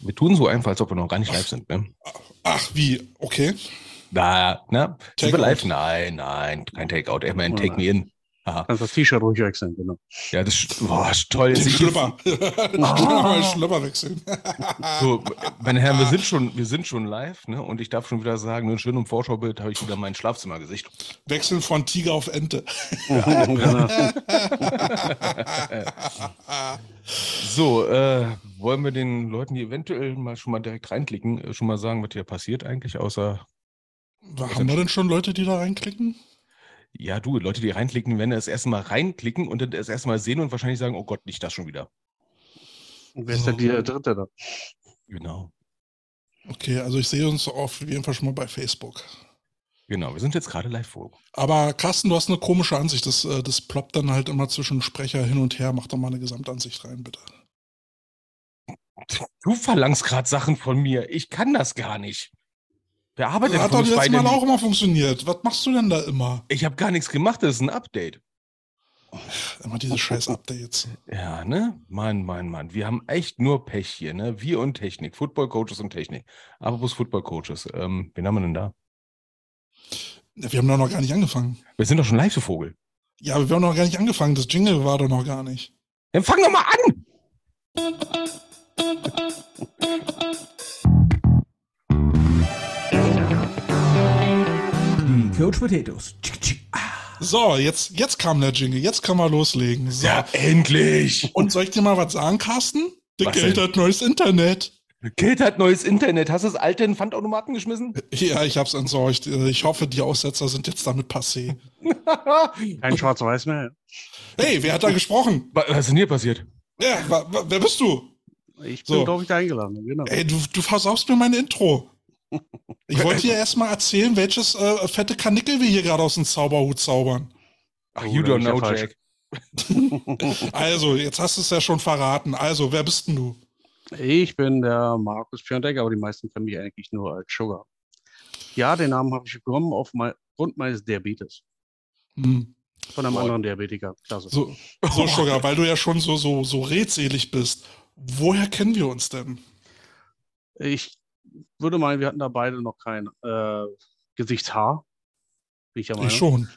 Wir tun so einfach, als ob wir noch gar nicht live sind. Ne? Ach, wie? Okay. Na, ne? Sind wir live? Nein, nein, kein Takeout. Immerhin Take Me In. Aha. Kannst das T-Shirt ruhig wechseln, genau. Ja, das ist boah, toll. Den Jetzt Schlüpper. Ah. Schlüpper wechseln. So, meine Herren, wir sind schon, wir sind schon live, ne? Und ich darf schon wieder sagen, nur schön im Vorschaubild habe ich wieder mein Schlafzimmergesicht. Wechseln von Tiger auf Ente. genau. So, äh, wollen wir den Leuten, die eventuell mal schon mal direkt reinklicken, äh, schon mal sagen, was hier passiert eigentlich, außer Haben wir denn schon Leute, die da reinklicken? Ja, du, Leute, die reinklicken, werden das erste Mal reinklicken und dann das erste Mal sehen und wahrscheinlich sagen, oh Gott, nicht das schon wieder. Und wer ist denn der Dritte da? Genau. Okay, also ich sehe uns auf jeden Fall schon mal bei Facebook. Genau, wir sind jetzt gerade live vor. Aber Carsten, du hast eine komische Ansicht. Das, äh, das ploppt dann halt immer zwischen Sprecher hin und her. Mach doch mal eine Gesamtansicht rein, bitte. Du verlangst gerade Sachen von mir. Ich kann das gar nicht. Wer arbeitet Das hat doch letztes? Mal auch immer funktioniert. Was machst du denn da immer? Ich habe gar nichts gemacht, das ist ein Update. Immer diese scheiß Updates. Ja, ne? Mann, Mann, Mann. Wir haben echt nur Pech hier, ne? Wir und Technik. Football Coaches und Technik. Aber bloß Football Coaches. Ähm, wen haben wir denn da? Wir haben doch noch gar nicht angefangen. Wir sind doch schon live, du Vogel. Ja, aber wir haben noch gar nicht angefangen. Das Jingle war doch noch gar nicht. Dann fang doch mal an! Die Coach Potatoes. So, jetzt, jetzt kam der Jingle. Jetzt kann man loslegen. So. Ja, endlich! Und soll ich dir mal was sagen, Carsten? Der Was Geld denn? hat neues Internet. Geld hat neues Internet. Hast du das alte in den Pfandautomaten geschmissen? Ja, ich hab's entsorgt. Ich hoffe, die Aussetzer sind jetzt damit passé. Kein Schwarz-Weiß mehr. Hey, wer hat da gesprochen? Was ist denn hier passiert? Ja, wer bist du? Ich bin, So. glaube ich, da eingeladen. Genau. Ey, du, du versaust mir mein Intro. Ich wollte dir erstmal erzählen, welches äh, fette Kanickel wir hier gerade aus dem Zauberhut zaubern. Ach, Oh, you don't know. Jack. Also, jetzt hast du es ja schon verraten. Also, wer bist denn du? Ich bin der Markus Piontek, aber die meisten kennen mich eigentlich nur als Sugar. Ja, den Namen habe ich bekommen aufgrund meines Diabetes. Hm. Von einem Boah. anderen Diabetiker. Klasse. So, so Sugar, weil du ja schon so, so, so redselig bist. Woher kennen wir uns denn? Ich würde meinen, wir hatten da beide noch kein äh, Gesichtshaar. Bin ich ja Ich schon.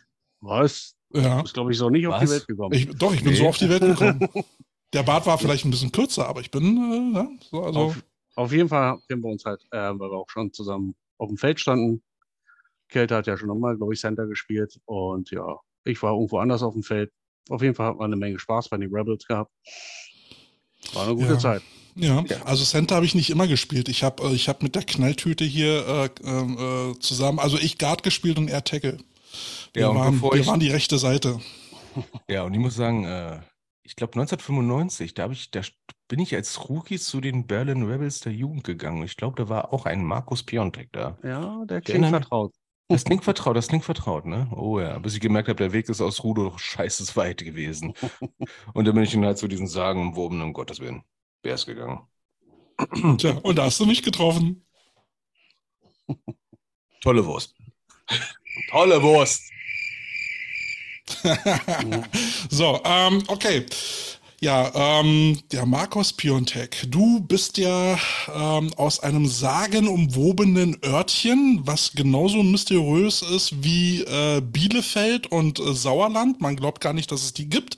Was? Ja. Du bist, glaube ich, so nicht auf Was? die Welt gekommen. Ich, doch, ich bin Nee. so auf die Welt gekommen. Der Bart war vielleicht ein bisschen kürzer, aber ich bin, äh, ja, so, also, auf, auf jeden Fall kennen wir uns halt, äh, weil wir auch schon zusammen auf dem Feld standen. Kälte hat ja schon nochmal, glaube ich, Center gespielt. Und ja, ich war irgendwo anders auf dem Feld. Auf jeden Fall hat man eine Menge Spaß bei den Rebels gehabt. War eine gute Ja. Zeit. Ja. Also Center habe ich nicht immer gespielt. Ich habe äh, ich hab mit der Knalltüte hier äh, ähm, äh, zusammen, also ich Guard gespielt und er Tackle. Wir, Ja, und waren, bevor wir ich- waren die rechte Seite. Ja, und ich muss sagen, äh, ich glaube 1995, da, ich, da bin ich als Rookie zu den Berlin Rebels der Jugend gegangen. Ich glaube, da war auch ein Markus Piontek da. Ja, der klingt vertraut. Das klingt vertraut, das klingt vertraut, ne? Oh ja, bis ich gemerkt habe, der Weg ist aus Rudo doch scheiße weit gewesen. Und dann bin ich dann halt zu diesen sagenumwobenen, um Gottes Willen, Bärs gegangen. Tja, und da hast du mich getroffen. Tolle Wurst. Tolle Wurst. so, ähm, okay. Ja, ähm, der Markus Piontek, du bist ja ähm, aus einem sagenumwobenen Örtchen, was genauso mysteriös ist wie äh, Bielefeld und äh, Sauerland. Man glaubt gar nicht, dass es die gibt.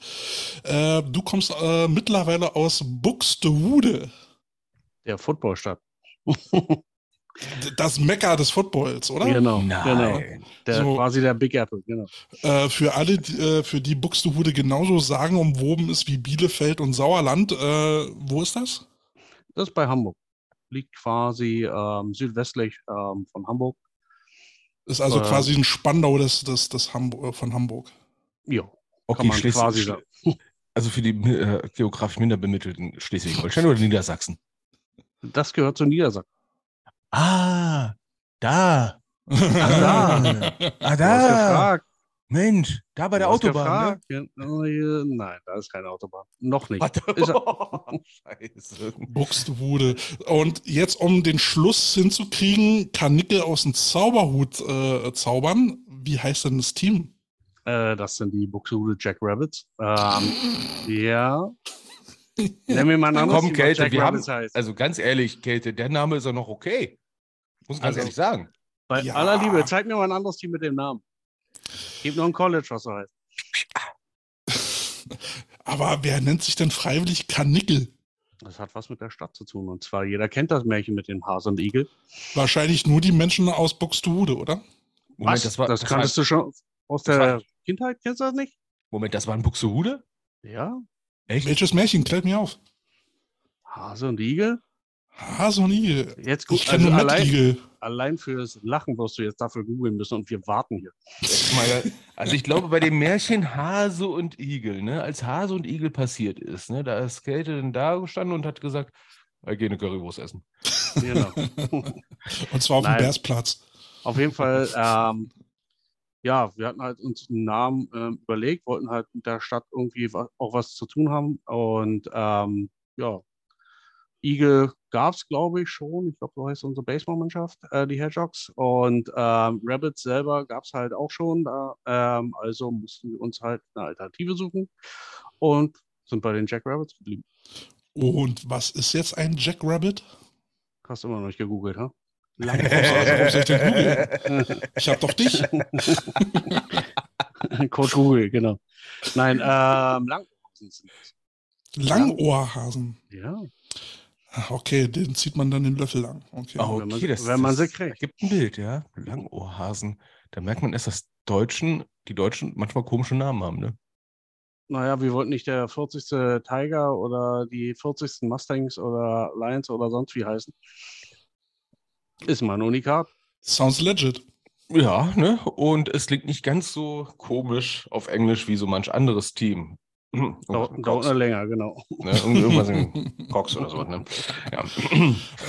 Äh, du kommst äh, mittlerweile aus Buxtehude, Der Footballstadt. das Mekka des Footballs, oder? Genau, genau. Nein. Der, So. Quasi der Big Apple, genau. Äh, für alle, die, äh, für die Buxtehude genauso sagenumwoben ist wie Bielefeld und Sauerland. Äh, wo ist das? Das ist bei Hamburg. Liegt quasi ähm, südwestlich ähm, von Hamburg. Ist also Äh. quasi ein Spandau des, des, des Hamburg, äh, von Hamburg. Ja, Okay, man Schleswig, quasi Schle- also für die äh, geografisch minder bemittelten Schleswig-Holstein oder Niedersachsen? das gehört zu Niedersachsen. Ah, da. da. Ah, Du hast da. Mensch, da bei der Autobahn. Ne? Nein, da ist keine Autobahn. Noch nicht. Warte. Ist er- Scheiße. Buxtehude. Und jetzt, um den Schluss hinzukriegen, kann Nickel aus dem Zauberhut äh, zaubern. Wie heißt denn das Team? Äh, das sind die Buxtehude Jack Rabbits. Ähm, ja, Nenn mir mal ein anderes Komm, Kälte, wir haben, also ganz ehrlich, Kälte, der Name ist ja noch okay. Muss ganz Also- ehrlich sagen. Bei Ja. aller Liebe, zeig mir mal ein anderes Team mit dem Namen. Gib noch ein College, was so heißt. Aber wer nennt sich denn freiwillig Kanickel? Das hat was mit der Stadt zu tun. Und zwar, jeder kennt das Märchen mit dem Hase und Igel. Wahrscheinlich nur die Menschen aus Buxtehude, oder? Moment, was? das war, das das kanntest war, du schon aus der war- Kindheit? Kennst du das nicht? Moment, das war ein Buxtehude? Ja. Echt? Welches Märchen? Klärt mir auf. Hase und Igel? Hase und Igel. Jetzt gut, Ich also nur allein, Mettigel. allein fürs Lachen wirst du jetzt dafür googeln müssen und wir warten hier. Also ich glaube, bei dem Märchen Hase und Igel, ne, als Hase und Igel passiert ist, ne, da ist Kälte dann da gestanden und hat gesagt, wir gehen eine Currywurst essen. Genau. Und zwar auf dem Nein. Bersplatz. Auf jeden Fall, ähm, ja, wir hatten halt uns einen Namen ähm, überlegt, wollten halt mit der Stadt irgendwie wa auch was zu tun haben. Und ähm, ja, Igel gab es, glaube ich, schon. Ich glaube, so heißt unsere Baseballmannschaft, äh, die Hedgehogs. Und ähm, Rabbits selber gab es halt auch schon. Da, ähm, also mussten wir uns halt eine Alternative suchen und sind bei den Jack Rabbits geblieben. Und was ist jetzt ein Jackrabbit? Hast du immer noch nicht gegoogelt, ha? Also, warum soll ich denn googeln? Ich hab doch dich. Coach Google, genau. Nein, ähm, Langhausen sind das. Langohrhasen. Ja. Ah, Okay, den zieht man dann den Löffel lang. Okay. Oh, Wenn man okay, sie- das, wenn man sie kriegt. gibt ein Bild, ja. Langohrhasen. Da merkt man erst, dass Deutschen, die Deutschen manchmal komische Namen haben, ne? Naja, wir wollten nicht der 40. Tiger oder die 40. Mustangs oder Lions oder sonst wie heißen. Ist mal ein Unikat. Sounds legit. Ja, ne? Und es klingt nicht ganz so komisch auf Englisch wie so manch anderes Team. Dauert, Cox, dauert länger, genau. ne? Irgend- Irgendwas in Cox oder so, ne? Ja.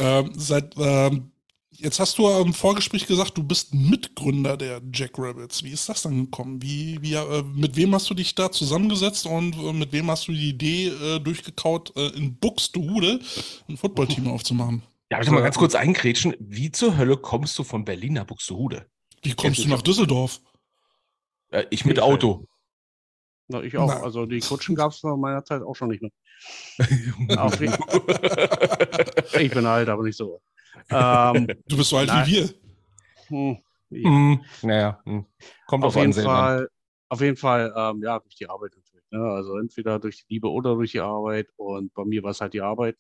Ähm, seit, ähm, jetzt hast du im Vorgespräch gesagt, du bist Mitgründer der Jackrabbits. Wie ist das dann gekommen? Wie, wie, äh, mit wem hast du dich da zusammengesetzt und äh, mit wem hast du die Idee äh, durchgekaut, äh, in Buxtehude ein Footballteam aufzumachen? Darf ich noch mal ganz kurz einkrätschen? Wie zur Hölle kommst du von Berlin nach Buxtehude? Wie kommst du nach Düsseldorf? Äh, ich mit. Auto. Na, ich auch. Na. Also die Kutschen gab es in meiner Zeit auch schon nicht mehr. Ich bin alt, aber nicht so. Ähm, Du bist so alt Nein. wie wir. hm, ja. Hm, naja, hm. kommt auf auf jeden Ansehen an. Fall, auf jeden Fall, ähm, ja, durch die Arbeit natürlich. Ne? Also entweder durch die Liebe oder durch die Arbeit. Und bei mir war es halt die Arbeit.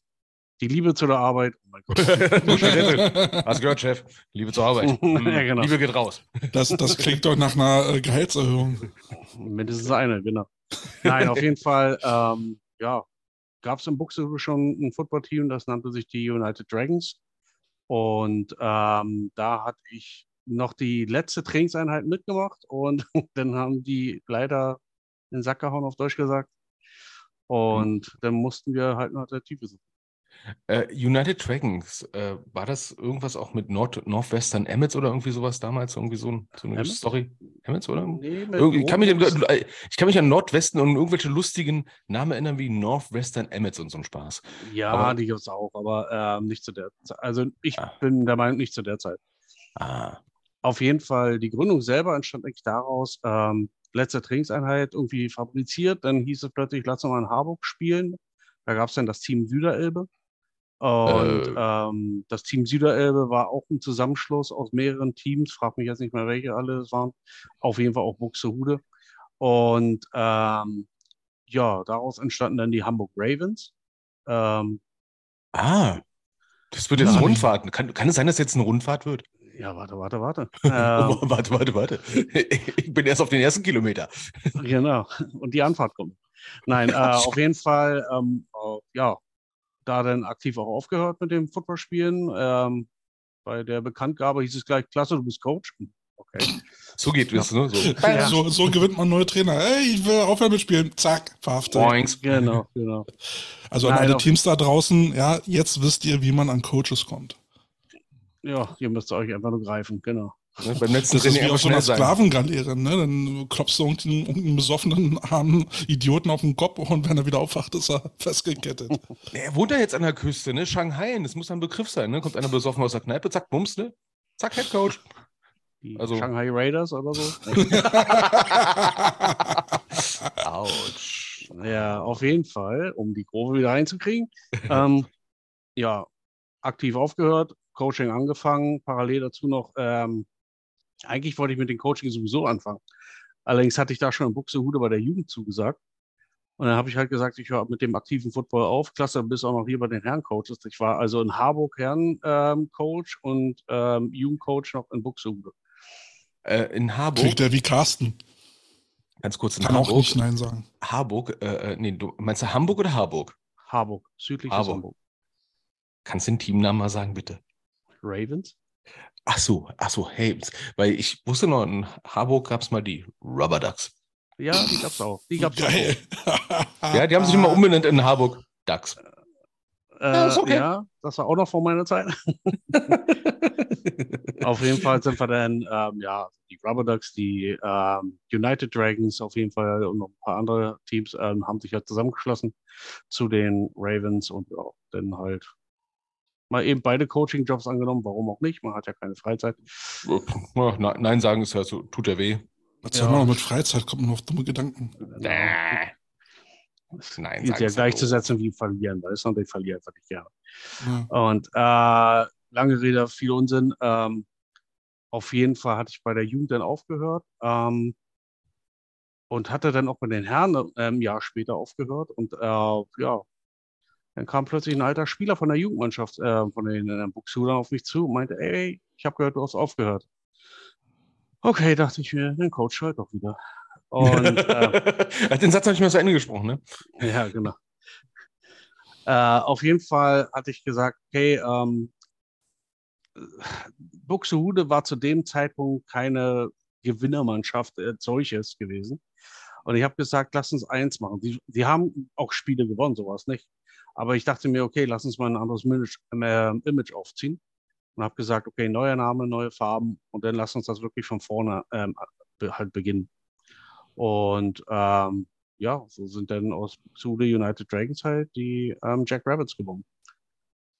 Die Liebe zu der Arbeit. Oh mein Gott. Hast gehört, Chef? Liebe zur Arbeit. Hm, Ja, genau. Liebe geht raus. Das, das klingt doch nach einer äh, Gehaltserhöhung. Mindestens eine, genau. Nein, auf jeden Fall, ähm, ja, gab es in Buxtehude schon ein Footballteam, das nannte sich die United Dragons. Und ähm, da hatte ich noch die letzte Trainingseinheit mitgemacht und dann haben die leider in den Sack gehauen, auf Deutsch gesagt. Und dann mussten wir halt eine Alternative suchen. Äh, United Dragons, äh, war das irgendwas auch mit Nord Northwestern Emmets oder irgendwie sowas damals? Irgendwie so, ein, so eine Emmets? Story? Emmets, oder? Nee, ich, kann mich, an- ich kann mich an Nordwesten und irgendwelche lustigen Namen erinnern wie Northwestern Emmets und so ein Spaß. ja, aber- die gibt es auch, aber ähm, nicht zu der Zeit. Also ich Ah. bin der Meinung, nicht zu der Zeit. Ah, Auf jeden Fall, die Gründung selber entstand eigentlich daraus, ähm, letzte Trainingseinheit irgendwie fabriziert, dann hieß es plötzlich, lass uns mal in Harburg spielen. Da gab es dann das Team Süderelbe. Und Äh. ähm, das Team Süderelbe war auch ein Zusammenschluss aus mehreren Teams, frag mich jetzt nicht mehr, welche alle es waren. Auf jeden Fall auch Buxtehude. Und ähm, ja, daraus entstanden dann die Hamburg Ravens. Ähm, ah. Das wird jetzt eine Rundfahrt. Kann, kann es sein, dass jetzt eine Rundfahrt wird? ja, warte, warte, warte. Ähm, Oh, warte, warte, warte. Ich bin erst auf den ersten Kilometer. Genau. Und die Anfahrt kommt. Nein, äh, auf jeden Fall, ähm, äh, ja, da dann aktiv auch aufgehört mit dem Footballspielen. Ähm, bei der Bekanntgabe hieß es gleich, klasse, du bist Coach. Okay. So geht es, ne? So. Ja. So, so gewinnt man neue Trainer. Hey, ich will aufhören mit Spielen. Zack, verhaftet. Boings. Genau, genau. Also an Nein, alle auf- Teams da draußen, ja, jetzt wisst ihr, wie man an Coaches kommt. Ja, ihr müsst euch einfach nur greifen, genau. Ne? Beim letzten Das ist wie auf so einer. Sklavengaleere, ne? Dann klopfst du irgendeinen, irgendeinen besoffenen, armen Idioten auf den Kopf und wenn er wieder aufwacht, ist er festgekettet. Er wohnt ja jetzt an der Küste, ne? Shanghai, das muss ein Begriff sein, ne? Kommt einer besoffen aus der Kneipe, zack, bums, ne? Zack, Head Coach. Die Also- Shanghai Raiders oder so. Autsch. Ja, auf jeden Fall, um die Kurve wieder reinzukriegen. ähm, ja, aktiv aufgehört, Coaching angefangen, parallel dazu noch, ähm, eigentlich wollte ich mit dem Coaching sowieso anfangen. Allerdings hatte ich da schon in Buxtehude bei der Jugend zugesagt. Und dann habe ich halt gesagt, ich höre mit dem aktiven Football auf. Klasse, bis auch noch hier bei den Herrencoaches. Ich war also in Harburg Herrencoach ähm, und ähm, Jugendcoach noch in Buxtehude. Äh, in Harburg. Klingt der wie Carsten. Ganz kurz in Kann Harburg. auch nicht Nein sagen. Harburg, äh, äh, nee, du meinst du Hamburg oder Harburg? Harburg, südliches Harburg. Hamburg. Kannst du den Teamnamen mal sagen, bitte? Ravens? Ach so, ach so, hey, weil ich wusste noch, in Harburg gab es mal die Rubber Ducks. Ja, die gab's auch. Die gab's Geil. Ja, die haben sich immer umbenannt in Harburg Ducks. auch. Ja, Äh, ist okay. ja, das war auch noch vor meiner Zeit. auf jeden Fall sind wir dann, ähm, ja, die Rubber Ducks, die ähm, United Dragons auf jeden Fall und noch ein paar andere Teams ähm, haben sich halt zusammengeschlossen zu den Ravens und ja, dann halt mal eben beide Coaching-Jobs angenommen. Warum auch nicht? Man hat ja keine Freizeit. Ja, ne- Nein sagen ist ja so, tut ja weh. Was Ja. soll man noch mit Freizeit? Kommt man auf dumme Gedanken. Nein Ist ja ist gleichzusetzen wie verlieren, weißt du? Und ich verliere einfach nicht gerne. Ja. Und äh, lange Rede, viel Unsinn. Ähm, auf jeden Fall hatte ich bei der Jugend dann aufgehört ähm, und hatte dann auch bei den Herren äh, ein Jahr später aufgehört. Und äh, ja, dann kam plötzlich ein alter Spieler von der Jugendmannschaft, äh, von den äh, Buxtehudern auf mich zu und meinte, ey, ich habe gehört, du hast aufgehört. Okay, dachte ich mir, den Coach halt doch wieder. Und äh, Den Satz habe ich mir zu Ende gesprochen, ne? ja, genau. Äh, auf jeden Fall hatte ich gesagt, okay, ähm, Buxtehude war zu dem Zeitpunkt keine Gewinnermannschaft als solches gewesen. Und ich habe gesagt, lass uns eins machen. Die, die haben auch Spiele gewonnen, sowas nicht. Aber ich dachte mir, okay, lass uns mal ein anderes Image, äh, Image aufziehen. Und habe gesagt, okay, neuer Name, neue Farben und dann lass uns das wirklich von vorne ähm, halt beginnen. Und ähm, ja, so sind dann aus Buxtehude United Dragons halt die ähm, Jack Rabbits gewonnen.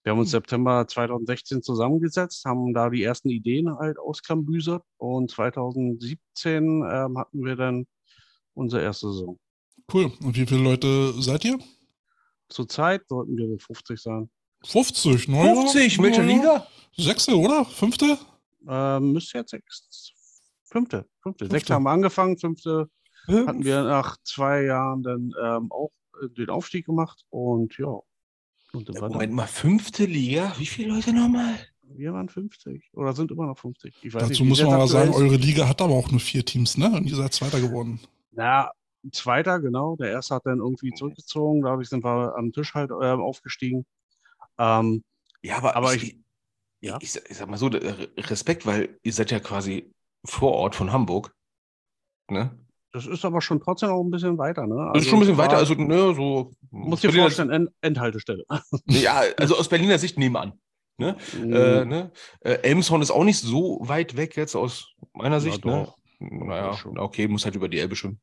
Wir haben uns September 2016 zusammengesetzt, haben da die ersten Ideen halt ausklambüsert und 2017 ähm, hatten wir dann unsere erste Saison. Cool. Und wie viele Leute seid ihr? Zurzeit sollten wir so 50 sein. 50, ne? 50, welche Liga? Sechste, oder? Fünfte? Ähm, müsste jetzt sechs, fünfte, fünfte. Fünfte. Sechste haben wir angefangen, fünfte hatten wir nach zwei Jahren dann ähm, auch den Aufstieg gemacht und ja. Und dann war Moment mal, fünfte Liga? Wie viele Leute nochmal? wir waren 50 oder sind immer noch 50. Ich weiß nicht, Dazu wie muss man aber sagen, ist. eure Liga hat aber auch nur vier Teams, ne? Und ihr seid Zweiter geworden. Na, zweiter, genau. Der erste hat dann irgendwie zurückgezogen. Dadurch sind wir am Tisch halt ähm, aufgestiegen. Ähm, Ja, aber, Aber ich, ich- ja. ich, ich sag mal so, der Respekt, weil ihr seid ja quasi vor Ort von Hamburg. Ne? das ist aber schon trotzdem auch ein bisschen weiter, ne? Das ist schon ein bisschen weiter, also ne, so. Muss dir vorstellen, End Endhaltestelle. Ja, also aus Berliner Sicht nebenan. Äh, ne? äh, Elmshorn ist auch nicht so weit weg jetzt aus meiner Sicht. ne? doch. Naja, schon. okay, muss halt über die Elbe schwimmen.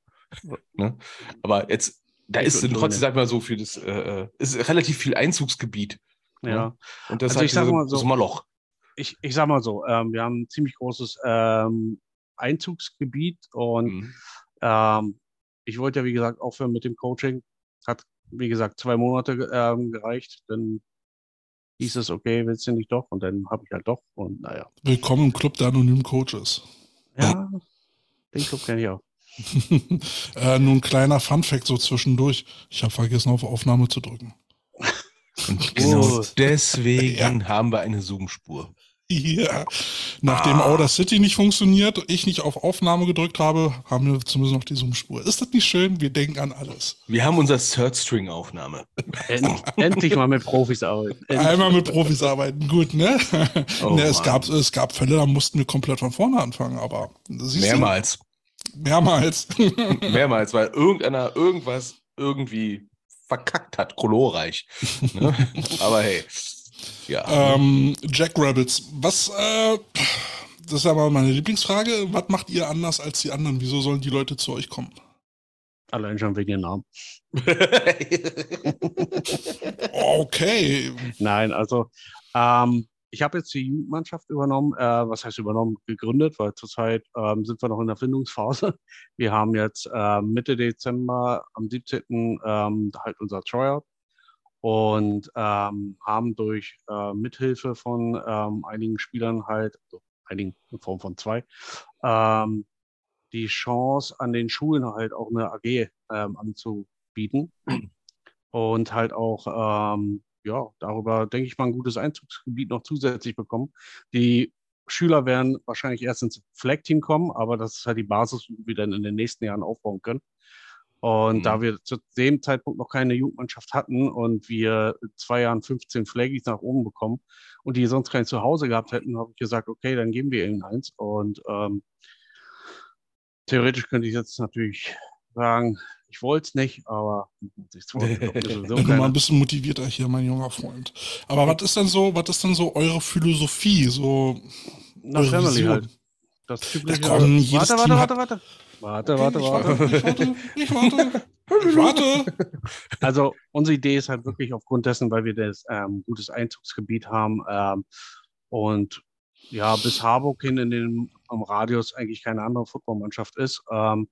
Ne? Aber jetzt, da ist trotzdem, sag mal so, für das, äh, äh, ist relativ viel Einzugsgebiet. ja. Und das Also hat ich sag mal so- Sommerloch. Ich, ich sag mal so, ähm, wir haben ein ziemlich großes ähm, Einzugsgebiet und Mhm. ähm, ich wollte ja, wie gesagt, aufhören mit dem Coaching. Hat, wie gesagt, zwei Monate ähm, gereicht. Dann hieß es, okay, willst du nicht doch? Und dann habe ich halt doch. Und naja. Willkommen im Club der anonymen Coaches. Ja, den Club kenne ich auch. äh, nur ein kleiner Fun-Fact so zwischendurch. Ich habe vergessen, auf Aufnahme zu drücken. Und genau Oh. deswegen haben wir eine Zoom-Spur. Ja. Nachdem Ah. Outer City nicht funktioniert und ich nicht auf Aufnahme gedrückt habe, haben wir zumindest noch die Zoom-Spur. Ist das nicht schön? Wir denken an alles. Wir haben unser Third-String-Aufnahme. End, endlich mal mit Profis arbeiten. Endlich. Einmal mit Profis arbeiten, gut, ne? Oh, ne es, gab, es gab Fälle, da mussten wir komplett von vorne anfangen, aber siehst du? Mehrmals. Mehrmals. Weil irgendeiner irgendwas irgendwie verkackt hat, glorreich. Ne? Aber hey. Ja. ähm, Jack Rabbits, was, äh, das ist ja mal meine Lieblingsfrage. Was macht ihr anders als die anderen? Wieso sollen die Leute zu euch kommen? Allein schon wegen ihrem Namen. Okay. Nein, also ähm, ich habe jetzt die Jugendmannschaft übernommen, äh, was heißt übernommen, gegründet, weil zurzeit ähm, sind wir noch in der Findungsphase. Wir haben jetzt äh, Mitte Dezember am 17. Ähm, halt unser Tryout und ähm, haben durch äh, Mithilfe von ähm, einigen Spielern halt, also einigen in Form von zwei, ähm, die Chance an den Schulen halt auch eine AG ähm, anzubieten und halt auch ja, darüber denke ich mal ein gutes Einzugsgebiet noch zusätzlich bekommen. Die Schüler werden wahrscheinlich erst ins Flag-Team kommen, aber das ist halt die Basis, die wir dann in den nächsten Jahren aufbauen können. Und mhm. da wir zu dem Zeitpunkt noch keine Jugendmannschaft hatten und wir zwei Jahren 15 Flaggies nach oben bekommen und die sonst kein Zuhause gehabt hätten, habe ich gesagt, okay, dann geben wir ihnen eins. Und ähm, theoretisch könnte ich jetzt natürlich sagen, ich wollte es nicht, aber so mal ein bisschen motivierter hier, mein junger Freund. Aber was ist denn so, was ist denn so eure Philosophie? So Na, eure Family Vision? halt. Das typische. Ja, komm, jedes warte, warte, warte, warte. Warte, warte, warte. Ich warte, ich warte. Ich warte. Also unsere Idee ist halt wirklich aufgrund dessen, weil wir das ähm, gutes Einzugsgebiet haben ähm, und ja, bis Harburg hin in den am Radius eigentlich keine andere Footballmannschaft ist. Ähm,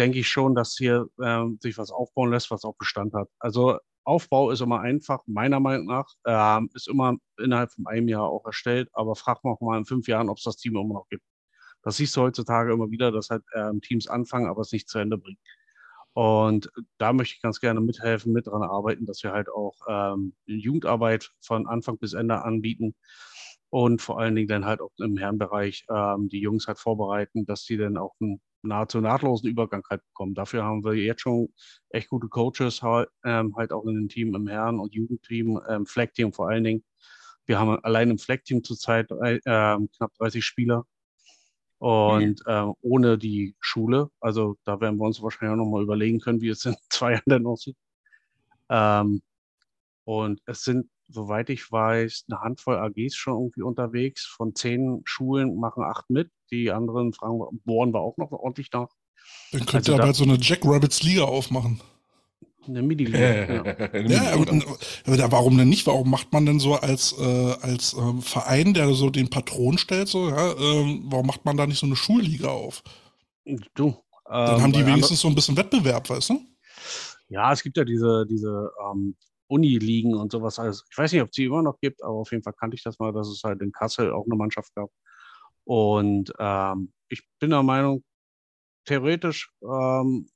denke ich schon, dass hier ähm, sich was aufbauen lässt, was auch Bestand hat. Also Aufbau ist immer einfach, meiner Meinung nach, ähm, ist immer innerhalb von einem Jahr auch erstellt, aber frag mal mal in fünf Jahren, ob es das Team immer noch gibt. Das siehst du heutzutage immer wieder, dass halt ähm, Teams anfangen, aber es nicht zu Ende bringen. Und da möchte ich ganz gerne mithelfen, mit dran arbeiten, dass wir halt auch ähm, Jugendarbeit von Anfang bis Ende anbieten und vor allen Dingen dann halt auch im Herrenbereich ähm, die Jungs halt vorbereiten, dass sie dann auch ein nahezu nahtlosen Übergang halt bekommen. Dafür haben wir jetzt schon echt gute Coaches halt, ähm, halt auch in den Team im Herren- und Jugendteam, ähm, Flag-Team vor allen Dingen. Wir haben allein im Flag-Team zurzeit äh, knapp 30 Spieler und mhm. äh, ohne die Schule. Also da werden wir uns wahrscheinlich auch nochmal überlegen können, wie es in zwei Jahren dann aussieht. Ähm, und es sind soweit ich weiß, eine Handvoll AGs schon irgendwie unterwegs. Von zehn Schulen machen acht mit. Die anderen fragen, bohren wir auch noch ordentlich nach. Dann könnt also ihr bald so eine Jack Rabbits Liga aufmachen. Eine Midi-Liga. ja, aber warum denn nicht? Warum macht man denn so als, äh, als äh, Verein, der so den Patron stellt, so, ja, äh, warum macht man da nicht so eine Schulliga auf? Du. Dann haben die ähm, wenigstens so ein bisschen Wettbewerb, weißt du? Ja, es gibt ja diese, diese ähm, Uni liegen und sowas alles. Ich weiß nicht, ob es die immer noch gibt, aber auf jeden Fall kannte ich das mal, dass es halt in Kassel auch eine Mannschaft gab. Und ähm, ich bin der Meinung, theoretisch, ähm,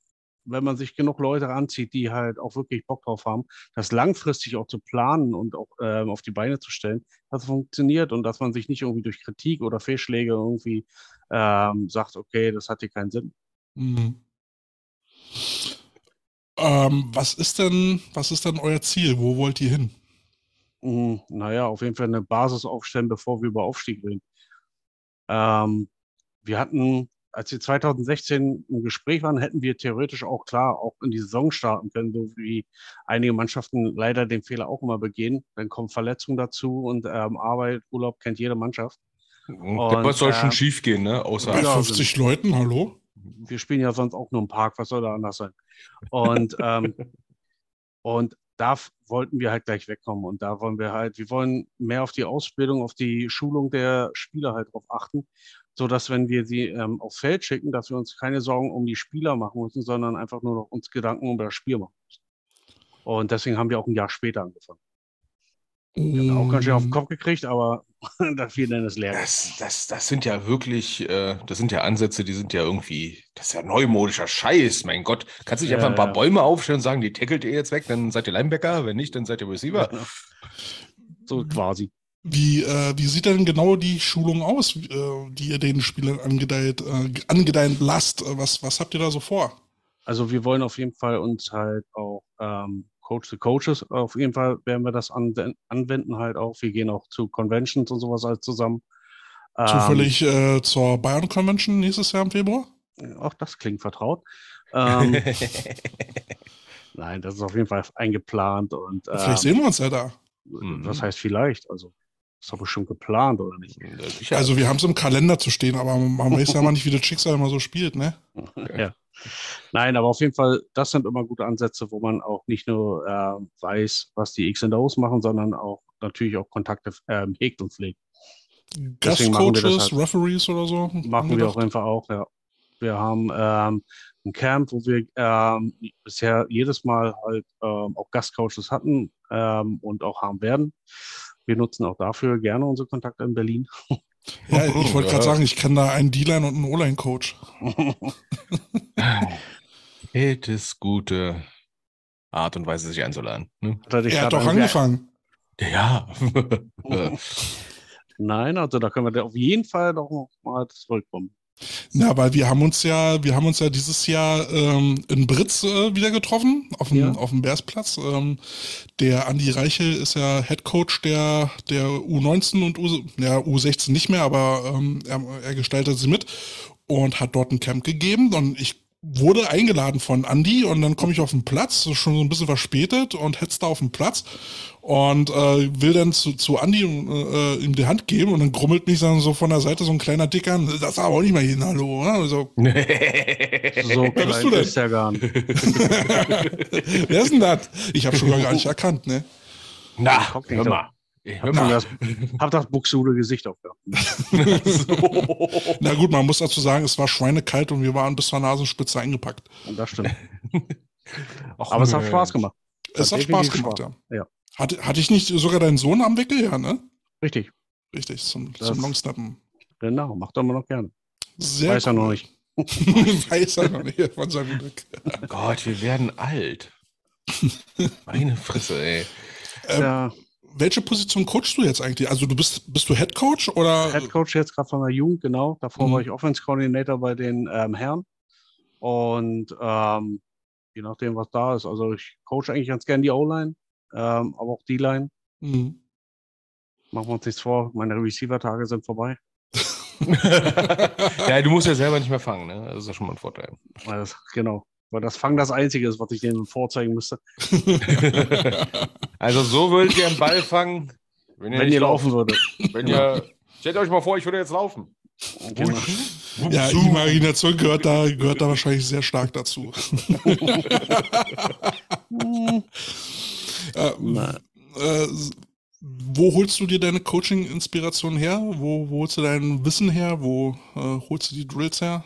wenn man sich genug Leute anzieht, die halt auch wirklich Bock drauf haben, das langfristig auch zu planen und auch ähm, auf die Beine zu stellen, das funktioniert und dass man sich nicht irgendwie durch Kritik oder Fehlschläge irgendwie ähm, sagt, okay, das hat hier keinen Sinn. Mhm. Ähm, was ist denn, was ist denn euer Ziel? Wo wollt ihr hin? Mhm, naja, auf jeden Fall eine Basis aufstellen, bevor wir über Aufstieg reden. Ähm, wir hatten, als wir 2016 im Gespräch waren, hätten wir theoretisch auch klar auch in die Saison starten können, so wie einige Mannschaften leider den Fehler auch immer begehen. Dann kommen Verletzungen dazu und ähm, Arbeit, Urlaub kennt jede Mannschaft. Und, was soll schon äh, schief gehen, ne? Außer bei 50 Leuten, hallo? Wir spielen ja sonst auch nur im Park, was soll da anders sein? Und, ähm, und da wollten wir halt gleich wegkommen. Und da wollen wir halt, wir wollen mehr auf die Ausbildung, auf die Schulung der Spieler halt drauf achten, so dass wenn wir sie ähm, aufs Feld schicken, dass wir uns keine Sorgen um die Spieler machen müssen, sondern einfach nur noch uns Gedanken um das Spiel machen müssen. Und deswegen haben wir auch ein Jahr später angefangen. Ich habe auch ganz schön auf den Kopf gekriegt, aber da fiel dann das leer. Das, das, das sind ja wirklich, äh, das sind ja Ansätze, die sind ja irgendwie, das ist ja neumodischer Scheiß, mein Gott. Kannst du nicht einfach ein paar. Bäume aufstellen und sagen, die tackelt ihr jetzt weg, dann seid ihr Linebacker, wenn nicht, dann seid ihr Receiver. So quasi. Wie, äh, wie sieht denn genau die Schulung aus, äh, die ihr den Spielern angedeiht, äh, angedeihen lasst? Was, was habt ihr da so vor? Also wir wollen auf jeden Fall uns halt auch ähm, Coach to Coaches. Auf jeden Fall werden wir das anwenden halt auch. Wir gehen auch zu Conventions und sowas halt zusammen. Zufällig ähm, äh, zur Bayern Convention nächstes Jahr im Februar? Auch das klingt vertraut. Ähm, nein, das ist auf jeden Fall eingeplant und. vielleicht ähm, sehen wir uns ja da. Was heißt vielleicht? Also, ist doch bestimmt geplant, oder nicht? Also, wir haben es im Kalender zu stehen, aber man weiß ja mal nicht, wie das Schicksal immer so spielt, ne? ja. Nein, aber auf jeden Fall, das sind immer gute Ansätze, wo man auch nicht nur äh, weiß, was die X und O's machen, sondern auch natürlich auch Kontakte äh, hegt und pflegt. Gastcoaches, halt. Referees oder so? Machen wir auf jeden Fall auch, ja. Wir haben ähm, ein Camp, wo wir ähm, bisher jedes Mal halt ähm, auch Gastcoaches hatten ähm, und auch haben werden. Wir nutzen auch dafür gerne unsere Kontakte in Berlin. Ja, ich wollte gerade sagen, ich kenne da einen D-Line und einen O-Line-Coach. Geld ist gute Art und Weise, sich einzuladen. Ne? Hat er Er hat doch angefangen. Ja. Nein, also da können wir auf jeden Fall doch noch mal zurückkommen. Na, weil wir haben uns ja, wir haben uns ja dieses Jahr ähm, in Britz äh, wieder getroffen, auf dem, Ja. auf dem Bersplatz. Ähm, der Andi Reichel ist ja Head Coach der, der U19 und U, ja, U16 nicht mehr, aber ähm, er, er gestaltet sie mit und hat dort ein Camp gegeben. Und ich wurde eingeladen von Andi und dann komme ich auf den Platz, so schon so ein bisschen verspätet und hetze da auf den Platz und äh, will dann zu, zu Andi äh, ihm die Hand geben und dann grummelt mich dann so von der Seite so ein kleiner Dicker an, das ist aber auch nicht mal jeden Hallo, oder? Also, So Wer bist du denn? ist ja gar nicht. wer ist denn das? Ich habe schon gar nicht erkannt, ne? Na, hör so. mal. Ich hör Hab mal. das, hab das buxude Gesicht aufgehabt. so. Na gut, man muss dazu sagen, es war schweinekalt und wir waren bis zur Nasenspitze eingepackt. Und das stimmt. Ach, Aber es hat Mensch. Spaß gemacht. Es hat definitiv Spaß gemacht, Spaß. ja. Ja. Hatte, hatte ich nicht sogar deinen Sohn am Wickel? Ja, ne? Richtig. Richtig, zum, Das- zum Longsnappen. Genau, macht er immer noch gerne. Sehr Weiß er noch cool. nicht. Weiß er noch nicht von seinem Glück. Gott, wir werden alt. Meine Fresse, ey. Ähm, Der Welche Position coachst du jetzt eigentlich? Also du bist, bist du Head Coach oder? Head Coach jetzt gerade von der Jugend, genau. Davor Mhm. war ich Offense Coordinator bei den ähm, Herren. Und ähm, je nachdem, was da ist. Also ich coach eigentlich ganz gern die O-Line, ähm, aber auch die Line. Hm. Machen wir uns nichts vor. Meine Receiver-Tage sind vorbei. ja, du musst ja selber nicht mehr fangen, ne? Das ist ja schon mal ein Vorteil. Das, genau. Weil das Fang das Einzige ist, was ich denen vorzeigen müsste. Also so würdet ihr einen Ball fangen, wenn ihr, Wenn ihr laufen lauft. würde. Wenn ihr, stellt euch mal vor, ich würde jetzt laufen. Genau. Ja, Imagination gehört da, gehört da wahrscheinlich sehr stark dazu. äh, Na. äh, wo holst du dir deine Coaching-Inspiration her? Wo, wo holst du dein Wissen her? Wo äh, holst du die Drills her?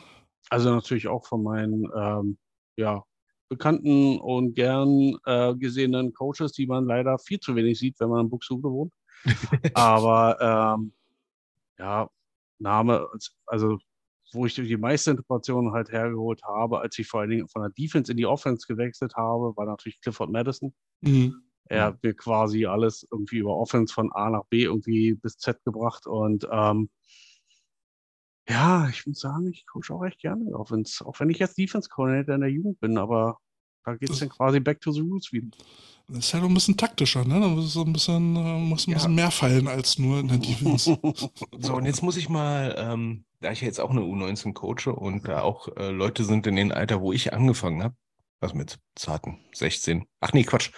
Also natürlich auch von meinen ähm, ja, bekannten und gern äh, gesehenen Coaches, die man leider viel zu wenig sieht, wenn man in Buxtehude wohnt. Aber ähm, ja, Name, also wo ich die meiste Interpretation halt hergeholt habe, als ich vor allen Dingen von der Defense in die Offense gewechselt habe, war natürlich Clifford Madison. Mhm. Er hat mir quasi alles irgendwie über Offense von A nach B irgendwie bis Z gebracht und ähm, ja, ich muss sagen, ich coache auch echt gerne Offense, auch wenn ich jetzt Defense Coordinator in der Jugend bin, aber da geht es dann quasi back to the roots wieder. Das ist halt auch ein bisschen taktischer, ne? Da muss so ein bisschen, äh, muss ein Ja. bisschen mehr fallen als nur in der Defense. So, und jetzt muss ich mal, ähm, da ich ja jetzt auch eine U19 coache und da auch äh, Leute sind in dem Alter, wo ich angefangen habe, was mit zarten 16. Ach nee, Quatsch.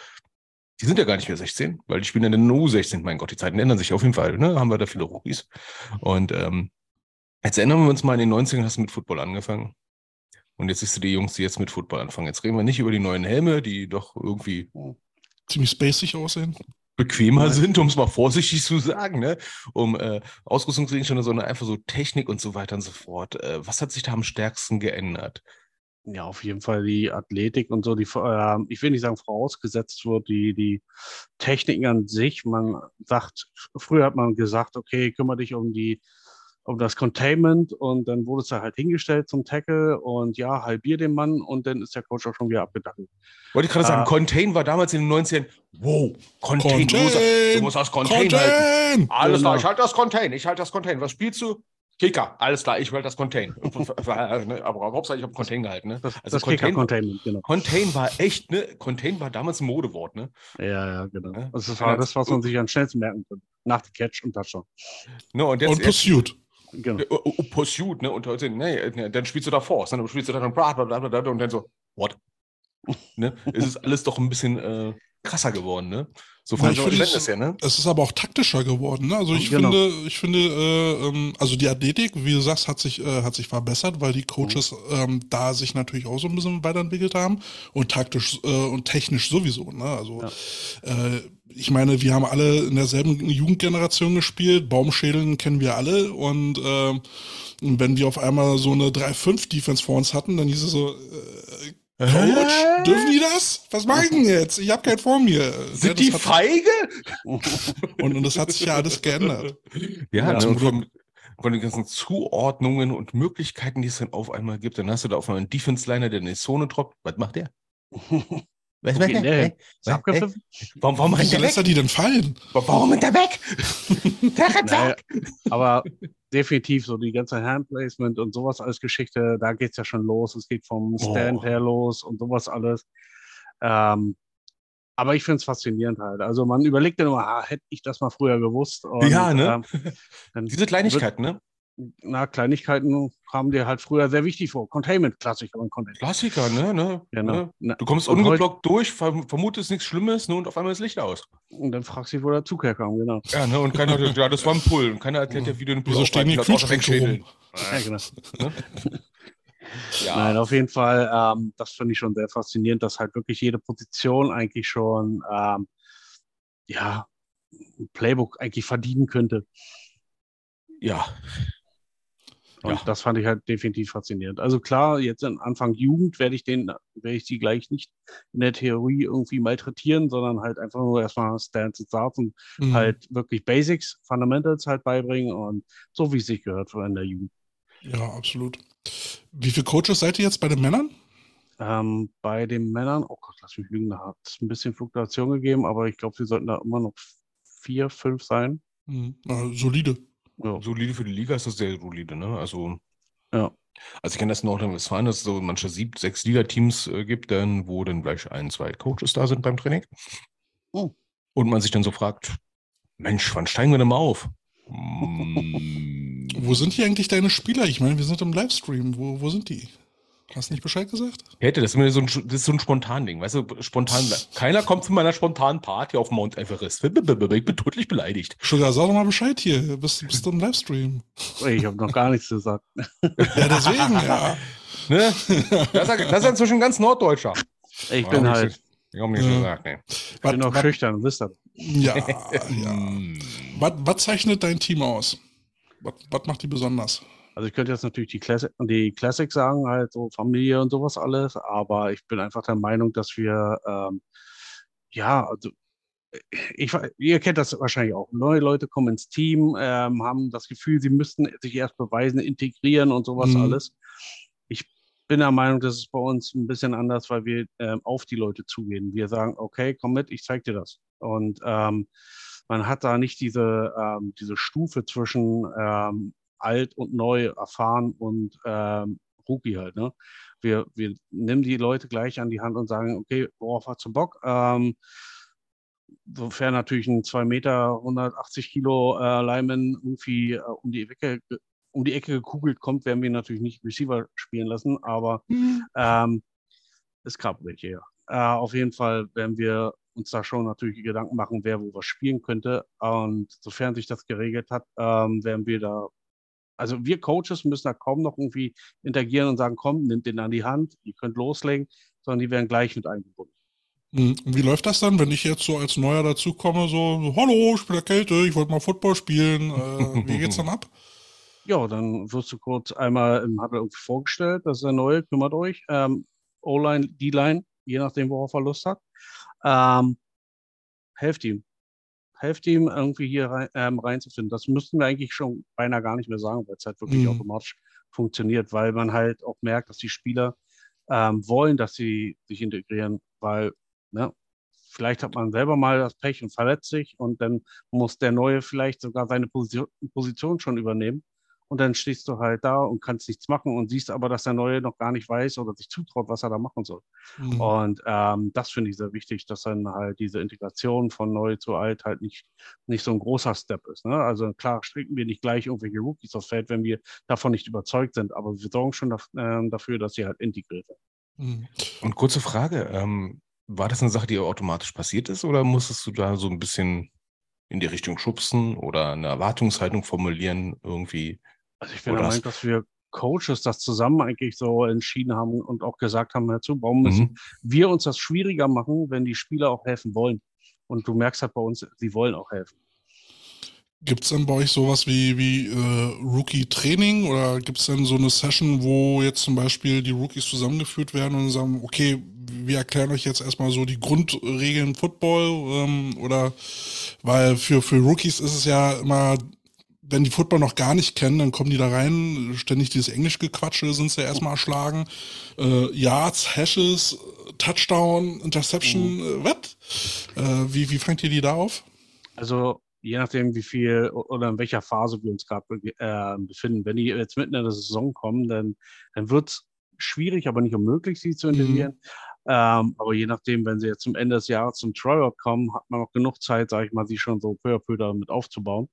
Die sind ja gar nicht mehr 16, weil die spielen in der U16. Mein Gott, die Zeiten ändern sich auf jeden Fall. Ne? Haben wir da viele Rookies. Und ähm, jetzt erinnern wir uns mal, in den 90ern hast du mit Football angefangen. Und jetzt siehst du die Jungs, die jetzt mit Football anfangen. Jetzt reden wir nicht über die neuen Helme, die doch irgendwie Ziemlich spacig aussehen. bequemer Nein. sind, um es mal vorsichtig zu sagen, ne? Um äh, Ausrüstungsgegenstände, sondern einfach so Technik und so weiter und so fort. Äh, was hat sich da am stärksten geändert? Ja, auf jeden Fall die Athletik und so, die, äh, ich will nicht sagen vorausgesetzt wird, die, die Techniken an sich. Man sagt, früher hat man gesagt, okay, kümmere dich um die, um das Containment und dann wurde es da halt hingestellt zum Tackle und ja, halbier den Mann und dann ist der Coach auch schon wieder abgedackelt. Wollte ich gerade sagen, Ah. Contain war damals in den 90ern, wow, Contain, Du, musst, du musst das Contain, halten. Contain! Alles Genau. klar, ich halte das Contain, ich halte das Contain. Was spielst du? Kicker, alles klar, ich halte das Contain. Aber Hauptsache, ich habe Contain gehalten, ne? Das, Also das Contain, Kicker-Containment, genau. Contain war echt, ne? Contain war damals ein Modewort, ne? Ja, ja, genau. Ja. Also das war das, was man sich am schnellsten merken konnte. Nach dem Catch und Touchdown. ne und jetzt, Und Pursuit. Genau. Oh, oh, Pursuit, ne? Und heute, nee, ne, dann spielst du da Force, ne? Dann spielst du dann bla bla bla bla bla und dann so, what? ne? Es ist alles doch ein bisschen äh, krasser geworden, ne? So Ja, so finde Verständnis her, ne? Es ist aber auch taktischer geworden. Ne? Also ich Genau. finde, ich finde, äh, ähm, also die Athletik, wie du sagst, hat sich, äh, hat sich verbessert, weil die Coaches ähm, da sich natürlich auch so ein bisschen weiterentwickelt haben und taktisch äh, und technisch sowieso. Ne? Also äh, ich meine, wir haben alle in derselben Jugendgeneration gespielt, Baumschädeln kennen wir alle und ähm, wenn wir auf einmal so eine 3-5-Defense vor uns hatten, dann hieß es so, äh, Coach, dürfen die das? Was mache ich denn jetzt? Ich habe keinen vor mir. Ja, Sind das die feige? und, und das hat sich ja alles geändert. Ja, Ja, zum und von, den ganzen Zuordnungen und Möglichkeiten, die es dann auf einmal gibt, dann hast du da auf einmal einen Defense-Liner, der in die Zone droppt. Was macht der? Was geht der hin? Ist Was? abgepfiffen? Warum, warum rennt lässt er weg? die denn fallen? Warum rennt der weg? Naja, weg! aber definitiv so die ganze Handplacement und sowas als Geschichte, da geht's ja schon los. Es geht vom Stand Oh. her los und sowas alles. Ähm, aber ich finde es faszinierend halt. Also man überlegt dann immer, ah, hätte ich das mal früher gewusst. Und, Ja, ne? Ähm, Diese Kleinigkeiten, ne? Na, Kleinigkeiten kamen dir halt früher sehr wichtig vor. Containment, Klassiker und Containment. Klassiker, ne? ne? Genau. ne? Du kommst Und heute- ungeblockt durch, verm vermutest nichts Schlimmes, ne? Und auf einmal ist Licht aus. Und dann fragst du dich, wo der Zug herkam, genau. Ja, ne? Und keiner, ja, das war ein Pull. Und keiner erklärt dir, wie du den Pull Wieso stehen die Kühlschränke rum? Ja, genau. Ja. Nein, auf jeden Fall, ähm, das finde ich schon sehr faszinierend, dass halt wirklich jede Position eigentlich schon, ähm, ja, ein Playbook eigentlich verdienen könnte. ja. Und Ja. das fand ich halt definitiv faszinierend. Also klar, jetzt am Anfang Jugend werde ich den, werde ich die gleich nicht in der Theorie irgendwie malträtieren, sondern halt einfach nur erstmal Stance and Starts und Mhm. halt wirklich Basics, Fundamentals halt beibringen und so wie es sich gehört in der Jugend. Ja, absolut. Wie viele Coaches seid ihr jetzt bei den Männern? Ähm, bei den Männern, oh Gott, lass mich lügen, da hat es ein bisschen Fluktuation gegeben, aber ich glaube, wir sollten da immer noch vier, fünf sein. Mhm. Solide. Ja. Solide für die Liga ist das sehr solide, ne? Also. Ja. Also ich kenne das in Nordrhein-Westfalen, dass es so manche sieb, sechs Liga-Teams äh, gibt, dann, wo dann gleich ein, zwei Coaches da sind beim Training. Oh. Und man sich dann so fragt, Mensch, wann steigen wir denn mal auf? Mm, Wo sind hier eigentlich deine Spieler? Ich meine, wir sind im Livestream. Wo, wo sind die? Hast du nicht Bescheid gesagt? Hätte, das ist, so ein, das ist so ein Spontan-Ding, weißt du, spontan. Keiner kommt zu meiner spontanen Party auf Mount Everest. Ich bin tödlich beleidigt. Sugar, sag doch mal Bescheid hier. Bist, bist du im Livestream? Ich habe noch gar nichts gesagt. Ja, deswegen, ja. Ne? Das, ist, das ist inzwischen ganz Norddeutscher. Ich bin halt, Ich habe nichts Ja. gesagt, ne. ich bin noch schüchtern, wisst ihr. ja, ja. Mm. Was, was zeichnet dein Team aus? Was, was macht die besonders? Also ich könnte jetzt natürlich die Classic, die Classic sagen, halt so Familie und sowas alles, aber ich bin einfach der Meinung, dass wir, ähm, ja, also ich, ihr kennt das wahrscheinlich auch. Neue Leute kommen ins Team, ähm, haben das Gefühl, sie müssten sich erst beweisen, integrieren und sowas Mhm. alles. Ich bin der Meinung, das ist bei uns ein bisschen anders, weil wir ähm, auf die Leute zugehen. Wir sagen, okay, komm mit, ich zeig dir das. Und ähm, man hat da nicht diese, ähm, diese Stufe zwischen ähm, alt und neu, erfahren und ähm, Rookie halt. Ne? Wir, wir nehmen die Leute gleich an die Hand und sagen, okay, worauf hast du Bock? Ähm, sofern natürlich ein 2 Meter, 180 Kilo äh, Lineman irgendwie äh, um die Ecke um die Ecke gekugelt kommt, werden wir natürlich nicht Receiver spielen lassen, aber ähm, es gab welche, ja. Äh, auf jeden Fall werden wir uns da schon natürlich Gedanken machen, wer wo was spielen könnte. Und sofern sich das geregelt hat, ähm, werden wir da, also wir Coaches müssen da kaum noch irgendwie interagieren und sagen, komm, nimmt den an die Hand, ihr könnt loslegen, sondern die werden gleich mit eingebunden. Hm, wie läuft das dann, wenn ich jetzt so als Neuer dazukomme, so, so hallo, ich bin der Kälte, ich wollte mal Football spielen. Äh, wie geht's dann ab? Ja, dann wirst du kurz einmal im Huddle irgendwie vorgestellt, das ist der Neue, kümmert euch. Ähm, O-Line, D-Line, je nachdem, worauf er Lust hat. Ähm, helft ihm. Helft ihm irgendwie hier rein, ähm, reinzufinden. Das müssten wir eigentlich schon beinahe gar nicht mehr sagen, weil es halt wirklich Mhm. automatisch funktioniert, weil man halt auch merkt, dass die Spieler ähm, wollen, dass sie sich integrieren, weil ne, vielleicht hat man selber mal das Pech und verletzt sich und dann muss der Neue vielleicht sogar seine Position, Position schon übernehmen. Und dann stehst du halt da und kannst nichts machen und siehst aber, dass der Neue noch gar nicht weiß oder sich zutraut, was er da machen soll. Hm. Und ähm, das finde ich sehr wichtig, dass dann halt diese Integration von neu zu alt halt nicht, nicht so ein großer Step ist. Ne? Also klar stricken wir nicht gleich irgendwelche Rookies aufs Feld, wenn wir davon nicht überzeugt sind, aber wir sorgen schon daf ähm, dafür, dass sie halt integriert werden. Hm. Und kurze Frage, ähm, war das eine Sache, die automatisch passiert ist oder musstest du da so ein bisschen in die Richtung schubsen oder eine Erwartungshaltung formulieren irgendwie? Also ich bin der Meinung, dass wir Coaches das zusammen eigentlich so entschieden haben und auch gesagt haben, dazu, warum müssen mhm. wir uns das schwieriger machen, wenn die Spieler auch helfen wollen? Und du merkst halt bei uns, sie wollen auch helfen. Gibt es denn bei euch sowas wie, wie äh, Rookie-Training oder gibt es denn so eine Session, wo jetzt zum Beispiel die Rookies zusammengeführt werden und sagen, okay, wir erklären euch jetzt erstmal so die Grundregeln Football ähm, oder weil für, für Rookies ist es ja immer, wenn die Football noch gar nicht kennen, dann kommen die da rein, ständig dieses Englisch-Gequatsche sind sie ja erstmal erschlagen. Äh, Yards, Hashes, Touchdown, Interception, mhm. äh, was? Äh, wie, wie fangt ihr die da auf? Also je nachdem, wie viel oder in welcher Phase wir uns gerade äh, befinden. Wenn die jetzt mitten in der Saison kommen, dann, dann wird es schwierig, aber nicht unmöglich, sie zu integrieren. Mhm. Ähm, aber je nachdem, wenn sie jetzt zum Ende des Jahres zum Tryout kommen, hat man noch genug Zeit, sage ich mal, sie schon so peu à peu damit aufzubauen.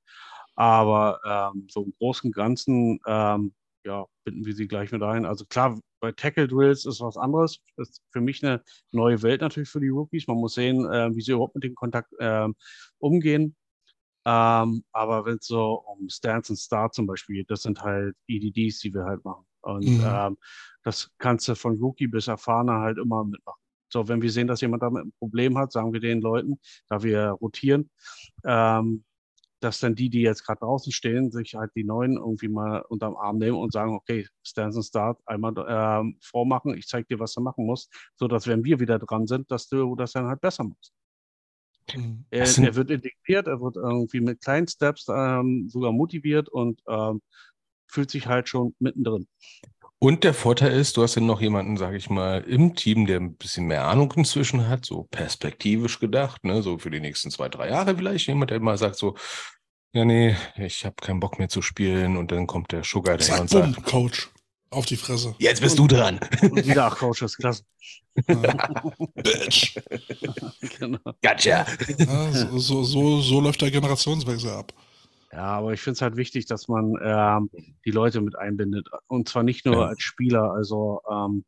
Aber ähm, so im Großen und Ganzen, ähm, ja, binden wir sie gleich mit ein. Also klar, bei Tackle Drills ist was anderes. Das ist für mich eine neue Welt natürlich für die Rookies. Man muss sehen, äh, wie sie überhaupt mit dem Kontakt äh, umgehen. Ähm, aber wenn es so um Stance und Start zum Beispiel geht, das sind halt EDDs, die wir halt machen. Und mhm. ähm, das kannst du von Rookie bis Erfahrener halt immer mitmachen. So, wenn wir sehen, dass jemand damit ein Problem hat, sagen wir den Leuten, da wir rotieren, ähm, dass dann die, die jetzt gerade draußen stehen, sich halt die neuen irgendwie mal unterm Arm nehmen und sagen, okay, Stance and Start einmal ähm, vormachen, ich zeige dir, was du machen musst, so dass wenn wir wieder dran sind, dass du das dann halt besser machst. Mhm. Er, er, wird integriert, er wird irgendwie mit kleinen Steps ähm, sogar motiviert und ähm, fühlt sich halt schon mittendrin. Und der Vorteil ist, du hast ja noch jemanden, sage ich mal, im Team, der ein bisschen mehr Ahnung inzwischen hat, so perspektivisch gedacht, ne, so für die nächsten zwei, drei Jahre vielleicht. Jemand, der mal sagt so, ja, nee, ich habe keinen Bock mehr zu spielen und dann kommt der Sugar der und sagt, Coach. Auf die Fresse. Jetzt bist du dran. Und wieder acht Coaches, klasse. Bitch. genau. Gotcha. Ja, so, so, so, läuft der Generationswechsel ab. Ja, aber ich finde es halt wichtig, dass man ähm, die Leute mit einbindet. Und zwar nicht nur ja. als Spieler. Also ähm,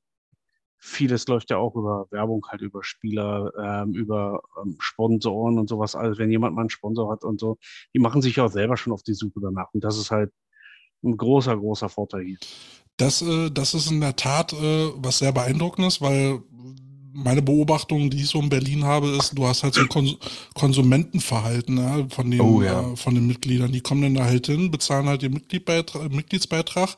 vieles läuft ja auch über Werbung, halt über Spieler, ähm, über ähm, Sponsoren und sowas. Also wenn jemand mal einen Sponsor hat und so, die machen sich auch selber schon auf die Suche danach. Und das ist halt ein großer, großer Vorteil hier. Das, äh, das ist in der Tat äh, was sehr beeindruckendes, weil meine Beobachtung, die ich so in Berlin habe, ist, du hast halt so ein Kons Konsumentenverhalten ja, von, den, oh, ja. äh, von den Mitgliedern. Die kommen dann da halt hin, bezahlen halt den Mitgliedsbeitrag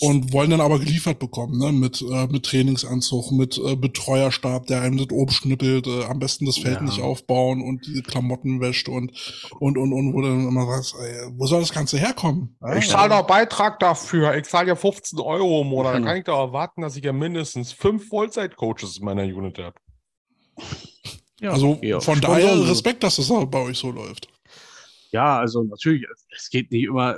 und wollen dann aber geliefert bekommen, ne? mit, äh, mit Trainingsanzug, mit äh, Betreuerstab, der einem das oben schnippelt, äh, am besten das Feld ja. nicht aufbauen und die Klamotten wäscht und und und und wo dann immer sagst, ey, wo soll das Ganze herkommen? Ja, ich zahle doch Beitrag dafür, ich zahle ja 15 Euro im Monat, dann kann ich doch erwarten, dass ich ja mindestens fünf Vollzeit-Coaches in meiner Unit habe. Ja, also ja, von daher Respekt, dass das bei euch so läuft. Ja, also natürlich, es geht nicht immer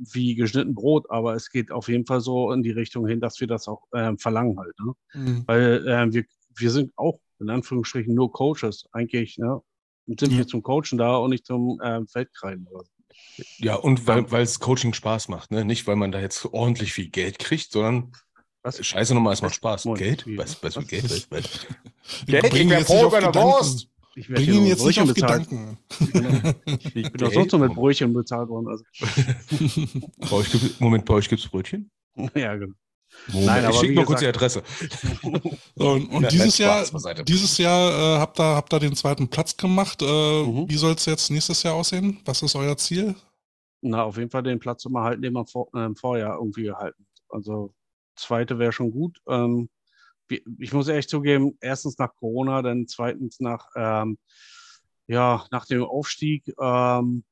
wie geschnitten Brot, aber es geht auf jeden Fall so in die Richtung hin, dass wir das auch äh, verlangen halt. Ne? Mhm. Weil äh, wir, wir sind auch in Anführungsstrichen nur Coaches. Eigentlich ne? sind mhm. wir zum Coachen da und nicht zum äh, Feldkreiden. Oder so. Ja, und weil, weil es Coaching Spaß macht, ne? Nicht, weil man da jetzt ordentlich viel Geld kriegt, sondern was? Scheiße nochmal, es macht Spaß. Moment, Geld? Was, was, was, Geld? Was, was? Geld, ich wäre froh über eine Wurst. Ich Bring ihn jetzt nicht auf bezahlt. Gedanken. Ich bin auch sonst noch mit Brötchen bezahlt worden. Also. bei euch gibt, Moment, bei euch gibt es Brötchen? Ja, genau. Moment, Nein, ich schicke nur kurz die Adresse. und, und ja, dieses, Jahr, dieses Jahr äh, habt ihr habt ihr den zweiten Platz gemacht. Äh, mhm. Wie soll es jetzt nächstes Jahr aussehen? Was ist euer Ziel? Na, auf jeden Fall den Platz immer halten, den wir vor, äh, im Vorjahr irgendwie gehalten. Also zweite wäre schon gut. Ähm, ich muss ehrlich zugeben, erstens nach Corona, dann zweitens nach, ähm, ja, nach dem Aufstieg, ähm,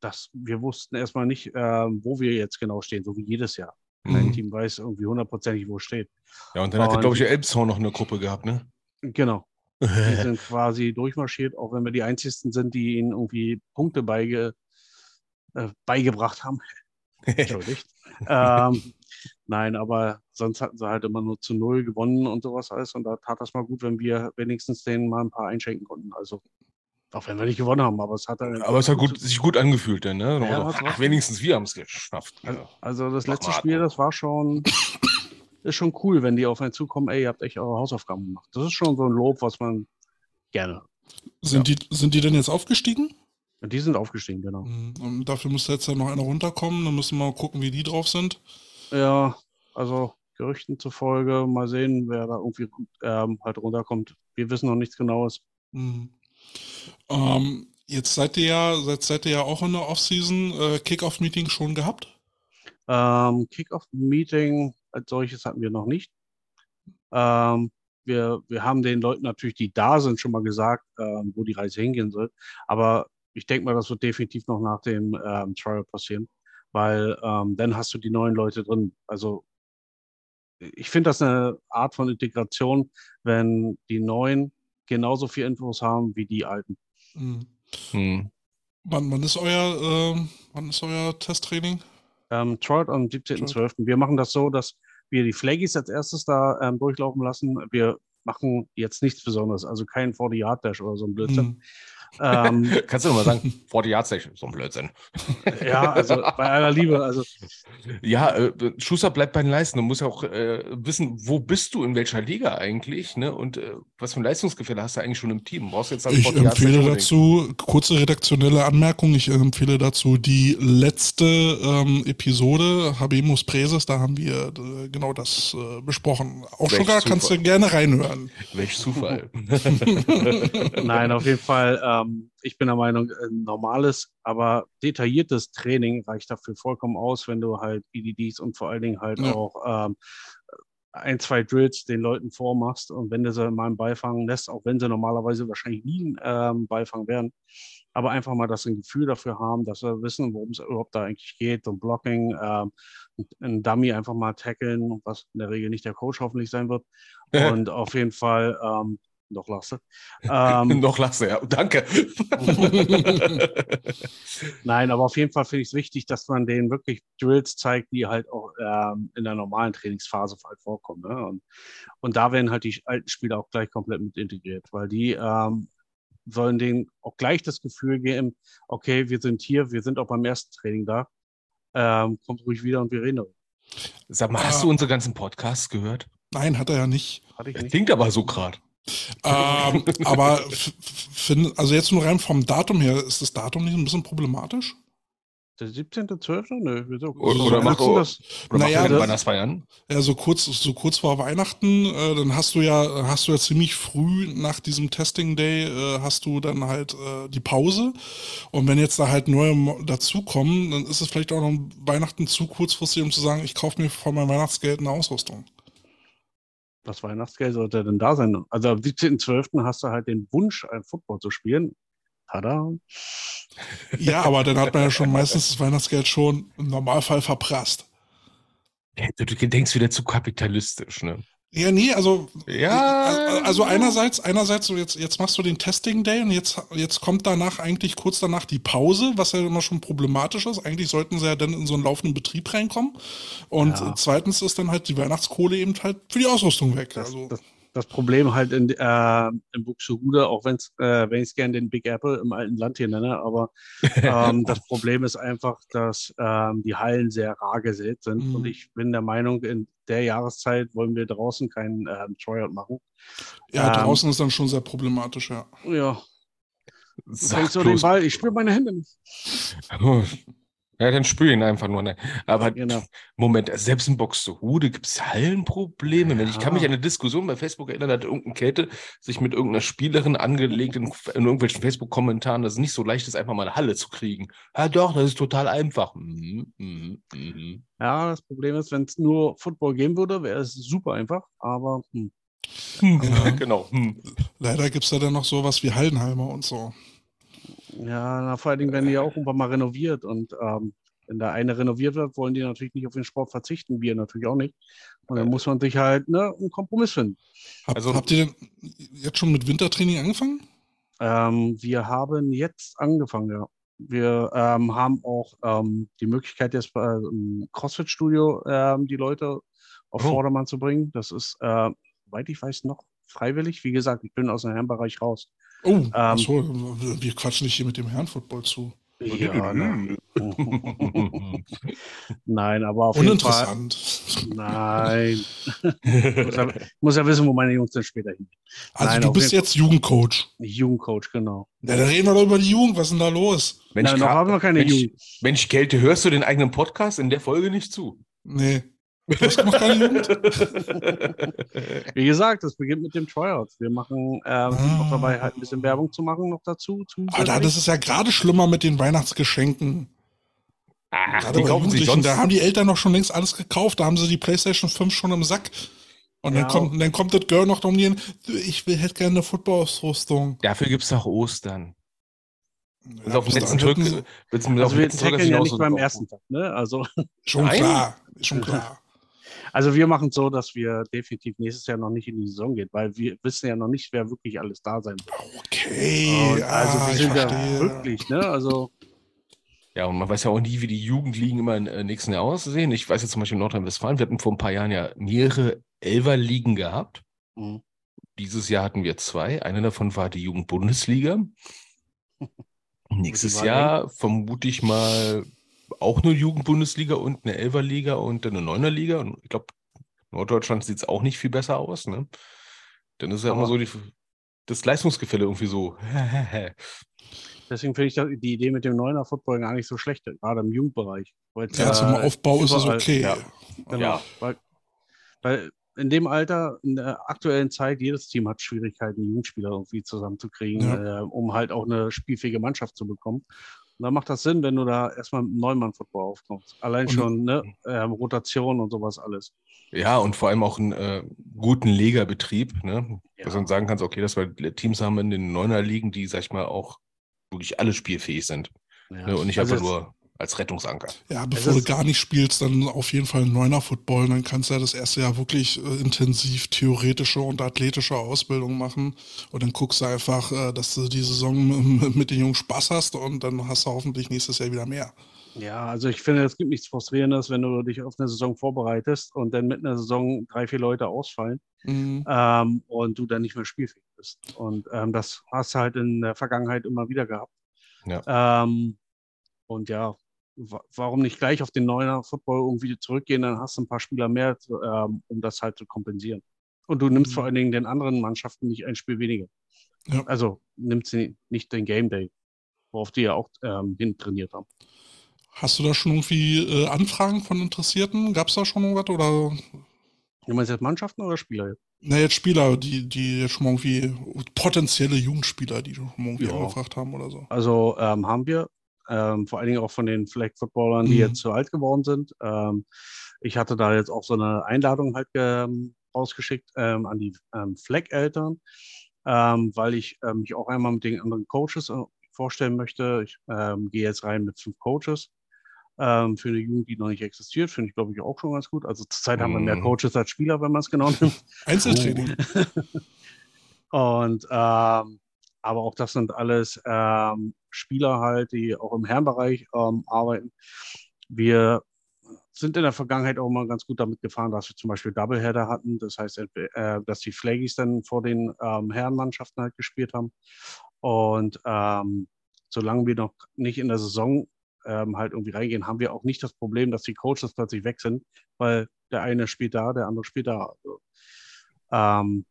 dass wir wussten erstmal nicht, ähm, wo wir jetzt genau stehen, so wie jedes Jahr. Kein mhm. Team weiß irgendwie hundertprozentig, wo es steht. Ja, und dann hat, glaube ich, Elbshorn noch eine Gruppe gehabt, ne? Genau. Die sind quasi durchmarschiert, auch wenn wir die einzigsten sind, die ihnen irgendwie Punkte beige, äh, beigebracht haben. Entschuldigt. ähm, Nein, aber sonst hatten sie halt immer nur zu null gewonnen und sowas alles. Und da tat das mal gut, wenn wir wenigstens denen mal ein paar einschenken konnten. Also, auch wenn wir nicht gewonnen haben, aber es hat dann. Aber es hat gut, sich gut angefühlt, dann, ne? Ja, ach, wenigstens wir haben es geschafft. Also, also das letzte Spiel, das war schon. ist schon cool, wenn die auf einen zukommen, ey, ihr habt echt eure Hausaufgaben gemacht. Das ist schon so ein Lob, was man gerne. Sind, die, sind die denn jetzt aufgestiegen? Die sind aufgestiegen, genau. Mhm. Und dafür müsste jetzt ja noch einer runterkommen. Dann müssen wir mal gucken, wie die drauf sind. Ja, also Gerüchten zufolge, mal sehen, wer da irgendwie ähm, halt runterkommt. Wir wissen noch nichts Genaues. Mhm. Ähm, jetzt seid ihr ja, seid, seid ihr ja auch in der Offseason äh, Kickoff-Meeting schon gehabt? Ähm, Kickoff-Meeting als solches hatten wir noch nicht. Ähm, wir, wir haben den Leuten natürlich, die da sind, schon mal gesagt, ähm, wo die Reise hingehen soll. Aber ich denke mal, das wird definitiv noch nach dem ähm, Trial passieren, weil ähm, dann hast du die neuen Leute drin. Also ich finde das eine Art von Integration, wenn die neuen genauso viel Infos haben wie die alten. Mhm. Hm. Wann, wann, ist euer, äh, wann ist euer Testtraining? Ähm, Trout am 17.12. Wir machen das so, dass wir die Flaggies als erstes da ähm, durchlaufen lassen. Wir machen jetzt nichts Besonderes, also kein 40-Yard-Dash oder so ein Blödsinn. Mhm. Ähm, Kannst du nochmal sagen, 40 Yards so ein Blödsinn. ja, also bei aller Liebe. Also. Ja, äh, Schuster bleibt bei den Leisten. Du musst ja auch äh, wissen, wo bist du in welcher Liga eigentlich ne? und äh, was für ein Leistungsgefälle hast du eigentlich schon im Team. Brauchst jetzt ich empfehle dazu, kurze redaktionelle Anmerkung, ich empfehle dazu die letzte ähm, Episode, Habemus Präses, da haben wir äh, genau das äh, besprochen. Auch Welch sogar Zufall. kannst du gerne reinhören. Welch Zufall. Nein, auf jeden Fall ähm, ich bin der Meinung, ein normales, aber detailliertes Training reicht dafür vollkommen aus, wenn du halt EDDs und vor allen Dingen halt ja. auch ähm, ein, zwei Drills den Leuten vormachst und wenn du sie mal einen Beifang lässt, auch wenn sie normalerweise wahrscheinlich nie einen ähm, Beifang werden, aber einfach mal, dass sie ein Gefühl dafür haben, dass sie wissen, worum es überhaupt da eigentlich geht und Blocking, ähm, ein Dummy einfach mal tackeln, was in der Regel nicht der Coach hoffentlich sein wird. Und auf jeden Fall ähm, noch lasse. Ähm, noch lasse, ja. Danke. Nein, aber auf jeden Fall finde ich es wichtig, dass man denen wirklich Drills zeigt, die halt auch ähm, in der normalen Trainingsphase halt vorkommen. Ne? Und, und da werden halt die alten Spieler auch gleich komplett mit integriert, weil die ähm, sollen denen auch gleich das Gefühl geben, okay, wir sind hier, wir sind auch beim ersten Training da. Ähm, kommt ruhig wieder und wir reden darüber. Sag mal, hast du unsere ganzen Podcasts gehört? Nein, hat er ja nicht. Hatte ich nicht. Klingt aber so gerade ähm, aber find, also jetzt nur rein vom Datum her, ist das Datum nicht ein bisschen problematisch? Der 17.12.? Nö, wieso? Oder, oder macht das? Oder naja, macht Weihnachtsfeiern? Ja, so kurz, so kurz vor Weihnachten, äh, dann hast du ja, hast du ja ziemlich früh nach diesem Testing Day, äh, hast du dann halt äh, die Pause. Und wenn jetzt da halt neue dazukommen, dann ist es vielleicht auch noch Weihnachten zu kurzfristig, um zu sagen, ich kaufe mir von meinem Weihnachtsgeld eine Ausrüstung das Weihnachtsgeld sollte denn da sein? Also am 17.12. hast du halt den Wunsch, ein Football zu spielen. Tada. Ja, aber dann hat man ja schon meistens das Weihnachtsgeld schon im Normalfall verprasst. Du denkst wieder zu kapitalistisch, ne? Ja, nee, also, ja. also einerseits, einerseits, so jetzt, jetzt machst du den Testing Day und jetzt, jetzt kommt danach eigentlich kurz danach die Pause, was ja immer schon problematisch ist. Eigentlich sollten sie ja dann in so einen laufenden Betrieb reinkommen. Und ja. zweitens ist dann halt die Weihnachtskohle eben halt für die Ausrüstung weg. Das, also. das, das Problem halt in, äh, in Buxtehude, auch wenn's, äh, wenn ich es gerne den Big Apple im alten Land hier nenne, aber ähm, das Problem ist einfach, dass ähm, die Hallen sehr rar gesät sind. Mhm. Und ich bin der Meinung, in der Jahreszeit wollen wir draußen keinen ähm, Tryout machen. Ja, ähm, draußen ist dann schon sehr problematisch, ja. Ja. Sag so den Ball, ich spüre meine Hände nicht. Ja, dann spüre ihn einfach nur. Ne? Aber genau. Moment, selbst in Buxtehude gibt es Hallenprobleme. Ja. Ich kann mich an eine Diskussion bei Facebook erinnern, da hat irgendeine Kette sich mit irgendeiner Spielerin angelegt in, in irgendwelchen Facebook-Kommentaren, dass es nicht so leicht ist, einfach mal eine Halle zu kriegen. Ja, doch, das ist total einfach. Mhm, mh, mh. Ja, das Problem ist, wenn es nur Football geben würde, wäre es super einfach, aber. Hm. Ja, genau. Hm. Leider gibt es da dann noch sowas wie Hallenheimer und so. Ja, na, vor allen Dingen werden die ja auch irgendwann mal renoviert und ähm, wenn da eine renoviert wird, wollen die natürlich nicht auf den Sport verzichten, wir natürlich auch nicht. Und dann muss man sich halt ne, einen Kompromiss finden. Hab, also, habt ihr denn jetzt schon mit Wintertraining angefangen? Ähm, wir haben jetzt angefangen, ja. Wir ähm, haben auch ähm, die Möglichkeit, jetzt bei im CrossFit-Studio ähm, die Leute auf oh. Vordermann zu bringen. Das ist, äh, soweit ich weiß, noch freiwillig. Wie gesagt, ich bin aus dem Herrenbereich raus. Oh, ähm, achso, wir quatschen nicht hier mit dem Herrenfootball zu. Ja, ne? Nein, aber auf jeden Fall. Uninteressant. Nein. muss, ja, muss ja wissen, wo meine Jungs dann später hin. Also Nein, du bist jetzt Jugendcoach. Jugendcoach, genau. Ja, dann reden wir doch über die Jugend. Was ist denn da los? Mensch, Nein, noch haben wir keine Mensch, Jugend. Mensch, Kälte, hörst du den eigenen Podcast in der Folge nicht zu? Nee. Du hast noch keine Jugend? Wie gesagt, es beginnt mit dem Tryout. Wir machen ähm, sind auch dabei, halt ein bisschen Werbung zu machen noch dazu. Aber da, das ist ja gerade schlimmer mit den Weihnachtsgeschenken. Ach, Gerade die kaufen sich sonst. da haben die Eltern noch schon längst alles gekauft. Da haben sie die PlayStation 5 schon im Sack. Und Ja. dann, kommt, dann kommt das Girl noch um die, ich will, hätte gerne eine Football-Ausrüstung. Dafür gibt es doch Ostern. Willst du auf den letzten Drück, willst du mir auf Also den wir letzten ja nicht beim ersten Tag. Ne? Also, Schon Nein. klar, schon klar. also wir machen es so, dass wir definitiv nächstes Jahr noch nicht in die Saison gehen, weil wir wissen ja noch nicht, wer wirklich alles da sein wird. Okay, Und also ah, wir sind ja wirklich, ne? Also Ja, und man weiß ja auch nie, wie die Jugendligen immer im äh, nächsten Jahr aussehen. Ich weiß jetzt zum Beispiel in Nordrhein-Westfalen, wir hatten vor ein paar Jahren ja mehrere Elferligen gehabt. mh, Dieses Jahr hatten wir zwei. Eine davon war die Jugendbundesliga. Nächstes war Jahr vermute ich mal auch eine Jugendbundesliga und eine Elferliga und eine Neunerliga. Und ich glaube, Norddeutschland sieht es auch nicht viel besser aus. Ne? Dann ist ja immer so die, das Leistungsgefälle irgendwie so. deswegen finde ich die Idee mit dem Neuner Football gar nicht so schlecht, gerade im Jugendbereich. Ja, zum Aufbau ist es okay. Ja, genau. Ja. Weil, weil in dem Alter, in der aktuellen Zeit, jedes Team hat Schwierigkeiten, Jugendspieler irgendwie zusammenzukriegen, äh, um halt auch eine spielfähige Mannschaft zu bekommen. Da macht das Sinn, wenn du da erstmal mit Neumann-Football aufkommst. Allein schon ne, ähm, Rotation und sowas alles. Ja, und vor allem auch einen äh, guten Legerbetrieb, ne? Ja. Dass du dann sagen kannst, okay, dass wir Teams haben in den Neuner-Ligen, die, sag ich mal, auch wirklich alle spielfähig sind. Ja. Ne? Und nicht Also einfach nur als Rettungsanker. Ja, bevor du gar nicht spielst, dann auf jeden Fall Neuner Football. Dann kannst du ja das erste Jahr wirklich äh, intensiv theoretische und athletische Ausbildung machen. Und dann guckst du einfach, äh, dass du die Saison mit den Jungs Spaß hast und dann hast du hoffentlich nächstes Jahr wieder mehr. Ja, also ich finde, es gibt nichts Frustrierendes, wenn du dich auf eine Saison vorbereitest und dann mit einer Saison drei, vier Leute ausfallen Mhm. ähm, und du dann nicht mehr spielfähig bist. Und ähm, das hast du halt in der Vergangenheit immer wieder gehabt. Ähm, und ja, warum nicht gleich auf den Neuner Football irgendwie zurückgehen, dann hast du ein paar Spieler mehr, ähm, um das halt zu kompensieren. Und du nimmst Mhm. vor allen Dingen den anderen Mannschaften nicht ein Spiel weniger. Ja. Also nimmst sie nicht den Game Day, worauf die ja auch ähm, hin trainiert haben. Hast du da schon irgendwie äh, Anfragen von Interessierten? Gab es da schon irgendwas? Oder Du meinst jetzt Mannschaften oder Spieler? na, jetzt Spieler, die, die jetzt schon mal irgendwie potenzielle Jugendspieler, die schon irgendwie Ja. angefragt haben oder so. Also ähm, haben wir, ähm, vor allen Dingen auch von den Flag-Footballern, die Mhm. jetzt zu alt geworden sind. Ähm, ich hatte da jetzt auch so eine Einladung halt ähm, rausgeschickt ähm, an die ähm, Flag-Eltern, ähm, weil ich ähm, mich auch einmal mit den anderen Coaches äh, vorstellen möchte. Ich gehe jetzt rein mit fünf Coaches. Für eine Jugend, die noch nicht existiert, finde ich, glaube ich, auch schon ganz gut. Also zurzeit haben wir mehr Mhm. Coaches als Spieler, wenn man es genau nimmt. Einzeltraining. Und ähm, aber auch das sind alles ähm, Spieler halt, die auch im Herrenbereich ähm, arbeiten. Wir sind in der Vergangenheit auch mal ganz gut damit gefahren, dass wir zum Beispiel Doubleheader hatten. Das heißt, äh, dass die Flaggies dann vor den ähm, Herrenmannschaften halt gespielt haben. Und ähm, solange wir noch nicht in der Saison ähm, halt irgendwie reingehen, haben wir auch nicht das Problem, dass die Coaches plötzlich weg sind, weil der eine spielt da, der andere spielt da. Also, ähm,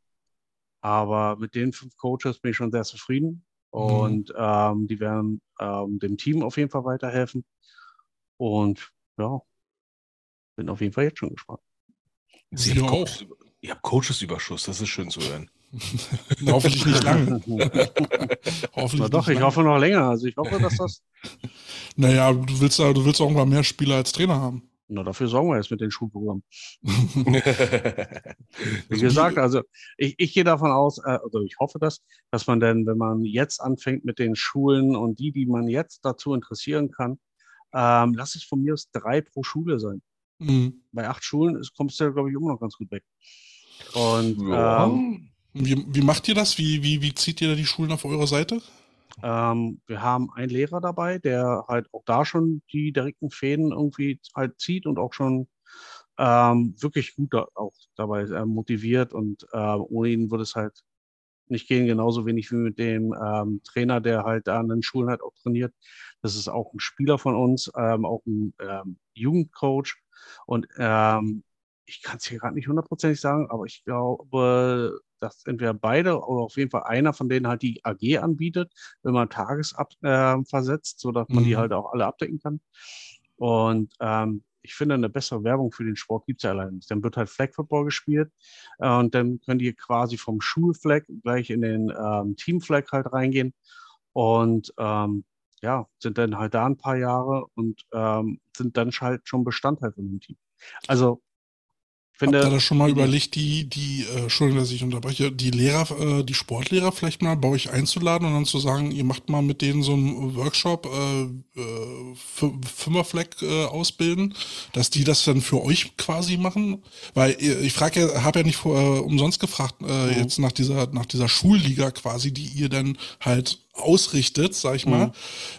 aber mit den fünf Coaches bin ich schon sehr zufrieden. Und ähm, die werden ähm, dem Team auf jeden Fall weiterhelfen. Und ja, bin auf jeden Fall jetzt schon gespannt. Sie haben auch. Coaches, ihr habt Coaches-Überschuss, das ist schön zu hören. Hoffentlich nicht lange. hoffentlich Na doch, nicht ich lange. hoffe noch länger. Also ich hoffe, dass das. Naja, du willst, ja- du willst auch irgendwann mehr Spieler als Trainer haben. Na, dafür sorgen wir jetzt mit den Schulprogrammen. Wie gesagt, also ich, ich gehe davon aus, äh, also ich hoffe das, dass man denn, wenn man jetzt anfängt mit den Schulen und die, die man jetzt dazu interessieren kann, ähm, lass es von mir aus drei pro Schule sein. Mhm. Bei acht Schulen ist, kommst du ja, glaube ich, immer noch ganz gut weg. Und Ja. ähm, Wie, wie macht ihr das? Wie, wie, wie zieht ihr da die Schulen auf eure Seite? Ähm, wir haben einen Lehrer dabei, der halt auch da schon die direkten Fäden irgendwie halt zieht und auch schon ähm, wirklich gut da, auch dabei äh, motiviert und äh, ohne ihn würde es halt nicht gehen, genauso wenig wie mit dem ähm, Trainer, der halt an den Schulen halt auch trainiert. Das ist auch ein Spieler von uns, ähm, auch ein ähm, Jugendcoach. Und ähm, ich kann es hier gerade nicht hundertprozentig sagen, aber ich glaube, dass entweder beide oder auf jeden Fall einer von denen halt die AG anbietet, wenn man tagesversetzt, äh, sodass man mhm. die halt auch alle abdecken kann. Und ähm, ich finde, eine bessere Werbung für den Sport gibt es ja allein nicht. Dann wird halt Flag Football gespielt äh, und dann können die quasi vom Schulflag gleich in den ähm, Teamflag halt reingehen und ähm, ja, sind dann halt da ein paar Jahre und ähm, sind dann halt schon Bestandteil von dem Team. Also finde, Habt ihr das schon mal überlegt, die, die, äh, Entschuldigung, dass ich unterbreche, die Lehrer, äh, die Sportlehrer vielleicht mal bei euch einzuladen und dann zu sagen, ihr macht mal mit denen so einen Workshop, äh, äh, Fünferfleck äh, ausbilden, dass die das dann für euch quasi machen? Weil äh, ich frage ja, habe ja nicht vor, äh, umsonst gefragt, äh, mhm. jetzt nach dieser, nach dieser Schulliga quasi, die ihr dann halt ausrichtet, sag ich mal, mhm.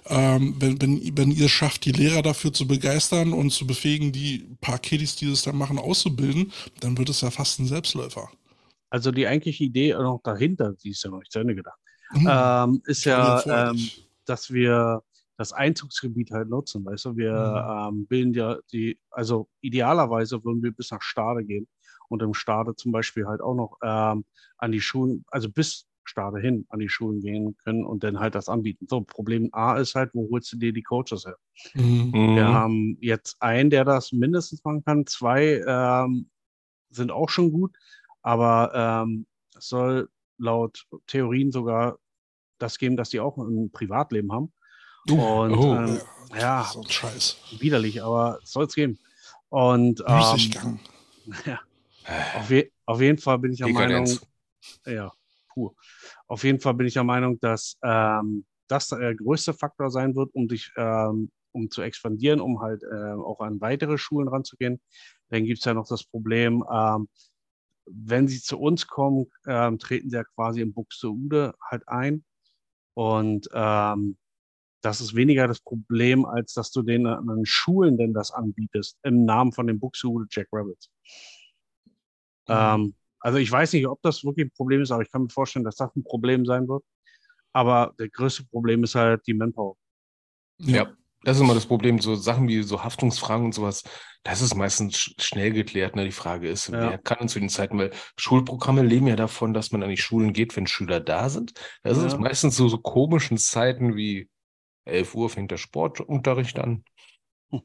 ähm, wenn, wenn, wenn ihr es schafft, die Lehrer dafür zu begeistern und zu befähigen, die paar Kiddies, die das dann machen, auszubilden, dann wird es ja fast ein Selbstläufer. Also die eigentliche Idee noch dahinter, die ist ja noch nicht zu Ende gedacht, mhm. ähm, ist ja, ähm, dass wir das Einzugsgebiet halt nutzen. Weißt du, wir mhm. ähm, bilden ja die, also idealerweise würden wir bis nach Stade gehen und im Stade zum Beispiel halt auch noch ähm, an die Schulen, also bis Stade hin an die Schulen gehen können und dann halt das anbieten. So, Problem A ist halt, wo holst du dir die Coaches her? Mhm. Wir haben jetzt einen, der das mindestens machen kann. Zwei ähm, sind auch schon gut, aber ähm, es soll laut Theorien sogar das geben, dass die auch ein Privatleben haben. Uh, und oh, ähm, ja, so ein Scheiß. widerlich, aber soll es geben. Und ähm, ja, auf, je, auf, jeden Fall bin ich der Meinung, ja, pur. Auf jeden Fall bin ich der Meinung, dass ähm, das der größte Faktor sein wird, um dich, ähm, um zu expandieren, um halt äh, auch an weitere Schulen ranzugehen. Dann gibt es ja noch das Problem, ähm, wenn sie zu uns kommen, ähm, treten sie ja quasi im Buxtehude halt ein. Und ähm, das ist weniger das Problem, als dass du den an den Schulen denn das anbietest, im Namen von dem Buxtehude Jack Rabbits. Mhm. Also ich weiß nicht, ob das wirklich ein Problem ist, aber ich kann mir vorstellen, dass das ein Problem sein wird. Aber der größte Problem ist halt die Manpower. Ja, das ist immer das Problem. So Sachen wie so Haftungsfragen und sowas, das ist meistens schnell geklärt. Ne? Die Frage ist, ja. wer kann zu den Zeiten, weil Schulprogramme leben ja davon, dass man an die Schulen geht, wenn Schüler da sind. Das ja. ist meistens so, so komischen Zeiten wie 11 Uhr fängt der Sportunterricht an.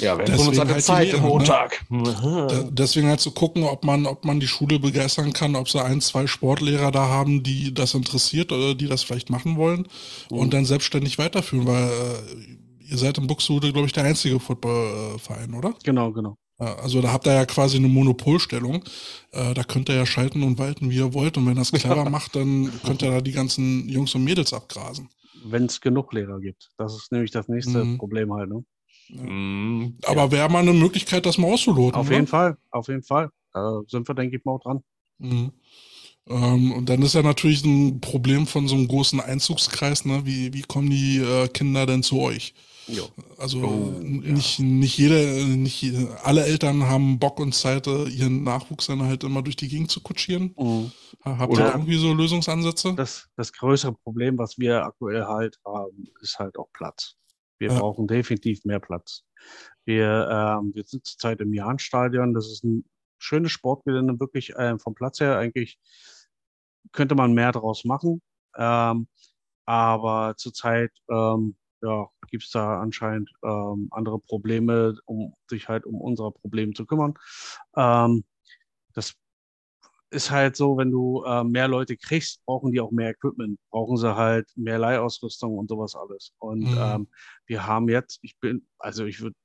Ja, wir haben uns an der halt Zeit am Montag. Ne? Deswegen halt zu gucken, ob man, ob man die Schule begeistern kann, ob sie ein, zwei Sportlehrer da haben, die das interessiert oder die das vielleicht machen wollen mhm. und dann selbstständig weiterführen, weil äh, ihr seid im Buxtehude, glaube ich, der einzige Footballverein, oder? Genau, genau. Also da habt ihr ja quasi eine Monopolstellung. Äh, da könnt ihr ja schalten und walten, wie ihr wollt. Und wenn das clever macht, dann könnt ihr da die ganzen Jungs und Mädels abgrasen. Wenn es genug Lehrer gibt. Das ist nämlich das nächste mhm. Problem halt. Ne? Mhm, Aber wäre mal eine Möglichkeit, das mal auszuloten. Auf oder? jeden Fall, auf jeden Fall. Da sind wir, denke ich, mal auch dran. Mhm. Ähm, und dann ist ja natürlich ein Problem von so einem großen Einzugskreis, ne? Wie, wie kommen die äh, Kinder denn zu euch? Jo. Also oh, nicht, ja. nicht jede, nicht alle Eltern haben Bock und Zeit, äh, ihren Nachwuchs dann halt immer durch die Gegend zu kutschieren. Mhm. Habt ihr irgendwie so Lösungsansätze? Das, das größere Problem, was wir aktuell halt haben, ist halt auch Platz. Wir ja. brauchen definitiv mehr Platz. Wir, ähm, wir sind zurzeit im Jahnstadion. Das ist ein schönes Sportgelände, wirklich äh, vom Platz her eigentlich könnte man mehr daraus machen. Ähm, aber zurzeit ähm, ja, gibt es da anscheinend ähm, andere Probleme, um sich halt um unsere Probleme zu kümmern. Ähm, das ist halt so, wenn du äh, mehr Leute kriegst, brauchen die auch mehr Equipment, brauchen sie halt mehr Leihausrüstung und sowas alles. Und mhm. ähm, wir haben jetzt, ich bin, also ich würde,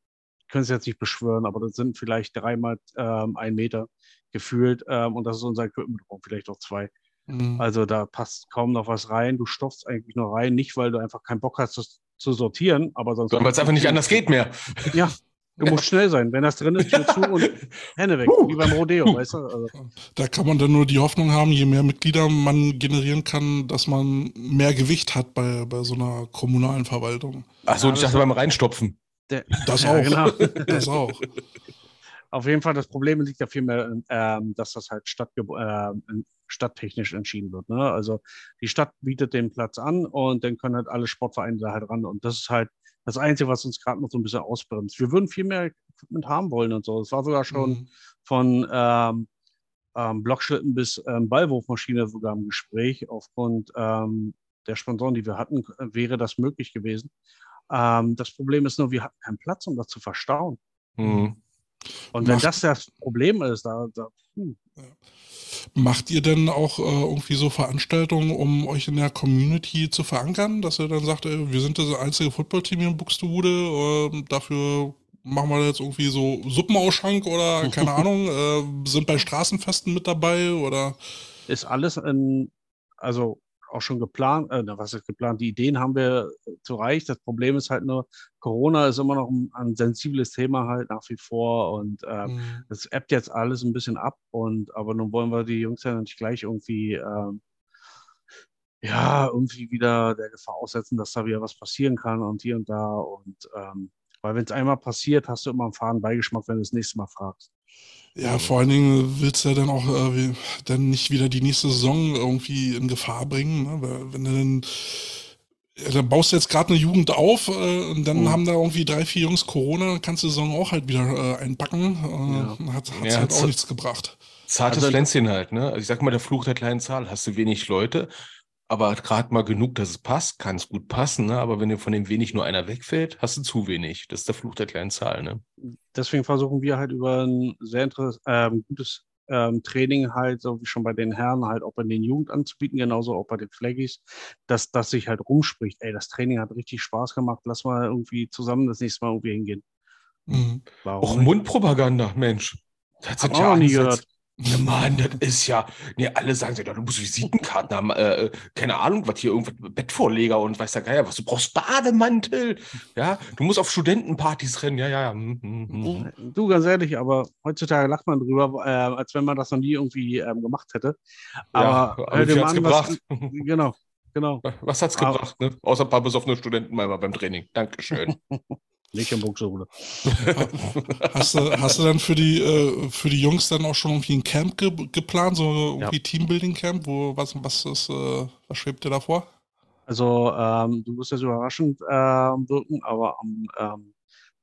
können es jetzt nicht beschwören, aber das sind vielleicht dreimal ähm, ein Meter gefühlt ähm, und das ist unser Equipment, vielleicht auch zwei. Mhm. Also da passt kaum noch was rein. Du stopfst eigentlich nur rein, nicht weil du einfach keinen Bock hast zu, zu sortieren, aber sonst. Weil es einfach nicht anders geht mehr. Ja, Du musst schnell sein. Wenn das drin ist, Tür zu und Hände weg. Uh, wie beim Rodeo, uh. weißt du? Also. Da kann man dann nur die Hoffnung haben, je mehr Mitglieder man generieren kann, dass man mehr Gewicht hat bei, bei so einer kommunalen Verwaltung. Achso, ja, ich dachte beim Reinstopfen. Der, das ja, auch. Genau. Das auch. Auf jeden Fall, das Problem liegt ja vielmehr, ähm, dass das halt Stadtge äh, stadttechnisch entschieden wird. Ne? Also die Stadt bietet den Platz an und dann können halt alle Sportvereine da halt ran. Und das ist halt das Einzige, was uns gerade noch so ein bisschen ausbremst. Wir würden viel mehr Equipment haben wollen und so. Es war sogar schon mhm. von ähm, ähm, Blockschlitten bis ähm, Ballwurfmaschine sogar im Gespräch. Aufgrund ähm, der Sponsoren, die wir hatten, wäre das möglich gewesen. Ähm, das Problem ist nur, wir hatten keinen Platz, um das zu verstauen. Mhm. Und wenn Macht, das das Problem ist, da, da hm. Macht ihr denn auch äh, irgendwie so Veranstaltungen, um euch in der Community zu verankern, dass ihr dann sagt, ey, wir sind das einzige Footballteam in Buxtehude, äh, dafür machen wir jetzt irgendwie so Suppenausschank oder keine Ahnung, äh, sind bei Straßenfesten mit dabei oder? Ist alles in, also auch schon geplant, äh, was ist geplant, die Ideen haben wir zu reich. Das Problem ist halt nur, Corona ist immer noch ein, ein sensibles Thema halt nach wie vor und äh, mhm. das ebbt jetzt alles ein bisschen ab und aber nun wollen wir die Jungs ja nicht gleich irgendwie ähm, ja, irgendwie wieder der Gefahr aussetzen, dass da wieder was passieren kann und hier und da und ähm, weil wenn es einmal passiert, hast du immer einen faden Beigeschmack, wenn du das nächste Mal fragst. Ja, vor allen Dingen willst du ja dann auch äh, dann nicht wieder die nächste Saison irgendwie in Gefahr bringen. Ne? Weil wenn du dann, ja, dann baust du jetzt gerade eine Jugend auf äh, und dann mhm. haben da irgendwie drei, vier Jungs Corona, dann kannst du die Saison auch halt wieder äh, einpacken. Äh, ja. Hat es ja, halt auch nichts gebracht. Zartes also, Pflänzchen halt, ne? Also ich sag mal, der Fluch der kleinen Zahl. Hast du wenig Leute, aber gerade mal genug, dass es passt, kann es gut passen, ne? aber wenn dir von dem wenig nur einer wegfällt, hast du zu wenig. Das ist der Fluch der kleinen Zahl. Ne? Deswegen versuchen wir halt über ein sehr interessantes, ähm, gutes ähm, Training halt, so wie schon bei den Herren, halt auch bei den Jugend anzubieten, genauso auch bei den Flaggies, dass das sich halt rumspricht. Ey, das Training hat richtig Spaß gemacht, lass mal irgendwie zusammen das nächste Mal irgendwie hingehen. Mhm. Auch Mundpropaganda, Mensch. Das hat ja auch noch nie gehört. Ja, Mann, das ist ja. Nee, alle sagen ja, du musst Visitenkarten haben, äh, keine Ahnung, was hier irgendwas Bettvorleger und weiß der Geier was. Du brauchst Bademantel. Ja, du musst auf Studentenpartys rennen. Ja, ja, ja. Hm, hm, hm. Du, ganz ehrlich, aber heutzutage lacht man drüber, äh, als wenn man das noch nie irgendwie ähm, gemacht hätte. Aber, ja, aber wie hat's gebracht? Was, genau, genau. Was hat's gebracht, ne? Außer ein paar besoffene Studenten mal beim Training. Dankeschön. Nicht im Buxtehude. hast, du, hast du dann für die, äh, für die Jungs dann auch schon irgendwie ein Camp ge geplant, so irgendwie ja. Teambuilding-Camp? Wo, was, was, ist, äh, was schwebt dir da vor? Also, ähm, du wirst jetzt überraschend äh, wirken, aber am ähm,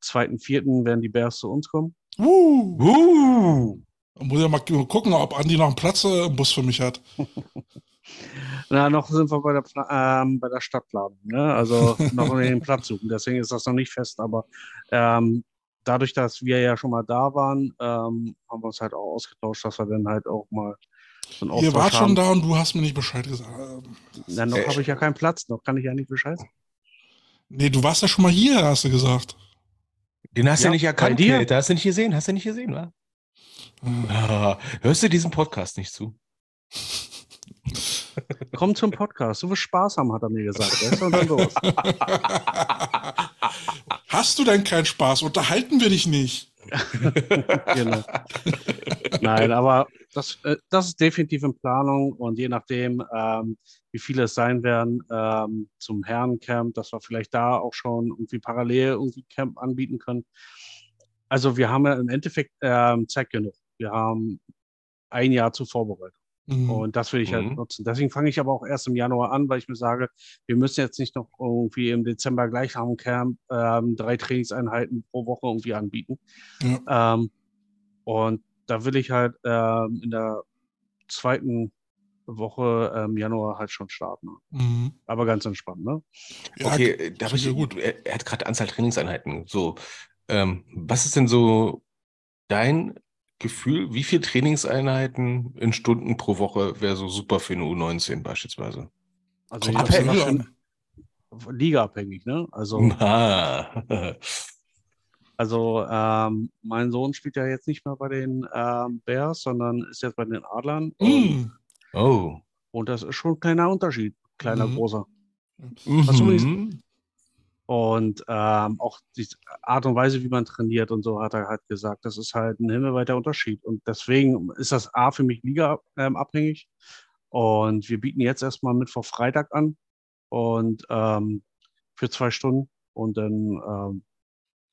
2.4. werden die Bears zu uns kommen. Uh, uh. Muss ja mal gucken, ob Andi noch einen Platz äh, im Bus für mich hat. Na, noch sind wir bei der, ähm, bei der Stadtplanung. Ne? Also noch in den Platz suchen. Deswegen ist das noch nicht fest. Aber ähm, dadurch, dass wir ja schon mal da waren, ähm, haben wir uns halt auch ausgetauscht, dass wir dann halt auch mal so einen Ihr wart haben. schon da und du hast mir nicht Bescheid gesagt. Na, noch habe ich ja keinen Platz. Noch kann ich ja nicht Bescheid sagen. Nee, du warst ja schon mal hier, hast du gesagt. Den hast ja, du nicht erkannt, dir? Da hast du nicht gesehen, hast du nicht gesehen, wa? Hm. Ah, hörst du diesen Podcast nicht zu? Komm zum Podcast, du wirst Spaß haben, hat er mir gesagt. Hast du denn keinen Spaß? Unterhalten wir dich nicht. genau. Nein, aber das, äh, das ist definitiv in Planung und je nachdem, ähm, wie viele es sein werden ähm, zum Herrencamp, dass wir vielleicht da auch schon irgendwie parallel irgendwie Camp anbieten können. Also wir haben ja im Endeffekt ähm, Zeit genug. Wir haben ein Jahr zur Vorbereitung. Mhm. Und das will ich halt mhm. nutzen. Deswegen fange ich aber auch erst im Januar an, weil ich mir sage, wir müssen jetzt nicht noch irgendwie im Dezember gleich am Camp ähm, drei Trainingseinheiten pro Woche irgendwie anbieten. Ja. Ähm, und da will ich halt ähm, in der zweiten Woche im Januar halt schon starten. Mhm. Aber ganz entspannt, ne? Ja, okay, da ich gut. Er, er hat gerade Anzahl Trainingseinheiten. So, ähm, was ist denn so dein Gefühl, wie viele Trainingseinheiten in Stunden pro Woche wäre so super für eine U19 beispielsweise? Also Kommt Ligaabhängig, ne? Also, also ähm, mein Sohn spielt ja jetzt nicht mehr bei den ähm, Bears, sondern ist jetzt bei den Adlern. Mm. oh. Und das ist schon ein kleiner Unterschied, kleiner, mhm. großer. Mhm. Was übrigens, und ähm, auch die Art und Weise, wie man trainiert und so, hat er halt gesagt, das ist halt ein himmelweiter Unterschied. Und deswegen ist das A für mich Liga ähm, abhängig. Und wir bieten jetzt erstmal mit vor Freitag an und ähm, für zwei Stunden. Und dann ähm,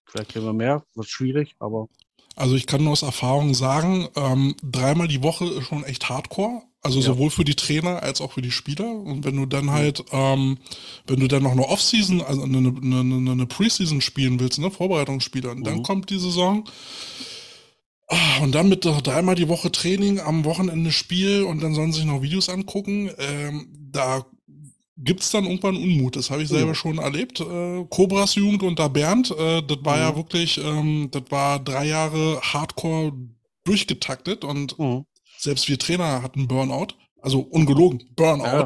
vielleicht kriegen wir mehr, wird schwierig, aber. Also ich kann nur aus Erfahrung sagen, ähm, dreimal die Woche ist schon echt Hardcore. Also Ja. sowohl für die Trainer als auch für die Spieler. Und wenn du dann halt, ähm, wenn du dann noch eine Off-Season, also eine, eine, eine, eine Preseason spielen willst, ne, Vorbereitungsspiele, und dann Mhm. kommt die Saison. Ah, Und dann mit dreimal die Woche Training, am Wochenende Spiel und dann sollen sie sich noch Videos angucken. Ähm, da gibt's dann irgendwann Unmut. Das habe ich selber Ja. schon erlebt. Äh, Cobras Jugend unter Bernd, äh, das war ja Mhm. wirklich, ähm, das war drei Jahre Hardcore durchgetaktet und Mhm. Selbst wir Trainer hatten Burnout. Also ungelogen, Burnout.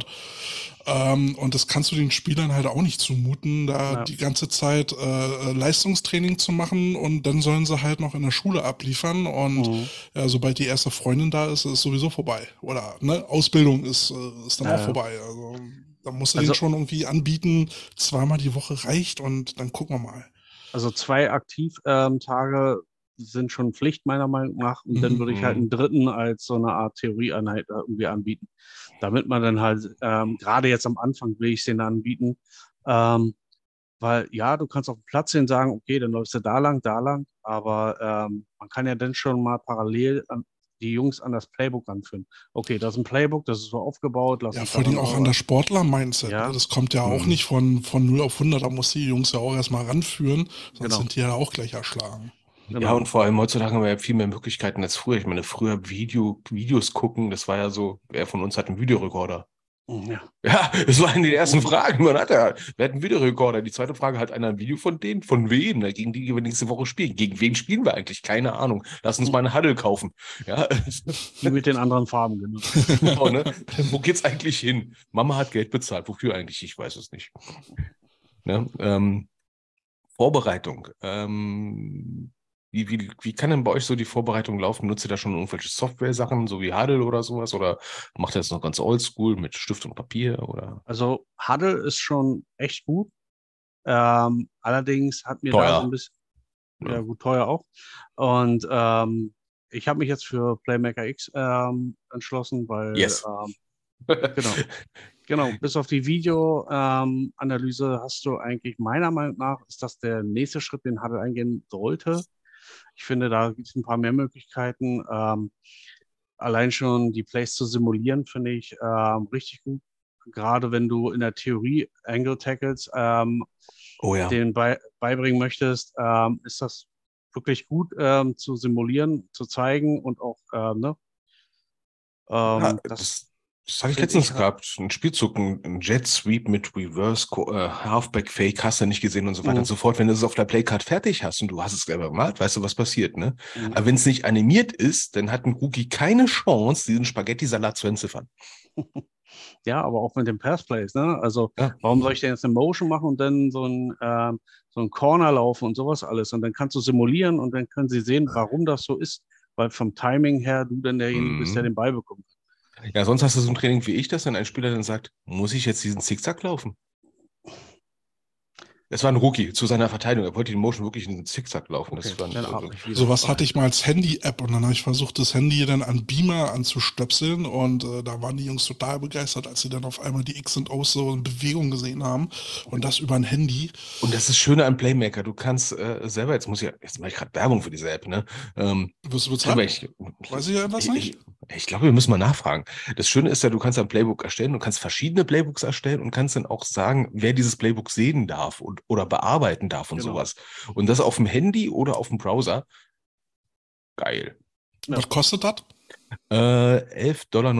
Ähm, und das kannst du den Spielern halt auch nicht zumuten, da Ja. die ganze Zeit äh, Leistungstraining zu machen und dann sollen sie halt noch in der Schule abliefern und Mhm. ja, sobald die erste Freundin da ist, ist es sowieso vorbei. Oder ne, Ausbildung ist, äh, ist dann Ja, auch ja. vorbei. Also da musst du Also- den schon irgendwie anbieten, zweimal die Woche reicht und dann gucken wir mal. Also zwei Aktivtage sind schon Pflicht meiner Meinung nach. Und dann würde ich halt Mhm. einen dritten als so eine Art Theorieeinheit irgendwie anbieten. Damit man dann halt, ähm, gerade jetzt am Anfang will ich es denen anbieten. Ähm, weil ja, du kannst auf dem Platz hin sagen, okay, dann läufst du da lang, da lang. Aber ähm, man kann ja dann schon mal parallel an, die Jungs an das Playbook anführen. Okay, das ist ein Playbook, das ist so aufgebaut. Lass Ja, vor allem auch an der Sportler-Mindset. Ja. Ne? Das kommt ja auch Mhm. nicht von, von 0 auf 100. Da muss die Jungs ja auch erstmal ranführen, sonst Genau. sind die ja auch gleich erschlagen. Genau. Ja, und vor allem heutzutage haben wir ja viel mehr Möglichkeiten als früher. Ich meine, früher Video, Videos gucken, das war ja so, wer von uns hat einen Videorekorder? ja. Ja, das waren die ersten Fragen. Man hat ja, wer hat einen Videorekorder? Die zweite Frage, hat einer ein Video von denen? Von wem? Gegen die wir nächste Woche spielen. Gegen wen spielen wir eigentlich? Keine Ahnung. Lass uns mal einen Huddle kaufen. Ja, Die mit den anderen Farben, genau. genau, ne? Wo geht's eigentlich hin? Mama hat Geld bezahlt. Wofür eigentlich? Ich weiß es nicht. Ne? Ähm, Vorbereitung. Ähm, wie, wie, wie kann denn bei euch so die Vorbereitung laufen? Nutzt ihr da schon irgendwelche Software-Sachen, so wie Huddle oder sowas? Oder macht ihr das noch ganz oldschool mit Stift und Papier? Oder? Also Huddle ist schon echt gut. Ähm, allerdings hat mir Teuer. da so ein bisschen, Ja. ja gut, teuer auch. Und ähm, ich habe mich jetzt für Playmaker X ähm, entschlossen, weil Yes. ähm, genau, genau, bis auf die Videoanalyse ähm, hast du eigentlich meiner Meinung nach ist das der nächste Schritt, den Huddle eingehen sollte. Ich finde, da gibt es ein paar mehr Möglichkeiten. Ähm, allein schon die Plays zu simulieren, finde ich ähm, richtig gut. Gerade wenn du in der Theorie Angle Tackles ähm, Oh ja. den bei, beibringen möchtest, ähm, ist das wirklich gut ähm, zu simulieren, zu zeigen und auch, ähm, ne? Ähm, Ja, das, das, das hatte ich letztens ich gehabt. Ein Spielzug, ein, Jet Sweep mit Reverse, äh, Halfback Fake hast du nicht gesehen und so weiter Mhm. und so fort. Wenn du es auf der Playcard fertig hast und du hast es selber gemalt, weißt du, was passiert, ne? Mhm. Aber wenn es nicht animiert ist, dann hat ein Rookie keine Chance, diesen Spaghetti-Salat zu entziffern. Ja, aber auch mit den Passplays, ne? Also, Ja. warum soll ich denn jetzt eine Motion machen und dann so ein, ähm, so ein Corner laufen und sowas alles? Und dann kannst du simulieren und dann können sie sehen, warum das so ist. Weil vom Timing her du dann derjenige bist, der Mhm. den Ball bekommt. Ja, sonst hast du so ein Training wie ich, dass dann ein Spieler dann sagt, muss ich jetzt diesen Zickzack laufen? Es war ein Rookie zu seiner Verteidigung. Er wollte die Motion wirklich in den Zickzack laufen. Das Okay, ich wieder. Sowas hatte ich mal als Handy-App und dann habe ich versucht, das Handy dann an Beamer anzustöpseln und äh, da waren die Jungs total begeistert, als sie dann auf einmal die X und O's so in Bewegung gesehen haben und das über ein Handy. Und das ist das Schöne an Playmaker. Du kannst äh, selber, jetzt muss ich, jetzt mache ich gerade Werbung für diese App, ne? Ähm, Wirst du aber bezahlt? ich, Weiß ich etwas ich, nicht? ich, ich glaube, wir müssen mal nachfragen. Das Schöne ist ja, du kannst ein Playbook erstellen, du kannst verschiedene Playbooks erstellen und kannst dann auch sagen, wer dieses Playbook sehen darf und, oder bearbeiten darf und Genau. sowas. Und das auf dem Handy oder auf dem Browser. Geil. Ja. Was kostet das? Äh, 11,99 Dollar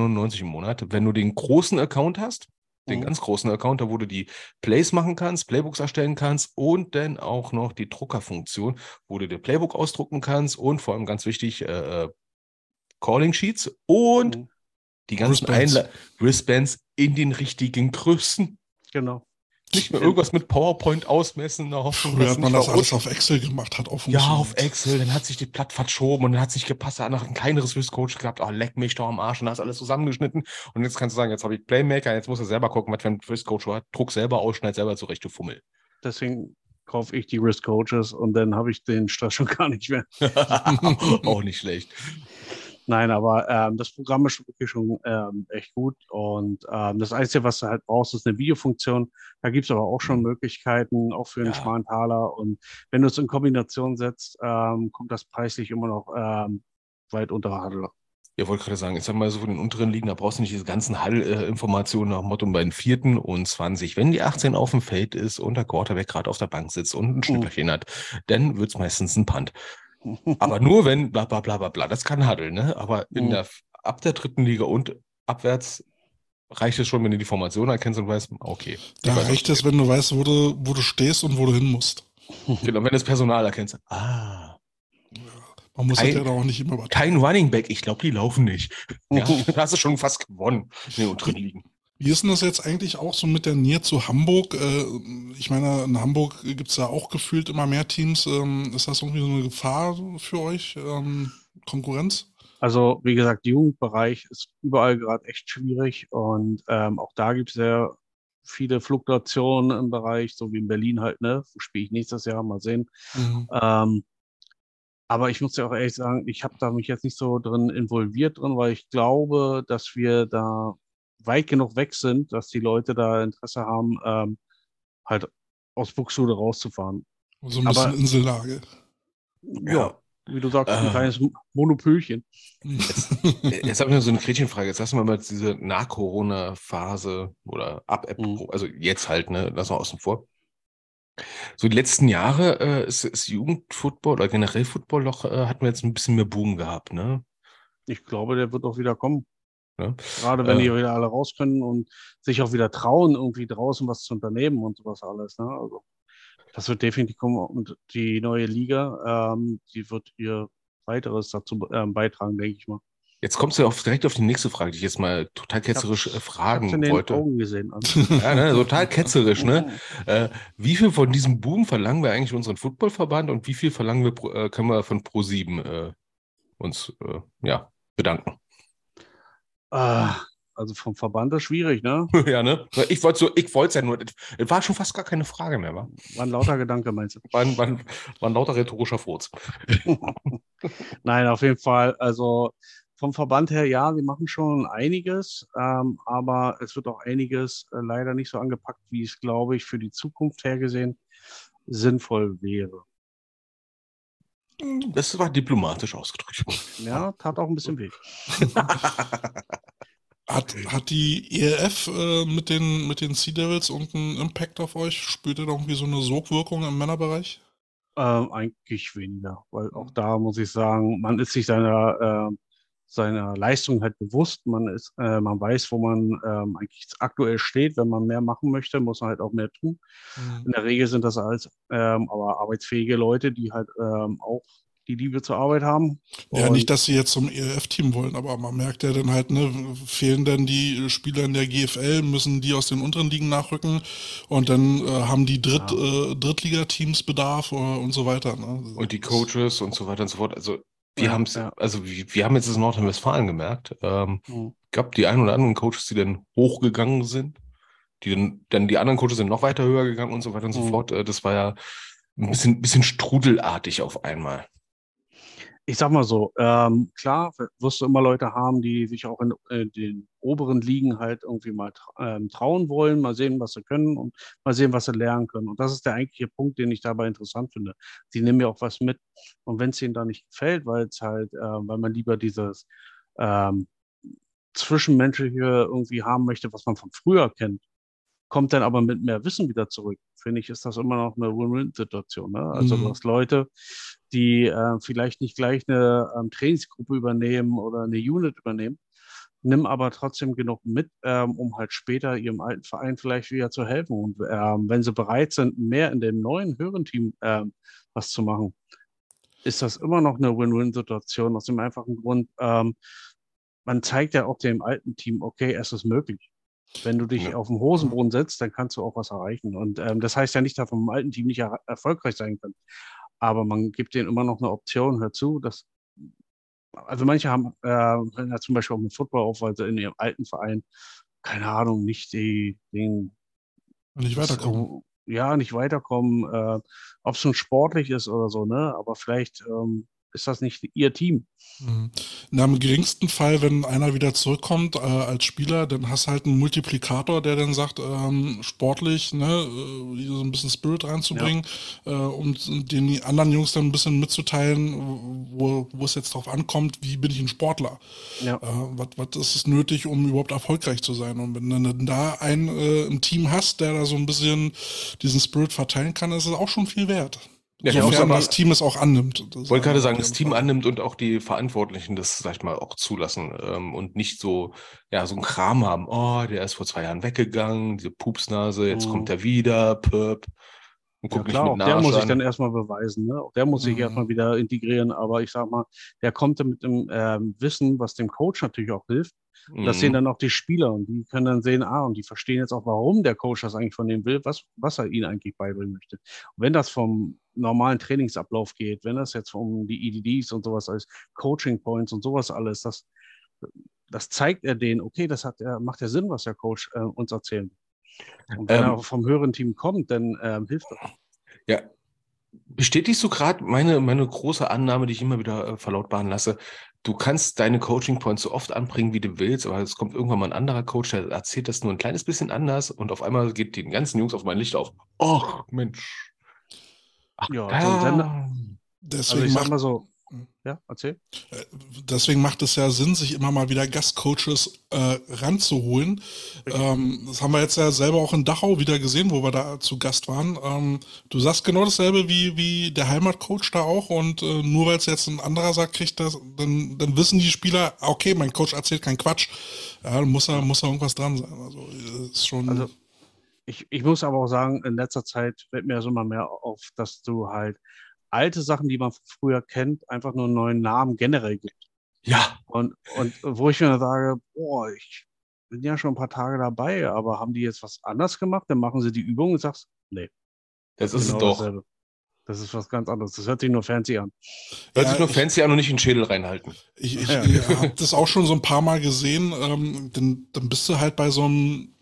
im Monat. Wenn du den großen Account hast, den Mhm. ganz großen Account, da wo du die Plays machen kannst, Playbooks erstellen kannst und dann auch noch die Druckerfunktion, wo du dir Playbook ausdrucken kannst und vor allem ganz wichtig, äh, äh, Calling Sheets und Mhm. die ganzen Wristbands. Einla Wristbands in den richtigen Größen. Genau. Nicht mehr irgendwas mit PowerPoint ausmessen, in der Hoffnung, Früher dass hat man das alles auf Excel gemacht, hat auch Ja, auf Excel, dann hat sich die Platt verschoben und dann hat es nicht gepasst, er hat noch ein kleineres Wristcoach gehabt, oh, leck mich doch am Arsch und hast alles zusammengeschnitten und jetzt kannst du sagen, jetzt habe ich Playmaker, jetzt muss er selber gucken, was für ein Wristcoach hat, druck selber aus, schneid selber zurecht, du Fummel. Deswegen kaufe ich die Risk Coaches und dann habe ich den Stress schon gar nicht mehr. Auch nicht schlecht. Nein, aber ähm, das Programm ist wirklich schon ähm, echt gut. Und ähm, das Einzige, was du halt brauchst, ist eine Videofunktion. Da gibt es aber auch schon Möglichkeiten, auch für einen Ja. schmalen Taler. Und wenn du es in Kombination setzt, ähm, kommt das preislich immer noch ähm, weit unter Handel. Ja, wollte gerade sagen, ich sag mal so von den unteren Ligen, da brauchst du nicht diese ganzen Hall-Informationen nach dem Motto bei den vierten und 20. Wenn die 18 auf dem Feld ist und der Quarterback gerade auf der Bank sitzt und ein Schnipperchen hat, dann wird's meistens ein Punt. Aber nur wenn bla bla bla bla bla, das kann Huddle, ne? Aber in Mhm. der, ab der dritten Liga und abwärts reicht es schon, wenn du die Formation erkennst und weißt, okay. Da weiß, reicht es, wenn du weißt, wo du, wo du stehst und wo du hin musst. Genau, wenn du das Personal erkennst. Ah, Man muss Kein- das ja auch nicht immer übertreiben. kein Running Back, ich glaube, die laufen nicht. Ja, da hast du schon fast gewonnen in den unteren Ligen. Wie ist denn das jetzt eigentlich auch so mit der Nähe zu Hamburg? Äh, ich meine, in Hamburg gibt es ja auch gefühlt immer mehr Teams. Ähm, ist das irgendwie so eine Gefahr für euch? Ähm, Konkurrenz? Also, wie gesagt, Jugendbereich ist überall gerade echt schwierig und ähm, auch da gibt es sehr viele Fluktuationen im Bereich, so wie in Berlin halt, ne? Spiele ich nächstes Jahr? Mal sehen. Mhm. Ähm, aber ich muss ja auch ehrlich sagen, ich habe da mich jetzt nicht so drin involviert drin, weil ich glaube, dass wir da weit genug weg sind, dass die Leute da Interesse haben, ähm, halt aus Buxtehude rauszufahren. So ein bisschen Aber- Insellage. Ja, wie du sagst, ein Äh. kleines Monopölchen. Jetzt habe ich noch so eine Gretchenfrage. Jetzt lassen wir mal diese Nach-Corona-Phase oder ab, App, Mhm. also jetzt halt, ne, lassen wir außen vor. So die letzten Jahre äh, ist, ist Jugendfootball oder generell Football noch, äh, hatten wir jetzt ein bisschen mehr Boom gehabt, ne? Ich glaube, der wird auch wieder kommen. Ja. Gerade wenn Äh. die wieder alle raus können und sich auch wieder trauen, irgendwie draußen was zu unternehmen und sowas alles. Ne? Also, das wird definitiv kommen. Und die neue Liga, ähm, die wird ihr weiteres dazu ähm, beitragen, denke ich mal. Jetzt kommst du auf, direkt auf die nächste Frage, die ich jetzt mal total ketzerisch äh, Ich fragen in den wollte. Augen gesehen. Also. Ja, ne, total ketzerisch, ne? Äh, wie viel von diesem Boom verlangen wir eigentlich unseren Footballverband und wie viel verlangen wir, äh, können wir von Pro7 äh, uns äh, ja, bedanken? Ah, also vom Verband ist schwierig, ne? ja, ne? Ich wollte so, ich wollte es ja nur, es war schon fast gar keine Frage mehr, wa? War ein lauter Gedanke, meinst du? War ein, war ein, war ein lauter rhetorischer Furz. Nein, auf jeden Fall. Also vom Verband her, ja, wir machen schon einiges, ähm, aber es wird auch einiges äh, leider nicht so angepackt, wie es, glaube ich, für die Zukunft her gesehen sinnvoll wäre. Das war diplomatisch ausgedrückt. Ja, tat auch ein bisschen weh. Hat, hat die ELF äh, mit den, mit den Sea Devils und einen Impact auf euch? Spürt ihr da irgendwie so eine Sogwirkung im Männerbereich? Ähm, eigentlich weniger, weil auch da muss ich sagen, man ist sich seiner, äh, seiner Leistung halt bewusst. Man ist, äh, man weiß, wo man ähm, eigentlich aktuell steht. Wenn man mehr machen möchte, muss man halt auch mehr tun. In der Regel sind das alles ähm, aber arbeitsfähige Leute, die halt ähm, auch die Liebe zur Arbeit haben. Ja, Und- nicht, dass sie jetzt zum ELF-Team wollen, aber man merkt ja dann halt, ne, fehlen dann die Spieler in der GFL, müssen die aus den unteren Ligen nachrücken und dann äh, haben die Dritt, äh, Drittligateams Bedarf äh, und so weiter. Ne? Und die Coaches und so weiter und so fort. Also wir Ja, haben es, ja. also wir, wir haben jetzt das Nordrhein-Westfalen gemerkt. Ähm, Mhm. gab die ein oder anderen Coaches, die dann hochgegangen sind, die dann, dann die anderen Coaches sind noch weiter höher gegangen und so weiter und so Mhm. fort. Äh, Das war ja ein bisschen, bisschen strudelartig auf einmal. Ich sag mal so, ähm, klar wirst du immer Leute haben, die sich auch in äh, den oberen Ligen halt irgendwie mal tra ähm, trauen wollen, mal sehen, was sie können und mal sehen, was sie lernen können. Und das ist der eigentliche Punkt, den ich dabei interessant finde. Sie nehmen ja auch was mit. Und wenn es ihnen da nicht gefällt, weil es halt, äh, weil man lieber dieses ähm, Zwischenmenschliche irgendwie haben möchte, was man von früher kennt, kommt dann aber mit mehr Wissen wieder zurück. Finde ich, ist das immer noch eine Win-Win-Situation. Ne? Also Mhm. du hast Leute, die äh, vielleicht nicht gleich eine ähm, Trainingsgruppe übernehmen oder eine Unit übernehmen, nimm aber trotzdem genug mit, ähm, um halt später ihrem alten Verein vielleicht wieder zu helfen. Und ähm, wenn sie bereit sind, mehr in dem neuen höheren Team ähm, was zu machen, ist das immer noch eine Win-Win-Situation aus dem einfachen Grund, ähm, man zeigt ja auch dem alten Team, okay, es ist möglich. Wenn du dich Ja. auf dem Hosenboden setzt, dann kannst du auch was erreichen. Und ähm, das heißt ja nicht, dass man im alten Team nicht er erfolgreich sein kann. Aber man gibt denen immer noch eine Option, hör zu, dass also manche haben äh, ja zum Beispiel auch mit Football auf, weil sie in ihrem alten Verein, keine Ahnung, nicht die, den Nicht weiterkommen. so, ja, nicht weiterkommen, äh, ob es schon sportlich ist oder so, ne? Aber vielleicht ähm, ist das nicht ihr Team? Mhm. In einem geringsten Fall, wenn einer wieder zurückkommt äh, als Spieler, dann hast du halt einen Multiplikator, der dann sagt, ähm, sportlich, ne, äh, so ein bisschen Spirit reinzubringen, ja. äh, um den anderen Jungs dann ein bisschen mitzuteilen, wo, wo es jetzt drauf ankommt, wie bin ich ein Sportler? Ja. Äh, was, was ist es nötig, um überhaupt erfolgreich zu sein? Und wenn du dann da einen äh, im Team hast, der da so ein bisschen diesen Spirit verteilen kann, ist es auch schon viel wert. Ja, Sofern das Team es auch annimmt. Ich wollte gerade sagen, das Team annimmt und auch die Verantwortlichen das, sag ich mal, auch zulassen ähm, und nicht so, ja, so ein Kram haben. Oh, der ist vor zwei Jahren weggegangen, diese Pupsnase, jetzt mhm. kommt er wieder, Pöp. Und ja, klar, auch der muss sich dann erstmal beweisen, ne? Auch der muss sich mhm. erstmal wieder integrieren, aber ich sag mal, der kommt dann mit dem ähm, Wissen, was dem Coach natürlich auch hilft. Mhm. Das sehen mhm. dann auch die Spieler und die können dann sehen, ah, und die verstehen jetzt auch, warum der Coach das eigentlich von dem will, was, was er ihnen eigentlich beibringen möchte. Und wenn das vom normalen Trainingsablauf geht, wenn das jetzt um die EDDs und sowas als Coaching Points und sowas alles, das, das zeigt er denen, okay, das hat, macht ja Sinn, was der Coach äh, uns erzählt. Und wenn ähm, er vom höheren Team kommt, dann ähm, hilft das. Ja, bestätigst du gerade meine, meine große Annahme, die ich immer wieder äh, verlautbaren lasse. Du kannst deine Coaching Points so oft anbringen, wie du willst, aber es kommt irgendwann mal ein anderer Coach, der erzählt das nur ein kleines bisschen anders und auf einmal geht den ganzen Jungs auf mein Licht auf. Ach, Mensch, Ach, ja, ah. deswegen also ich sag mal so, ja, erzähl. Äh, deswegen macht es ja Sinn, sich immer mal wieder Gastcoaches äh, ranzuholen. Ähm, das haben wir jetzt ja selber auch in Dachau wieder gesehen, wo wir da zu Gast waren. Ähm, du sagst genau dasselbe wie, wie der Heimatcoach da auch und äh, nur weil es jetzt ein anderer sagt, kriegt das, dann, dann wissen die Spieler, okay, mein Coach erzählt keinen Quatsch. Ja, muss da muss da irgendwas dran sein. Also ist schon. Also ich, ich muss aber auch sagen, in letzter Zeit fällt mir so immer mehr auf, dass du halt alte Sachen, die man früher kennt, einfach nur einen neuen Namen generell gibt. Ja. Und, und wo ich mir sage, boah, ich bin ja schon ein paar Tage dabei, aber haben die jetzt was anders gemacht? Dann machen sie die Übung und sagst, nee. Das ist genau es doch. Dasselbe. Das ist was ganz anderes. Das hört sich nur fancy an. Hört ja, sich nur ich, fancy an und nicht in den Schädel reinhalten. Ich, ich, ja. ich habe das auch schon so ein paar Mal gesehen. Ähm, dann, dann bist du halt bei so einem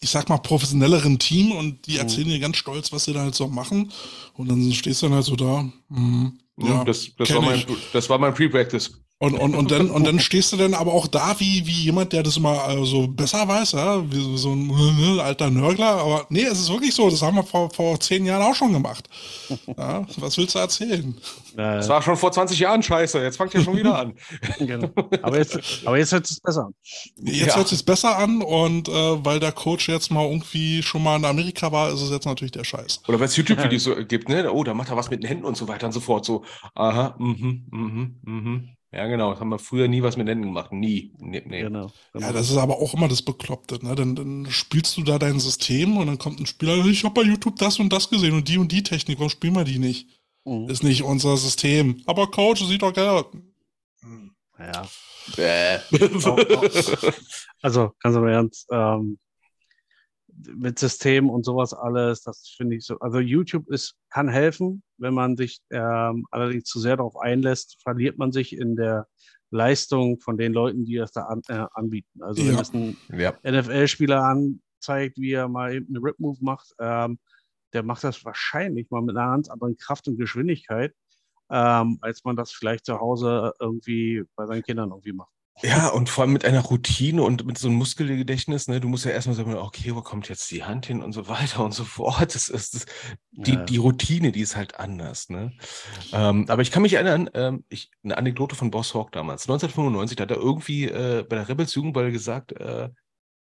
ich sag mal, professionelleren Team und die mhm. erzählen dir ganz stolz, was sie da halt so machen. Und dann stehst du dann halt so da. Mh, ja, das, das, war mein, das war mein Pre-Practice. Und, und, und, dann, und dann stehst du dann aber auch da wie, wie jemand, der das immer äh, so besser weiß, ja, wie so ein äh, alter Nörgler. Aber nee, es ist wirklich so, das haben wir vor, vor zehn Jahren auch schon gemacht. Ja, was willst du erzählen? Das war schon vor 20 Jahren scheiße, jetzt fangt ihr schon wieder an. genau. Aber jetzt, aber jetzt hört es besser an. Jetzt ja. hört es besser an und äh, weil der Coach jetzt mal irgendwie schon mal in Amerika war, ist es jetzt natürlich der Scheiß. Oder weil es YouTube-Videos so gibt, ne? Oh, da macht er was mit den Händen und so weiter und so fort. So, aha, mhm, mhm, mhm. Ja, genau. Das haben wir früher nie was mit Händen gemacht. Nie. Nee, nee. Genau, genau. Ja, das ist aber auch immer das Bekloppte. Ne? Dann, dann spielst du da dein System und dann kommt ein Spieler, ich habe bei YouTube das und das gesehen und die und die Technik, warum spielen wir die nicht? Mhm. Ist nicht unser System. Aber Coach, sieht doch geil aus. Ja. also, ganz im Ernst, ähm, mit System und sowas alles, das finde ich so. Also YouTube ist, kann helfen, wenn man sich ähm, allerdings zu sehr darauf einlässt, verliert man sich in der Leistung von den Leuten, die das da an, äh, anbieten. Also ja. wenn es ein ja. NFL-Spieler anzeigt, wie er mal eben eine Rip-Move macht, ähm, der macht das wahrscheinlich mal mit einer ganz anderen Kraft und Geschwindigkeit, ähm, als man das vielleicht zu Hause irgendwie bei seinen Kindern irgendwie macht. Ja, und vor allem mit einer Routine und mit so einem Muskelgedächtnis, ne? Du musst ja erstmal sagen, okay, wo kommt jetzt die Hand hin und so weiter und so fort. Das ist das, die, ja. die Routine, die ist halt anders, ne? Ähm, aber ich kann mich erinnern, ähm, ich, eine Anekdote von Boss Hawk damals. 1995, da hat er irgendwie äh, bei der Rebels Jugendball gesagt, äh,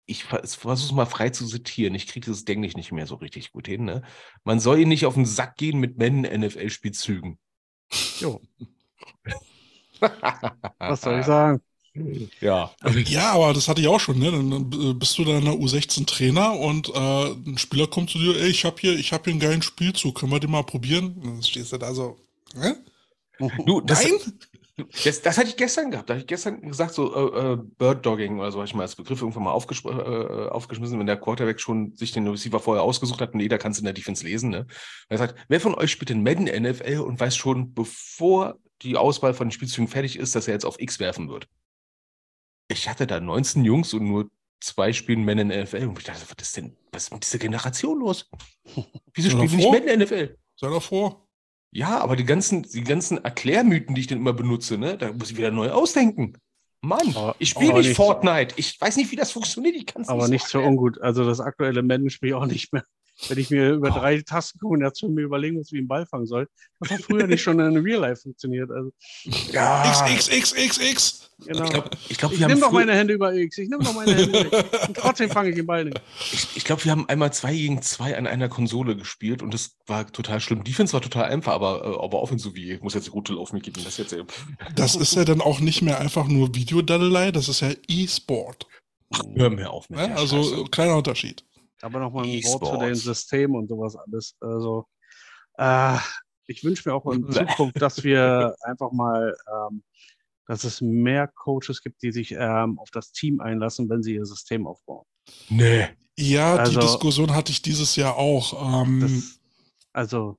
ich versuche es mal frei zu zitieren. Ich kriege das Englisch nicht mehr so richtig gut hin, ne? Man soll ihn nicht auf den Sack gehen mit Men-NFL-Spielzügen. Jo. Was soll ich sagen? Ja. Ja, aber das hatte ich auch schon, ne? Dann bist du da in der U16-Trainer und äh, ein Spieler kommt zu dir, ey, ich habe hier, ich habe hier einen geilen Spielzug, können wir den mal probieren? Und dann stehst du da so, hä? Du, das, Nein? Das, das hatte ich gestern gehabt. Da habe ich gestern gesagt, so äh, äh, Bird-Dogging oder so habe ich mal als Begriff irgendwann mal aufgesch äh, aufgeschmissen, wenn der Quarterback schon sich den Receiver vorher ausgesucht hat und jeder kann es in der Defense lesen. Ne? Er sagt, wer von euch spielt den Madden NFL und weiß schon, bevor die Auswahl von den Spielzügen fertig ist, dass er jetzt auf X werfen wird? Ich hatte da 19 Jungs und nur zwei spielen Men in NFL. Und ich dachte, was ist denn, was ist mit dieser Generation los? Wieso spielen wir nicht Men in NFL? Sei doch vor. Ja, aber die ganzen, die ganzen Erklärmythen, die ich dann immer benutze, ne, da muss ich wieder neu ausdenken. Mann, Aber- ich spiele nicht nicht- Fortnite. Ich weiß nicht, wie das funktioniert. Ich kann es Aber nicht nichts so für ungut. Also das aktuelle Madden spiele ich auch nicht mehr. Wenn ich mir über Oh. drei Tasten gucke und jetzt schon mir überlegen muss, wie ich einen Ball fangen soll. Das hat früher nicht schon in Real Life funktioniert. Also, Ja, X, X, X, X, X. genau. Ich glaube, ich glaub, Ich wir, haben nehme doch meine Hände über X. Ich nehme doch meine Hände über X. Und trotzdem fange ich den Ball nicht. ich, ich glaub, wir haben einmal zwei gegen zwei an einer Konsole gespielt und das war total schlimm. Defense war total einfach, aber, äh, aber wie, ich muss jetzt die Route laufen, geben das jetzt eben. Das ist ja dann auch nicht mehr einfach nur Videodaddelei, das ist ja E-Sport. Hör mir auf mit Ne? Also Scheiße. kleiner Unterschied. Aber nochmal ein Wort zu den Systemen und sowas alles. Also, äh, ich wünsche mir auch in. Zukunft, dass wir einfach mal, ähm, dass es mehr Coaches gibt, die sich ähm, auf das Team einlassen, wenn sie ihr System aufbauen. Nee. Ja, Also- die Diskussion hatte ich dieses Jahr auch. Ähm, Das, also,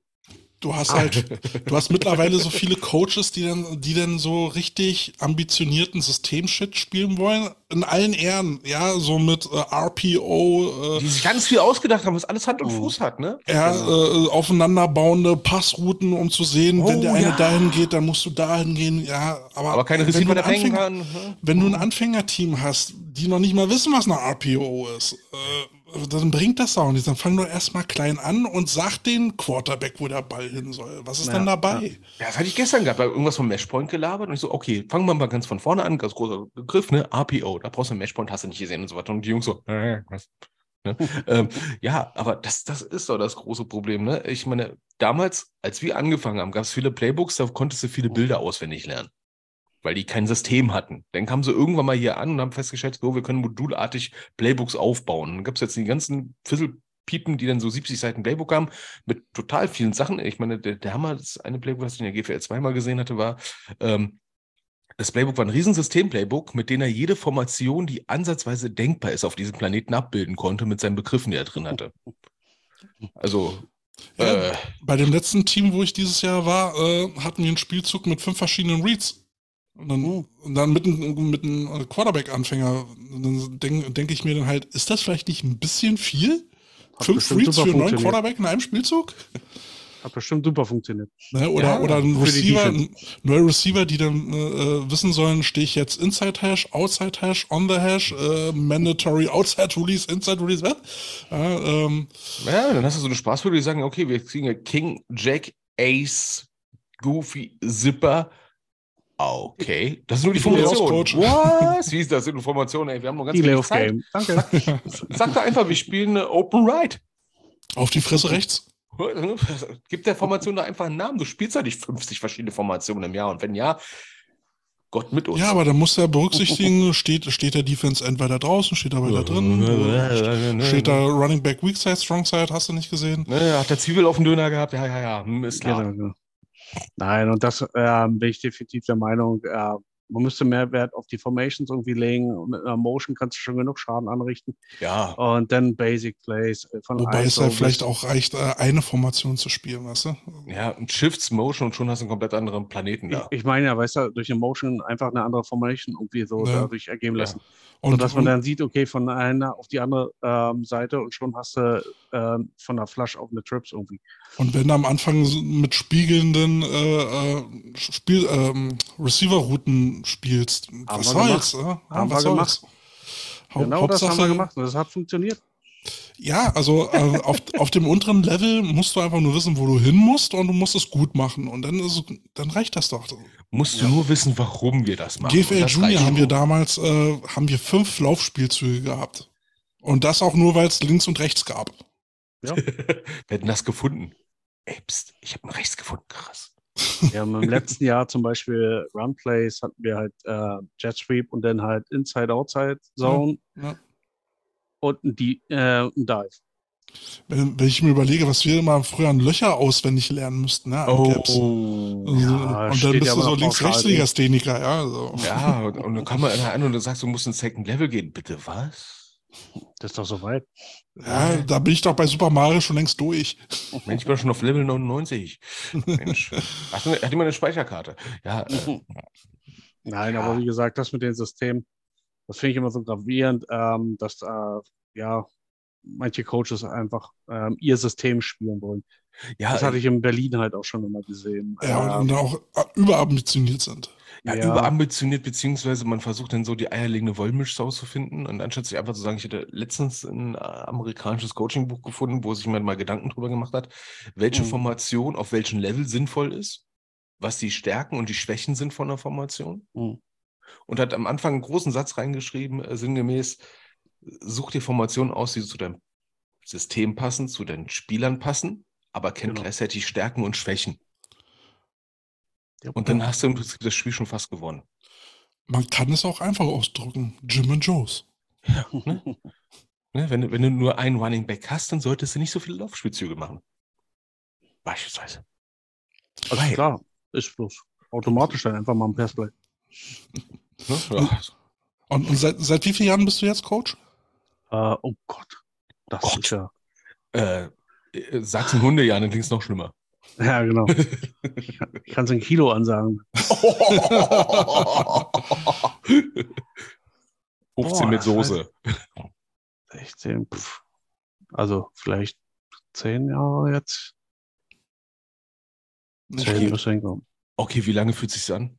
du hast halt, du hast mittlerweile so viele Coaches, die dann, die dann so richtig ambitionierten Systemshit spielen wollen. In allen Ehren, ja, so mit äh, RPO, Die äh, sich ganz viel ausgedacht haben, was alles Hand und Mhm. Fuß hat, ne? ja, Genau. äh, aufeinanderbauende Passrouten, um zu sehen, wenn Oh, der eine ja. dahin geht, dann musst du dahin gehen. Ja, aber, Aber keine wenn du Receiver, der Anfänger, kann. ne? wenn du ein Anfängerteam hast, die noch nicht mal wissen, was eine RPO ist, äh, dann bringt das auch nicht. Dann fang doch erstmal klein an und sag den Quarterback, wo der Ball hin soll. Was ist Ja, denn dabei? Ja, das hatte ich gestern gehabt, irgendwas vom Meshpoint gelabert und ich so, okay, fangen wir mal ganz von vorne an, ganz großer Begriff, ne? RPO, da brauchst du einen Meshpoint, hast du nicht gesehen und so weiter. Und die Jungs so, äh, was? Ne? ähm, ja, aber das, das ist doch das große Problem, ne? Ich meine, damals, als wir angefangen haben, gab es viele Playbooks, da konntest du viele Bilder auswendig lernen. Weil die kein System hatten. Dann kamen sie irgendwann mal hier an und haben festgestellt, so, wir können modulartig Playbooks aufbauen. Dann gab es jetzt die ganzen Fisselpiepen, die dann so 70 Seiten Playbook haben, mit total vielen Sachen. Ich meine, der, der Hammer, das eine Playbook, was ich in der GFL zweimal gesehen hatte, war, ähm, das Playbook war ein Riesensystem-Playbook, mit dem er jede Formation, die ansatzweise denkbar ist, auf diesem Planeten abbilden konnte, mit seinen Begriffen, die er drin hatte. Also, Ja, äh, Bei dem letzten Team, wo ich dieses Jahr war, äh, hatten wir einen Spielzug mit fünf verschiedenen Reads. Und dann, Mhm. und dann mit einem mit einem äh, Quarterback-Anfänger, dann denke denk ich mir dann halt, ist das vielleicht nicht ein bisschen viel? Hat Fünf Reads für einen neuen. Quarterback in einem Spielzug? Hat bestimmt super funktioniert. Ne? Oder, Ja, oder ein Receiver, ein Receiver, die dann äh, äh, wissen sollen, stehe ich jetzt Inside Hash, Outside Hash, On the Hash, äh, Mandatory Outside Release, Inside Release, was? Ja, ähm, ja, dann hast du so eine Spaßvögel, die sagen, okay, wir kriegen ja King, Jack, Ace, Goofy, Zipper. Okay, das ist nur die Formation. Was? Wie ist das in Formation? Ey, wir haben noch ganz Die wenig Layoff Zeit. Game. Danke. Sag doch einfach, wir spielen eine Open Ride. auf die Fresse rechts. Gib der Formation da einfach einen Namen. Du spielst ja nicht 50 verschiedene Formationen im Jahr. Und wenn ja, Gott mit uns. Ja, aber da muss er berücksichtigen, steht, steht der Defense entweder draußen, steht er weiter drin, steht da Running Back Weak Side, Strong Side, hast du nicht gesehen? Ne, hat der Zwiebel auf dem Döner gehabt? Ja, ja, ja. Ist klar. Genau, genau. Nein, und das ähm, bin ich definitiv der Meinung, äh, man müsste mehr Wert auf die Formations irgendwie legen. Und mit einer Motion kannst du schon genug Schaden anrichten. Ja. Und dann Basic Plays äh, von Wobei es ja vielleicht auch reicht, äh, eine Formation zu spielen, weißt du? Ja, ein Shifts Motion und schon hast du einen komplett anderen Planeten Ich, da. ich meine ja, weißt du, durch eine Motion einfach eine andere Formation irgendwie so Ja. dadurch ergeben Ja. lassen. Und, Sodass man und dann sieht, okay, von einer auf die andere ähm, Seite und schon hast du ähm, von der Flush auf eine Trips irgendwie. Und wenn du am Anfang mit spiegelnden äh, äh, Spiel, ähm, Receiver-Routen spielst, Haben was wir soll's? Ja, Haben was wir soll's? Hau genau das haben wir Hauptsache- gemacht und das hat funktioniert. Ja, also äh, auf, auf dem unteren Level musst du einfach nur wissen, wo du hin musst und du musst es gut machen. Und dann, ist, dann reicht das doch. Musst du nur wissen, warum wir das machen. GFL das Junior haben wir damals äh, haben wir fünf Laufspielzüge gehabt. Und das auch nur, weil es links und rechts gab. Ja. Wir hätten das gefunden. Ey, pst, ich habe rechts gefunden. Krass. Wir haben im letzten Jahr zum Beispiel Run Plays, hatten wir halt äh, Jet Sweep und dann halt Inside Outside Zone Ja. und ein, Die- äh, ein Dive. Wenn, wenn ich mir überlege, was wir immer früher an Löcher auswendig lernen müssten, ne? Gaps. Oh. Also, Ja, und dann bist ja du so noch links-rechts-Ligastheniker, ja. So. Ja, und, und dann kam man einer an und dann sagst du, du musst ins Second Level gehen. Bitte was? Das ist doch soweit. ja, da bin ich doch bei Super Mario schon längst durch. Mensch, ich bin schon auf Level 99. Mensch. Ach, hat jemand eine Speicherkarte? Ja, äh, Nein, Ja. aber wie gesagt, das mit dem System, das finde ich immer so gravierend, ähm, dass äh, ja manche Coaches einfach ähm, ihr System spielen wollen. Ja, das hatte ich in Berlin halt auch schon immer gesehen. Ja, Ähm, und auch überambitioniert sind. Ja, Ja. überambitioniert, beziehungsweise man versucht dann so die eierlegende Wollmilchsau zu finden. Und anstatt sich einfach zu sagen, ich hätte letztens ein äh, amerikanisches Coachingbuch gefunden, wo sich jemand mal Gedanken drüber gemacht hat, welche Mhm. Formation auf welchem Level sinnvoll ist, was die Stärken und die Schwächen sind von der Formation. Mhm. Und hat am Anfang einen großen Satz reingeschrieben, äh, sinngemäß, such dir Formationen aus, die zu deinem System passen, zu deinen Spielern passen, aber kennt Genau. gleichzeitig Stärken und Schwächen. Ja. Und dann hast du im Prinzip das Spiel schon fast gewonnen. Man kann es auch einfach ausdrücken. Jim and Joes. Ne? Ne, wenn, du- wenn du nur einen Running Back hast, dann solltest du nicht so viele Laufspielzüge machen. Beispielsweise. Also Weil- klar, ist bloß automatisch dann einfach mal ein Passplay. Ne? Ja. Und, und seit, seit wie vielen Jahren bist du jetzt Coach? Äh, oh Gott. Das Gott. ist ja. Äh, äh, sag's in Hundejahren, dann klingt's noch schlimmer. Ja, genau. Ich kann es in Kilo ansagen. 15 Boah, mit Soße. 16, pff. Also vielleicht 10 Jahre jetzt. Nicht 10 viel. müsste hinkommen. Okay, wie lange fühlt sich's an?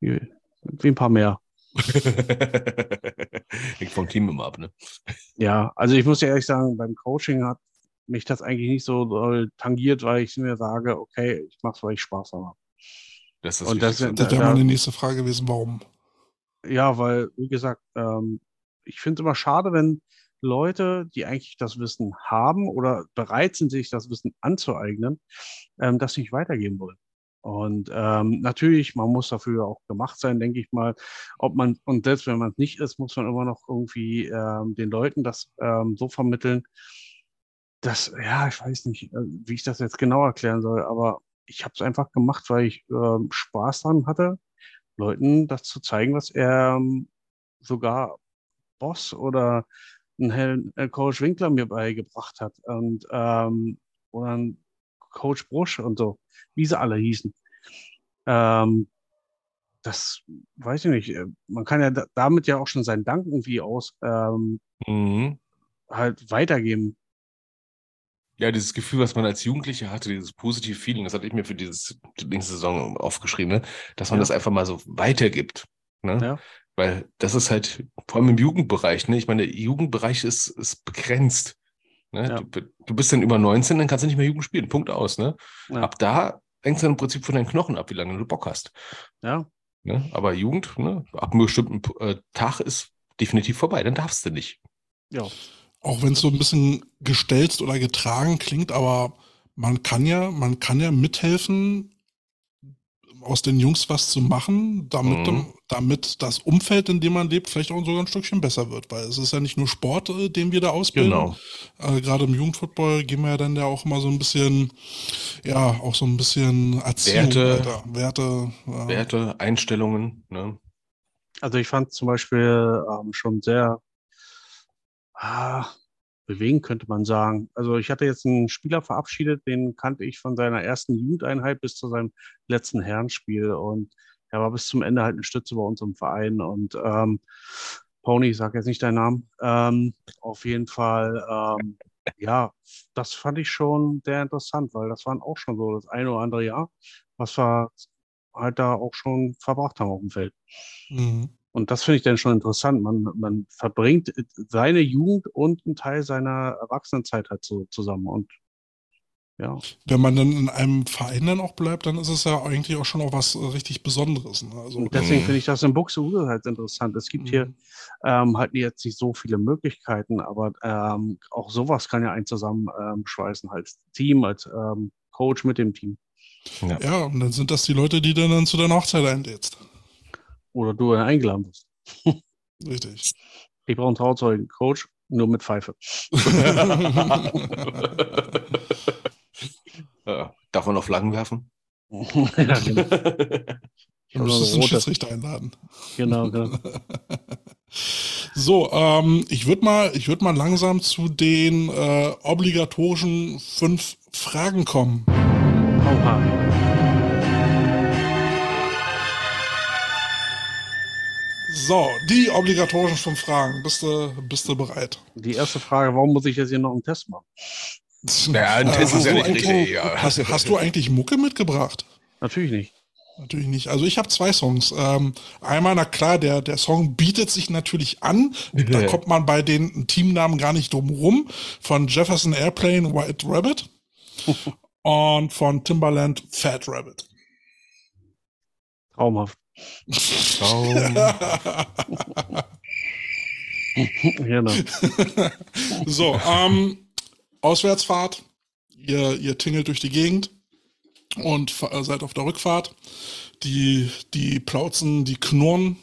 Wie, wie ein paar mehr. Hängt vom Team immer ab, ne? Ja, also ich muss ja ehrlich sagen, beim Coaching hat mich das eigentlich nicht so doll tangiert, weil ich mir sage, okay, ich mache es, weil ich Spaß habe. Das ist Und das-. Das wäre Ja. meine nächste Frage gewesen, warum? Ja, weil, wie gesagt, ähm, ich finde es immer schade, wenn Leute, die eigentlich das Wissen haben oder bereit sind, sich das Wissen anzueignen, ähm, das nicht weitergeben wollen. Und ähm, natürlich, man muss dafür auch gemacht sein, denke ich mal. Ob man, und selbst wenn man es nicht ist, muss man immer noch irgendwie ähm, den Leuten das ähm, so vermitteln, dass, ja, ich weiß nicht, äh, wie ich das jetzt genau erklären soll, aber ich habe es einfach gemacht, weil ich ähm, Spaß dran hatte, Leuten das zu zeigen, was er ähm, sogar Boss oder ein Herrn, äh, Coach Winkler mir beigebracht hat und ähm, oder ein Coach Brusch und so, wie sie alle hießen. Ähm, das weiß ich nicht. äh, Man kann ja da, damit ja auch schon seinen Dank irgendwie aus ähm, Mhm. halt weitergeben. Ja, dieses Gefühl, was man als Jugendlicher hatte, dieses positive Feeling, das hatte ich mir für dieses, die nächste Saison aufgeschrieben, ne? dass man Ja. das einfach mal so weitergibt. Ne? Ja. Weil das ist halt, vor allem im Jugendbereich, ne? ich meine, der Jugendbereich ist, ist begrenzt. Ne? Ja. Du, du bist dann über 19, dann kannst du nicht mehr Jugend spielen. Punkt aus. Ne? Ab da hängt es dann im Prinzip von deinen Knochen ab, wie lange du Bock hast. Ja, Ne? Aber Jugend, ne? ab einem bestimmten äh, Tag ist definitiv vorbei, dann darfst du nicht. ja. Auch wenn es so ein bisschen gestelzt oder getragen klingt, aber man kann ja, man kann ja mithelfen, aus den Jungs was zu machen, damit, Mhm. damit das Umfeld, in dem man lebt, vielleicht auch sogar ein Stückchen besser wird. Weil es ist ja nicht nur Sport, äh, den wir da ausbilden. Genau. Äh, Gerade im Jugendfootball gehen wir ja dann ja auch immer so ein bisschen, ja, auch so ein bisschen Erziehung Werte. weiter. Werte. äh, Werte, Einstellungen. Ne? Also ich fand zum Beispiel ähm, schon sehr ah, bewegend, könnte man sagen. Also ich hatte jetzt einen Spieler verabschiedet, den kannte ich von seiner ersten Jugendeinheit bis zu seinem letzten Herrenspiel und er war bis zum Ende halt eine Stütze bei uns im Verein und ähm, Pony, ich sage jetzt nicht deinen Namen, ähm, auf jeden Fall, ähm, ja, das fand ich schon sehr interessant, weil das waren auch schon so das eine oder andere Jahr, was wir halt da auch schon verbracht haben auf dem Feld. mhm. Und das finde ich dann schon interessant. Man, man verbringt seine Jugend und einen Teil seiner Erwachsenenzeit halt so zusammen. Und ja, Wenn man dann in einem Verein dann auch bleibt, dann ist es ja eigentlich auch schon auch was äh, richtig Besonderes. Ne? Also, und deswegen Mhm. finde ich das in Buxtehude halt interessant. Es gibt hier Mhm. ähm, halt jetzt nicht so viele Möglichkeiten, aber ähm, auch sowas kann ja einen zusammen ähm, schweißen, als Team, als ähm, Coach mit dem Team. Ja, und dann sind das die Leute, die du dann zu deiner Hochzeit einlädst. Oder du eingeladen bist. Richtig. Ich brauche einen Trauzeugen, Coach, nur mit Pfeife. ja. Darf man noch Flaggen werfen? ja, genau. Du Genau, müsstest einen. Schiedsrichter einladen. genau, genau. So, ähm, ich würde mal, ich würde mal langsam zu den äh, obligatorischen fünf Fragen kommen. So, die obligatorischen fünf Fragen. Bist du, bist du bereit? Die erste Frage, warum muss ich jetzt hier noch einen Test machen? Naja, ein Test Äh, ist ja hast nicht du richtig. eigentlich- Ja. Hast, hast du eigentlich Mucke mitgebracht? Natürlich nicht. Natürlich nicht. Also ich habe zwei Songs. Ähm, einmal, na klar, der, der Song bietet sich natürlich an. Da kommt man bei den Teamnamen gar nicht drum rum. Von Jefferson Airplane White Rabbit und von Timbaland Fat Rabbit. Traumhaft. Traum. genau. So, ähm, Auswärtsfahrt. Ihr, ihr tingelt durch die Gegend und äh, seid auf der Rückfahrt. Die, die Plauzen, die knurren.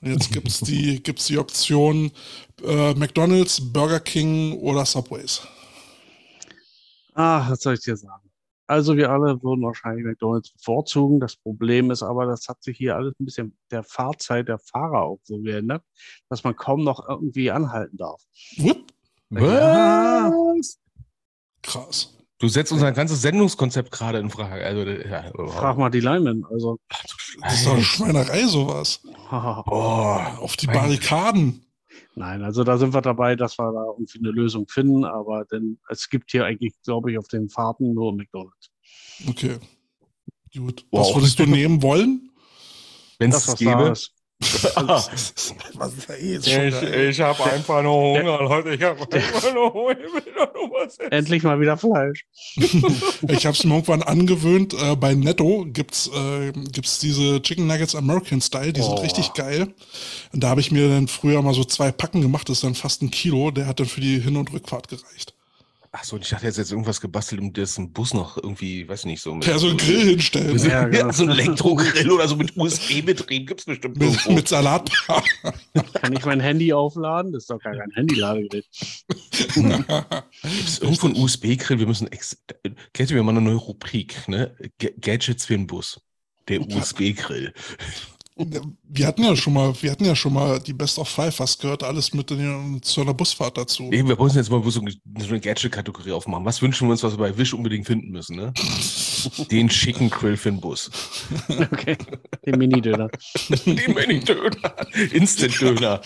Und jetzt gibt's die, gibt's die Option äh, McDonalds, Burger King oder Subways. Ah, was soll ich dir sagen? Also wir alle würden wahrscheinlich McDonalds bevorzugen. Das Problem ist aber, das hat sich hier alles ein bisschen der Fahrzeit der Fahrer auch so geändert, dass man kaum noch irgendwie anhalten darf. Wupp, Was? krass. Du setzt unser ganzes Sendungskonzept gerade in Frage. Also, ja, Frag mal die Linemen. Also, Das ist doch eine Schweinerei, sowas. Oh, Auf die Mein- Barrikaden. Nein, also da sind wir dabei, dass wir da irgendwie eine Lösung finden. Aber denn es gibt hier eigentlich, glaube ich, auf den Fahrten nur McDonalds. Okay. Gut. Wow. Was würdest du nehmen wollen? wenn Das, es was da gäbe. ist. Was ist da eh jetzt schon geil? ich habe einfach nur Hunger, Leute. Ich habe einfach nur Hunger. Ich will doch nur was essen. Endlich mal wieder Fleisch. Ich habe es mir irgendwann angewöhnt. Äh, bei Netto gibt's äh, gibt's diese Chicken Nuggets American Style. Die sind Oh. richtig geil. Und da habe ich mir dann früher mal so zwei Packen gemacht. Das ist dann fast ein Kilo. Der hat dann für die Hin- und Rückfahrt gereicht. Achso, ich dachte jetzt jetzt irgendwas gebastelt, um das ein Bus noch irgendwie, weiß nicht, so mit. Ja, so einen Grill hinstellen. So, Ja, ja, genau. so ein Elektrogrill oder so mit USB-Betrieb gibt's bestimmt Mit, mit Salatbar. Kann ich mein Handy aufladen? Das ist doch gar kein Handy-Ladegerät. Gibt's irgendwo ein USB-Grill? Wir müssen ex Kennt ihr mir mal eine neue Rubrik, ne? Ga- Gadgets für den Bus. Der USB-Grill. Wir hatten ja schon mal, wir hatten ja schon mal die Best of Five, was gehört alles mit in, den- zu einer Busfahrt dazu. Nee, wir müssen jetzt mal so eine so eine Gadget-Kategorie aufmachen. Was wünschen wir uns, was wir bei Wish unbedingt finden müssen, ne? Den schicken Grill für den Bus. Okay. Den Mini-Döner. Den Mini-Döner. Instant-Döner.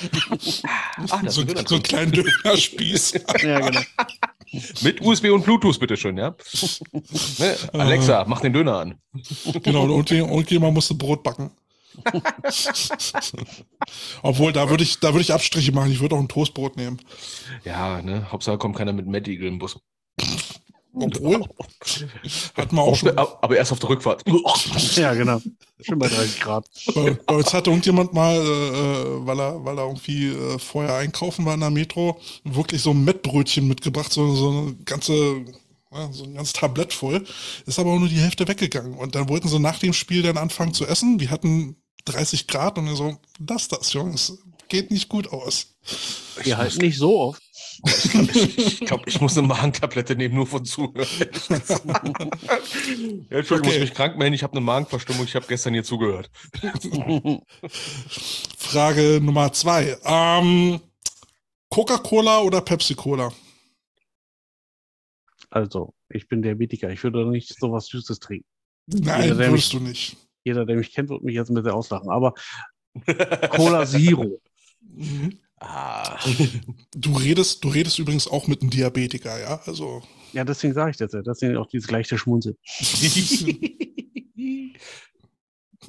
Ah, das So, so einen kleinen Dönerspieß. Ja, genau. Mit USB und Bluetooth, bitteschön, ja? Ne? Alexa, mach den Döner an. genau, und irgendjemand musste Brot backen. Obwohl, da würde ich, da würde ich Abstriche machen. Ich würde auch ein Toastbrot nehmen. Ja, ne? Hauptsache kommt keiner mit Mad Eagle im Bus. Obwohl, hat man auch schon. aber erst auf der Rückfahrt. Ja, genau. Schon bei 30 Grad. Bei, bei uns hatte irgendjemand mal, äh, äh, weil er, weil er irgendwie äh, vorher einkaufen war in der Metro, wirklich so ein Mettbrötchen mitgebracht, so, so eine ganze, ja, so ein ganzes Tablett voll. Ist aber auch nur die Hälfte weggegangen. Und dann wollten sie nach dem Spiel dann anfangen zu essen. Wir hatten 30 Grad und er so, das, das, Jungs, geht nicht gut aus. Wir halten nicht so oft. Ich glaube, ich muss eine Magentablette nehmen, nur von Zuhören. ja, Entschuldigung, ich muss Okay. mich krank melden. Ich habe eine Magenverstimmung. Ich habe gestern hier zugehört. Frage Nummer zwei. Ähm, Coca-Cola oder Pepsi-Cola? Also, ich bin Diabetiker. Ich würde doch nicht sowas Süßes trinken. Nein, der würdest du nicht. Jeder, der mich kennt, wird mich jetzt ein bisschen auslachen. Aber Cola Zero. Mhm. Ah. Du redest, du redest übrigens auch mit einem Diabetiker, ja? Also, Ja, deswegen sage ich das ja. Deswegen auch dieses leichte Schmunzeln.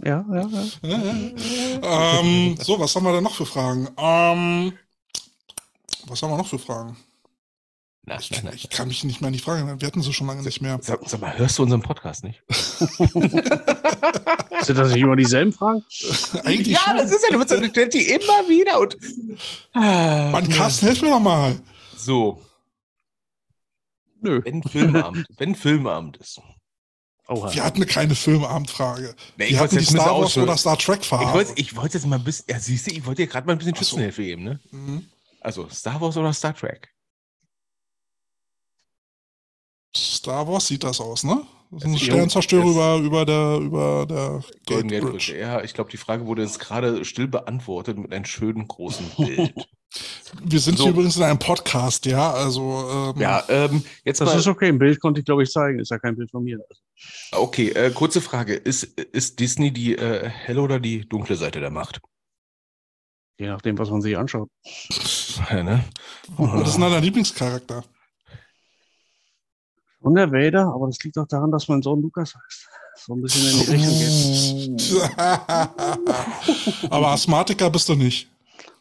Ja, ja, ja. ähm, so, was haben wir denn noch für Fragen? Ähm, was haben wir noch für Fragen? Na, Ich, na. ich kann mich nicht mehr an die Fragen erinnern. Wir hatten sie schon lange nicht mehr. Sag, sag mal, hörst du unseren Podcast nicht? Sind das nicht immer dieselben Fragen? Eigentlich schon. ist ja, du stellst die immer wieder und. Ah, Mann, Carsten, hilf mir doch mal. So, Nö. wenn Filmabend, wenn Filmabend ist. Oha. Wir hatten keine Filmabendfrage. Nee, ich Wir wollte hatten die Star Wars oder Star Trek Frage. ich wollte jetzt mal ein bisschen, ja, siehst du, ich wollte dir gerade mal ein bisschen Ach so. Schützenhilfe geben, ne? Mhm. Also, Star Wars oder Star Trek? Star Wars sieht das aus, ne? Das ist ein Das- Sternzerstörer das- über, über der, über der Golden Gate Gate Bridge. Bridge. Ja, ich glaube, die Frage wurde jetzt gerade still beantwortet mit einem schönen großen Bild. Wir sind So. hier übrigens in einem Podcast, ja, also ähm, ja, ähm, jetzt Das mal, ist okay. Ein Bild konnte ich, glaube ich, zeigen. Ist ja kein Bild von mir. okay, äh, kurze Frage. Ist, ist Disney die äh, helle oder die dunkle Seite der Macht? Je nachdem, was man sich anschaut. Ja, ne? Was ist denn dein Lieblingscharakter? Und der Vader, aber das liegt auch daran, dass mein Sohn Lukas heißt. So ein bisschen in die Richtung geht. Aber Asthmatiker bist du nicht.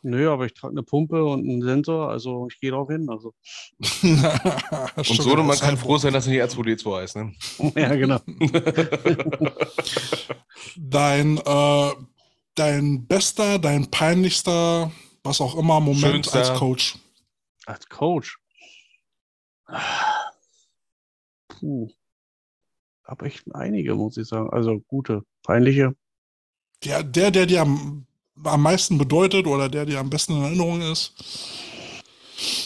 Nö, aber ich trage eine Pumpe und einen Sensor, also ich gehe darauf hin. Also. Und so, man kann froh sein, dass er nicht R2D2 heißt, ne? ja, genau. dein, äh, dein bester, dein peinlichster, was auch immer, Moment Schönster. als Coach. Als Coach. Puh. Hab echt einige, muss ich sagen. Also gute, peinliche. Der, der, der dir am, am meisten bedeutet oder der dir am besten in Erinnerung ist.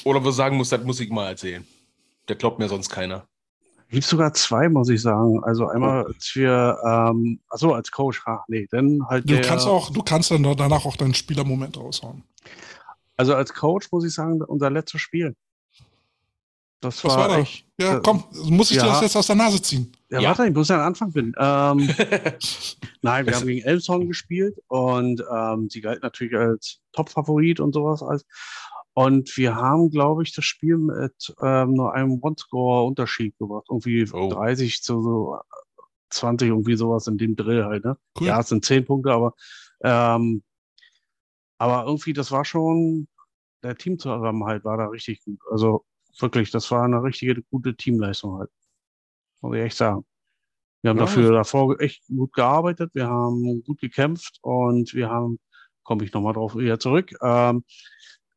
Oder wir sagen muss, das muss ich mal erzählen. Der glaubt mir sonst keiner. Gibt sogar zwei, muss ich sagen. Also einmal, als wir, ähm, achso, als Coach, ha, nee, dann halt Du der, kannst auch, du kannst dann danach auch deinen Spielermoment raushauen. also als Coach muss ich sagen, unser letztes Spiel. Das Was war, war echt, Ja, äh, komm, muss ich dir ja. das jetzt aus der Nase ziehen? Ja, Ja. warte, ich muss ja am Anfang bin. Ähm, nein, wir haben gegen Elmshorn gespielt und ähm, sie galt natürlich als Top-Favorit und sowas. Als, und wir haben, glaube ich, das Spiel mit ähm, nur einem One-Score-Unterschied gemacht. Irgendwie Oh. 30 zu so 20, irgendwie sowas in dem Drill halt. Ne? Cool. Ja, es sind 10 Punkte, aber, ähm, aber irgendwie, das war schon, der Teamzusammenhalt war da richtig gut. Also wirklich, das war eine richtige gute Teamleistung halt. Muss ich echt sagen. Wir haben Ja, dafür davor echt gut gearbeitet, wir haben gut gekämpft und wir haben, komme ich nochmal drauf wieder zurück, ähm,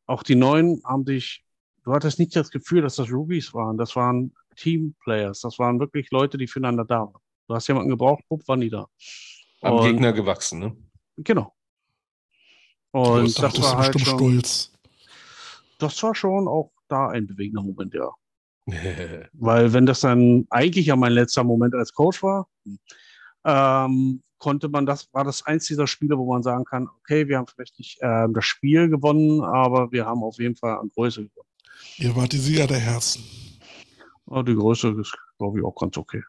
auch die Neuen haben sich, du hattest nicht das Gefühl, dass das Rookies waren, das waren Teamplayers, das waren wirklich Leute, die füreinander da waren. Du hast jemanden gebraucht, bupp, waren die da. Am Und- Gegner gewachsen, ne? Genau. Und da das du war halt schon, stolz. das war schon auch da ein bewegender Moment, ja. Weil wenn das dann eigentlich ja mein letzter Moment als Coach war, ähm, konnte man das, war das eins dieser Spiele, wo man sagen kann, okay, wir haben vielleicht nicht ähm, das Spiel gewonnen, aber wir haben auf jeden Fall an Größe gewonnen. Ihr wart die Sieger der Herzen. Aber die Größe ist, glaube ich, auch ganz okay.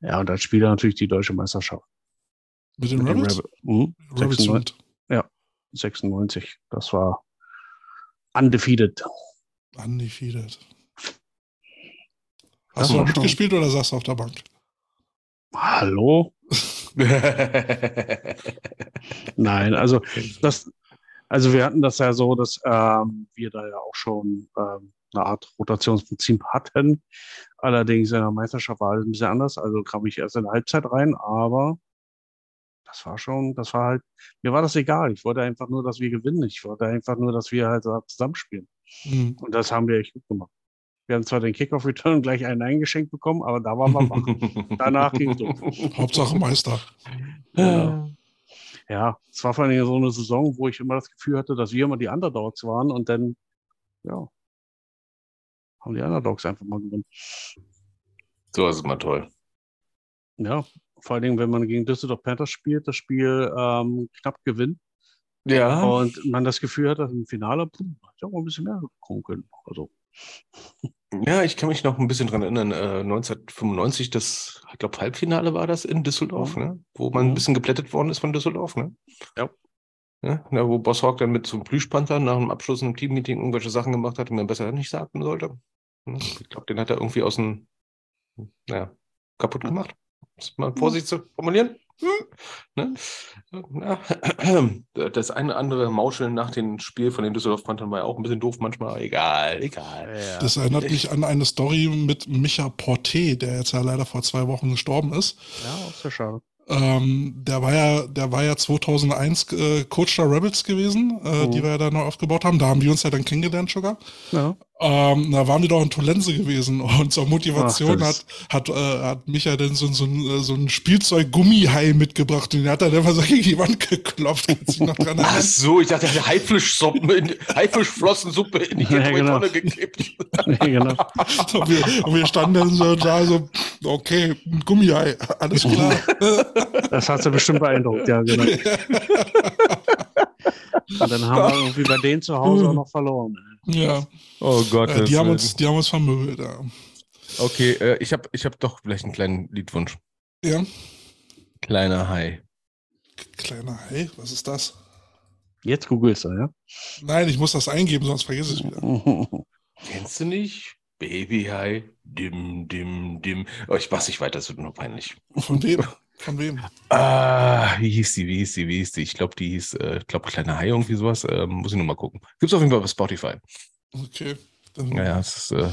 Ja, und als Spieler natürlich die deutsche Meisterschaft. Mit den Rebels? Rebel- Mhm, 96, sind 96. Das war undefeated. undefeated. Das Hast du war da schon- mitgespielt oder saßt du auf der Bank? Hallo? Nein, also das, also wir hatten das ja so, dass ähm, wir da ja auch schon ähm, eine Art Rotationsprinzip hatten. Allerdings in der Meisterschaft war alles ein bisschen anders. Also kam ich erst in der Halbzeit rein, aber das war schon, das war halt, mir war das egal. Ich wollte einfach nur, dass wir gewinnen. Ich wollte einfach nur, dass wir halt so zusammenspielen. Hm. Und das haben wir echt gut gemacht. Wir haben zwar den Kickoff-Return gleich einen eingeschenkt bekommen, aber da waren wir wach. Danach ging's los. Hauptsache Meister. Genau. Ja, es war vor allem so eine Saison, wo ich immer das Gefühl hatte, dass wir immer die Underdogs waren und dann, ja, haben die Underdogs einfach mal gewonnen. so ist es mal toll. Ja, vor allen Dingen, wenn man gegen Düsseldorf Panthers spielt, das Spiel ähm, knapp gewinnt Ja. und man das Gefühl hat, dass im Finale, puh, hätte auch mal ein bisschen mehr kommen können. Also, Ja, ich kann mich noch ein bisschen dran erinnern. Äh, 1995, das, ich glaube, Halbfinale war das in Düsseldorf, Mhm. ne? wo man Mhm. ein bisschen geplättet worden ist von Düsseldorf. Ne? Ja. Ja, na, wo Boss Hawk dann mit so einem Plüschpanther nach dem Abschluss im Teammeeting irgendwelche Sachen gemacht hat, die man besser nicht sagen sollte. Ne? Ich glaube, den hat er irgendwie aus dem, naja, kaputt gemacht. Es mal vorsichtig zu formulieren. Hm. Ne? Ja. Das eine andere Mauscheln nach dem Spiel von den Düsseldorf Panthern war ja auch ein bisschen doof manchmal. Egal, egal. Das erinnert mich an eine Story mit Micha Porté, der jetzt ja leider vor zwei Wochen gestorben ist. ja, auch sehr schade. Ähm, der war ja, der war ja 2001 äh, Coach der Rebels gewesen, äh, Mhm. die wir ja dann noch aufgebaut haben. Da haben wir uns ja dann kennengelernt sogar. Ja. Ähm, da waren wir doch in Tolense gewesen und zur Motivation Ach, hat, hat, äh, hat Micha dann so, so, ein, so ein Spielzeug-Gummihai mitgebracht und den hat er einfach so gegen die Wand geklopft. Ach so, ich dachte, er hat Haifischsuppe in, Haifischflossensuppe in die Ja, genau. Tonne gekippt. Nee, genau. Und wir, und wir standen dann so da so, okay, ein Gummihai, alles klar. Das hat sie bestimmt beeindruckt, ja, genau. Und dann haben wir irgendwie bei denen zu Hause auch noch verloren. Ja, Oh Gott. äh, die, haben uns, die haben uns vermöbelt. Ja. Okay, äh, ich habe ich hab doch vielleicht einen kleinen Liedwunsch. ja. Kleiner Hai. Kleiner Hai, was ist das? Jetzt googelst du, ja? Nein, ich muss das eingeben, sonst vergiss ich es wieder. Kennst du nicht? Babyhai, dim, dim, dim. Oh, ich mach's nicht weiter, das wird nur peinlich. Von wem? Von wem? Ah, wie hieß die, wie hieß die, wie hieß die? Ich glaube, die hieß, äh, ich glaube, Kleiner Hai, irgendwie sowas. Ähm, muss ich nur mal gucken. Gibt's auf jeden Fall bei Spotify. Okay. Dann, Ja, ja, es ist, äh,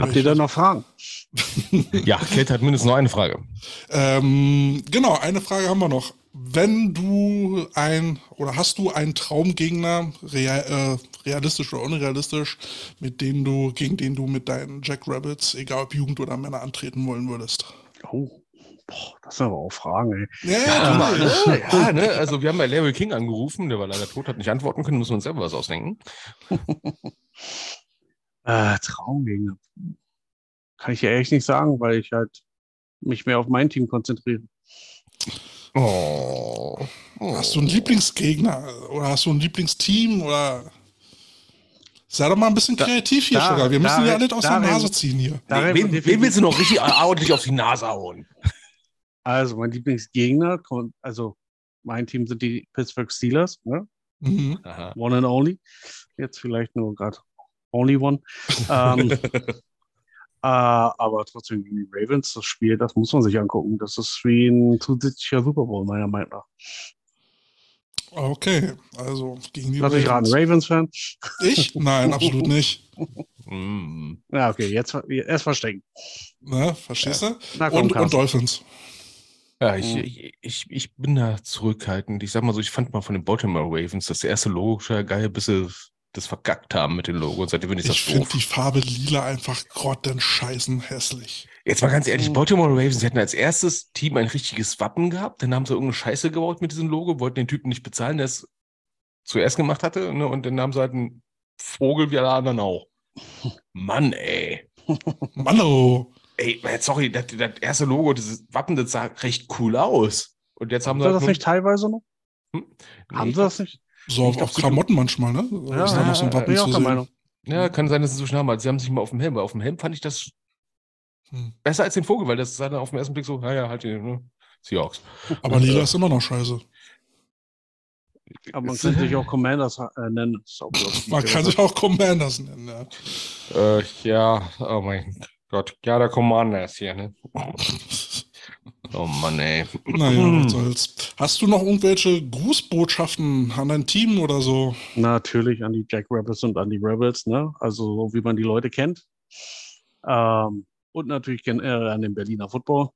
Habt ihr da noch Fragen? ja, Kate hat mindestens noch eine Frage. Ähm, genau, eine Frage haben wir noch. Wenn du ein oder hast du einen Traumgegner, real, äh, realistisch oder unrealistisch, mit dem du, gegen den du mit deinen Jack Rabbits, egal ob Jugend oder Männer, antreten wollen würdest? Oh, boah, das sind aber auch Fragen, ey. Ja, Ja, ja, ja, ne? Also wir haben bei Larry King angerufen, der war leider tot, hat nicht antworten können, müssen wir uns selber was ausdenken. Äh, Traumgegner. Kann ich ja ehrlich nicht sagen, weil ich halt mich mehr auf mein Team konzentriere. Oh. Hast du einen Lieblingsgegner oder hast du ein Lieblingsteam oder sei doch mal ein bisschen kreativ hier, da- Sugar. Wir müssen ja nicht aus der Nase ziehen hier. Darin wen, wen willst du noch richtig ordentlich auf die Nase hauen? Also, mein Lieblingsgegner, also mein Team sind die Pittsburgh Steelers, ne? Mhm. One and only. Jetzt vielleicht nur gerade only one. ähm, äh, aber trotzdem gegen die Ravens, das Spiel, das muss man sich angucken. Das ist wie ein zusätzlicher Super Bowl, meiner Meinung nach. Okay, also gegen die Lass ich raten, Ravens-Fan? Ich? Nein, absolut nicht. Mm. Ja, okay, jetzt erst verstecken. Ne, verstehst du? Na komm, Und, und. Dolphins. Ja, ich, Mhm. ich, ich, ich bin da zurückhaltend. Ich sag mal so, ich fand mal von den Baltimore Ravens das erste Logo schon geil, bis sie das verkackt haben mit dem Logo. Und seitdem finde ich das Ich finde doof. die Farbe lila einfach grottenscheißen hässlich. Jetzt mal ganz ehrlich, Mhm. Baltimore Ravens, die hatten als erstes Team ein richtiges Wappen gehabt, dann haben sie irgendeine Scheiße gebaut mit diesem Logo, wollten den Typen nicht bezahlen, der es zuerst gemacht hatte, ne? und dann haben sie halt einen Vogel wie alle anderen auch. Mann, ey. Manno. Ey, sorry, das, das erste Logo, dieses Wappen, das sah recht cool aus. Und jetzt haben Haben sie sie halt das nur- nicht teilweise noch? Nee, Haben sie das nicht? So glaub, auf Klamotten manchmal, ne? Ja, ist da noch so ein bin Wappen ich auch der. Meinung. Ja, kann sein, dass es so schnell haben. Sie haben sich mal auf dem Helm, weil auf dem Helm fand ich das Hm. besser als den Vogel, weil das sah dann auf den ersten Blick so, ja, ja, halt die ne? Seahawks. Aber lila ist immer noch scheiße. Aber man könnte sich auch Commanders äh, nennen. Man kann sich auch Commanders nennen, ja. Äh, ja, oh mein Gott. Ja, der Commander ist hier, ne? Oh Mann, ey. Naja, Hm. was soll's. Hast du noch irgendwelche Grußbotschaften an dein Team oder so? Natürlich an die Jack Rebels und an die Rebels, ne? Also so wie man die Leute kennt. Ähm, und natürlich äh, an den Berliner Football.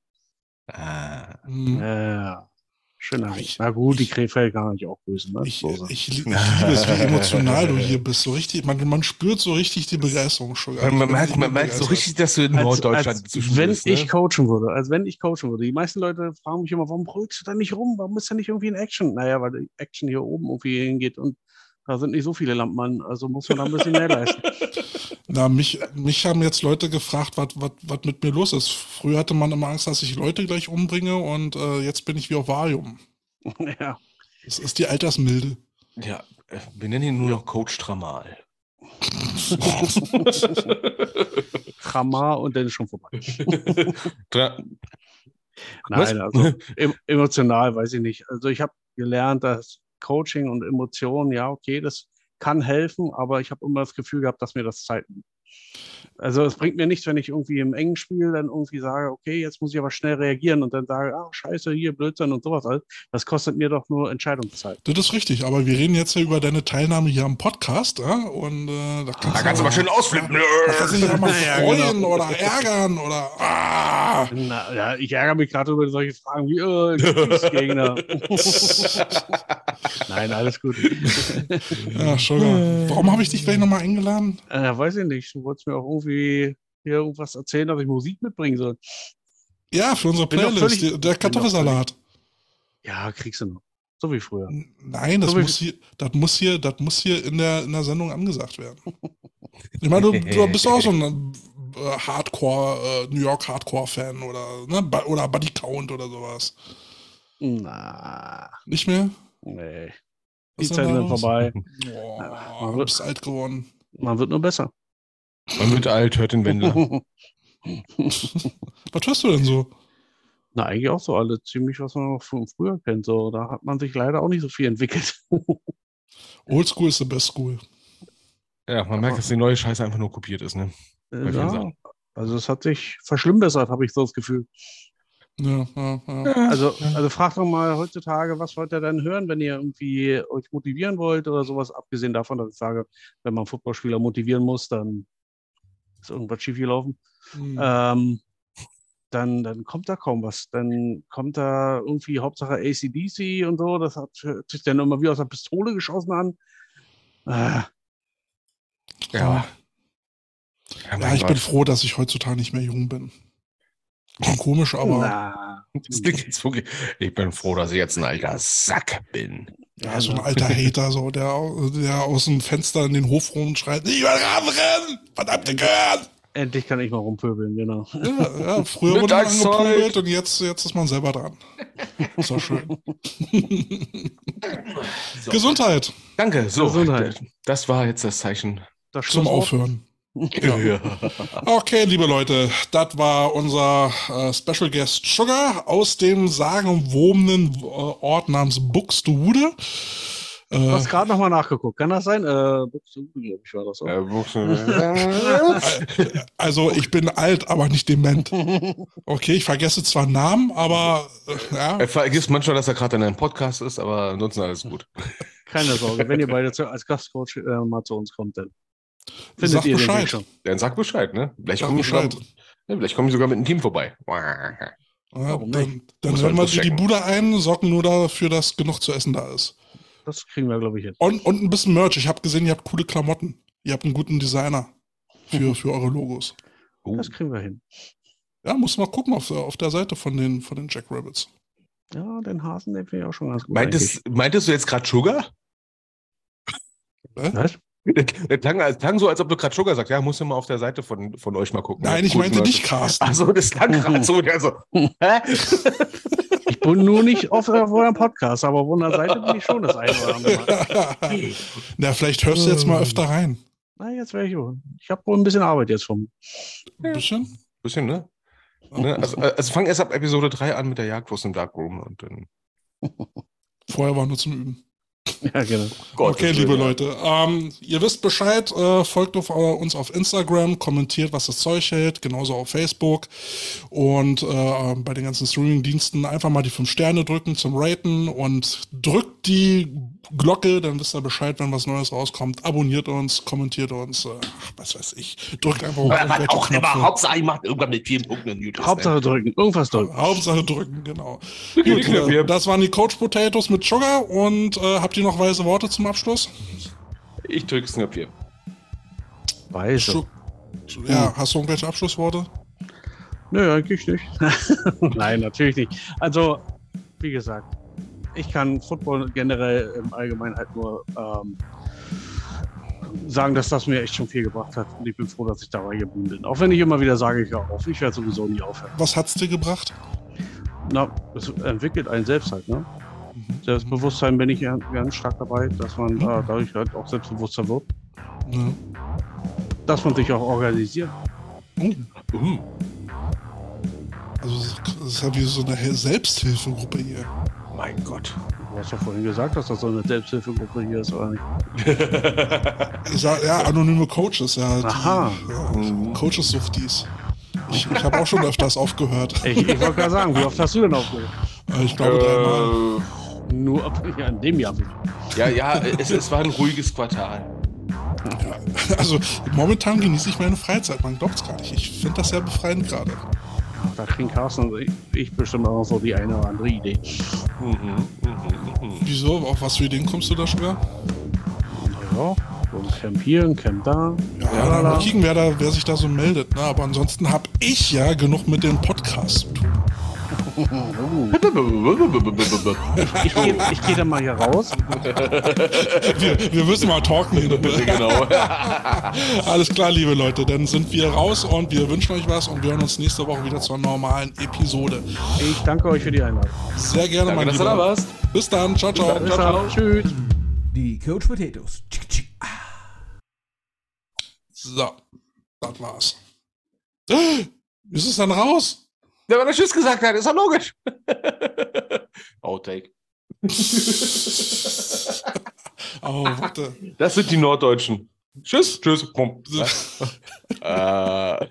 Ah. Hm. Schöner. Ich- Na gut, die Krefeld kann ich auch grüßen. Ne? Ich, ich, ich liebe es, wie emotional du hier bist. So richtig, man, man spürt so richtig die Begeisterung schon. Man, man, merkt, man merkt so richtig, dass du in Norddeutschland als inzwischen wenn bist, ne? ich coachen würde, als wenn ich coachen würde. Die meisten Leute fragen mich immer, warum brüllst du da nicht rum? Warum ist da nicht irgendwie in Action? Naja, weil die Action hier oben irgendwie hingeht und da sind nicht so viele Lampen, also muss man da ein bisschen mehr leisten. Na, mich, mich haben jetzt Leute gefragt, was was was mit mir los ist. Früher hatte man immer Angst, dass ich Leute gleich umbringe und äh, jetzt bin ich wie auf Valium. ja. Das ist die Altersmilde. Ja, äh, wir nennen ihn nur noch Coach Tramal. Tramar und dann ist schon vorbei. Tra Was? Nein, also em emotional weiß ich nicht. Also ich habe gelernt, dass Coaching und Emotionen, ja, okay, das kann helfen, aber ich habe immer das Gefühl gehabt, dass mir das Zeit. Also es bringt mir nichts, wenn ich irgendwie im engen Spiel dann irgendwie sage, okay, jetzt muss ich aber schnell reagieren und dann sage, ah, scheiße, hier, Blödsinn und sowas. alles. Das kostet mir doch nur Entscheidungszeit. Das ist richtig, aber wir reden jetzt ja über deine Teilnahme hier am Podcast, ja? Und äh, da kannst, Da kannst du mal schön ausflippen. Da kannst du dich ja mal Ja, freuen genau. oder ärgern oder ah. Na, ja, ich ärgere mich gerade über solche Fragen wie äh, Gegner. Nein, alles gut. Ja, Sugar. Warum habe ich dich gleich nochmal eingeladen? Äh, weiß ich nicht. Du wolltest mir auch irgendwie hier irgendwas erzählen, dass ich Musik mitbringen soll. Ja, für unsere Playlist, völlig- der- Kartoffelsalat. Ja, kriegst du noch. So wie früher. Nein, das So muss hier, das muss hier, das muss hier in der, in der Sendung angesagt werden. Ich meine, du, du bist auch so ein äh, Hardcore, äh, New York Hardcore-Fan oder, ne, oder Buddy Count oder sowas. Na, Nicht mehr? nee. Die Zeiten sind vorbei. Boah, du bist alt geworden. Man wird nur besser. Man wird alt, hört den Wendler. Was hörst du denn so? Na, eigentlich auch so alle ziemlich, was man noch von früher kennt. So, da hat man sich leider auch nicht so viel entwickelt. Oldschool ist the best school. Ja, man merkt, dass die neue Scheiße einfach nur kopiert ist, ne? Bei ja, also es hat sich verschlimmbessert, habe ich so das Gefühl. Ja, ja, ja. Also, also fragt doch mal heutzutage, was wollt ihr denn hören, wenn ihr irgendwie euch motivieren wollt oder sowas, abgesehen davon, dass ich sage, wenn man Footballspieler motivieren muss, dann ist irgendwas schiefgelaufen. Hm. Ähm, dann, dann kommt da kaum was. Dann kommt da irgendwie Hauptsache ACDC und so. Das hat hört sich dann immer wie aus der Pistole geschossen an. Äh, Ja. Ja, mein ich bin froh, dass ich heutzutage nicht mehr jung bin. Klingt komisch, aber na. Ich bin froh, dass ich jetzt ein alter Sack bin. Ja, so ein alter Hater, so, der, der aus dem Fenster in den Hof rumschreit, nicht über den Rahmen rennen! Verdammte Gehirn! endlich kann ich mal rumpöbeln, genau. Ja, ja, früher wurde man angepöbelt und jetzt, jetzt ist man selber dran. Ist doch schön. Gesundheit Danke. So, Gesundheit. das war jetzt das Zeichen. Das zum Schlusswort. Ja. Okay, liebe Leute, das war unser äh, Special Guest Sugar aus dem sagenumwobenen äh, Ort namens Buxtehude. Du Äh, hast gerade nochmal nachgeguckt. Kann das sein? Äh, Buxtehude, glaube ich, war das so. Äh, also ich bin alt, aber nicht dement. Okay, ich vergesse zwar Namen, aber äh, ja, Er vergisst manchmal, dass er gerade in einem Podcast ist, aber ansonsten alles gut. Keine Sorge, wenn ihr beide zu, als Gastcoach äh, mal zu uns kommt, dann findet sag ihr den Bescheid. Schon. Dann sag Bescheid, ne? Vielleicht komme ich, sogar-. Ja, vielleicht komme ich sogar mit einem Team vorbei. Ja, Warum dann, hören wir dir die. Bude ein, sorgen nur dafür, dass genug zu essen da ist. Das kriegen wir, glaube ich, hin. Und, und ein bisschen Merch. Ich habe gesehen, ihr habt coole Klamotten. Ihr habt einen guten Designer für, für eure Logos. Uh, Das kriegen wir hin. Ja, muss mal gucken auf, der- auf der Seite von den, von den Jack Rabbits. Ja, den Hasen, den finde ich auch schon ganz gut. meintest, meintest du jetzt gerade Sugar? Was? Der klang, das klang so, als ob du gerade Sugar sagst. Ja, musst du mal auf der Seite von, von euch mal gucken. Nein, ich meinte Leute. dich, Carsten. Achso, das klang gerade so. Der so hä? Ich bin nur nicht auf, auf eurem Podcast, aber auf einer Seite bin ich schon das eine oder andere Mal. Na, vielleicht hörst du jetzt mal öfter rein. Na, jetzt wäre ich wohl. Ich habe wohl ein bisschen Arbeit jetzt vom. Ein bisschen? Bisschen, ne? ne? Also, also fang erst ab Episode 3 an mit der Jagdwurst im Darkroom und dann. Vorher war nur zum Üben. Ja, genau. okay, liebe Leute. Ähm, ihr wisst Bescheid, äh, folgt auf, äh, uns auf Instagram, kommentiert, was das Zeug hält, genauso auf Facebook. Und äh, bei den ganzen Streaming-Diensten einfach mal die 5 Sterne drücken zum Raten und drückt die Glocke, dann wisst ihr Bescheid, wenn was Neues rauskommt. Abonniert uns, kommentiert uns, äh, ach, was weiß ich. Drückt einfach auf Was auch immer. Hauptsache, ich mache irgendwann mit vielen Punkten ist, Hauptsache drücken. Irgendwas drücken. Hauptsache drücken, genau. ne? Gut, äh, das waren die Coach Potatoes mit Sugar und äh, habt ihr noch weise Worte zum Abschluss? Ich drück's nur vier. Weise. Schu- Ja, hast du irgendwelche Abschlussworte? Nö, eigentlich nicht. Nein, natürlich nicht. Also, wie gesagt, ich kann Football generell im Allgemeinen halt nur ähm, sagen, dass das mir echt schon viel gebracht hat. Und ich bin froh, dass ich dabei geblieben bin. Auch wenn ich immer wieder sage, ich höre auf. Ich werde sowieso nie aufhören. Was hat's dir gebracht? Na, es entwickelt einen selbst halt, ne? Selbstbewusstsein bin ich ganz stark dabei, dass man da dadurch halt auch selbstbewusster wird. Ja. Dass man sich auch organisiert. Uh, Also das ist ja wie so eine Selbsthilfegruppe hier. Mein Gott. Du hast ja vorhin gesagt, dass das so eine Selbsthilfegruppe hier ist, oder nicht? Ich sag, ja, anonyme Coaches, ja. Die, Aha. Ja, Coaches-Suftis. Ich, ich habe auch schon öfters aufgehört. Ich, ich wollte gerade sagen, wie oft hast du denn aufgehört? Äh, Ich glaube dreimal. Äh, Nur ab, ja, in dem Jahr. ja, ja, es, es war ein ruhiges Quartal. Also momentan genieße ich meine Freizeit, man glaubt es gar nicht. Ich finde das sehr befreiend gerade. Da kriegen Carsten und ich, bestimmt auch so die eine oder andere Idee. Mhm, mhm, mhm. Wieso? Auf was für Ideen kommst du da schon? Naja, so ein Camp hier, ein Camp da. Ja, Ja, mal kicken, wer, da, wer sich da so meldet. Ne? Aber ansonsten habe ich ja genug mit dem Podcast zu tun. Ich gehe geh dann mal hier raus. Wir, wir müssen mal talken hier. Genau. Alles klar, liebe Leute, dann sind wir raus und wir wünschen euch was und wir hören uns nächste Woche wieder zur normalen Episode. Ich danke euch für die Einladung. Sehr gerne, Danke, mein dass du da Lieber. warst. Bis dann, ciao, ciao. Bis dann. Tschüss. Die Coach Potatoes. So, das war's. Ist es dann raus? Ja, weil er Tschüss gesagt hat, ist ja logisch. Outtake. Oh, warte. Das sind die Norddeutschen. Tschüss, tschüss, äh,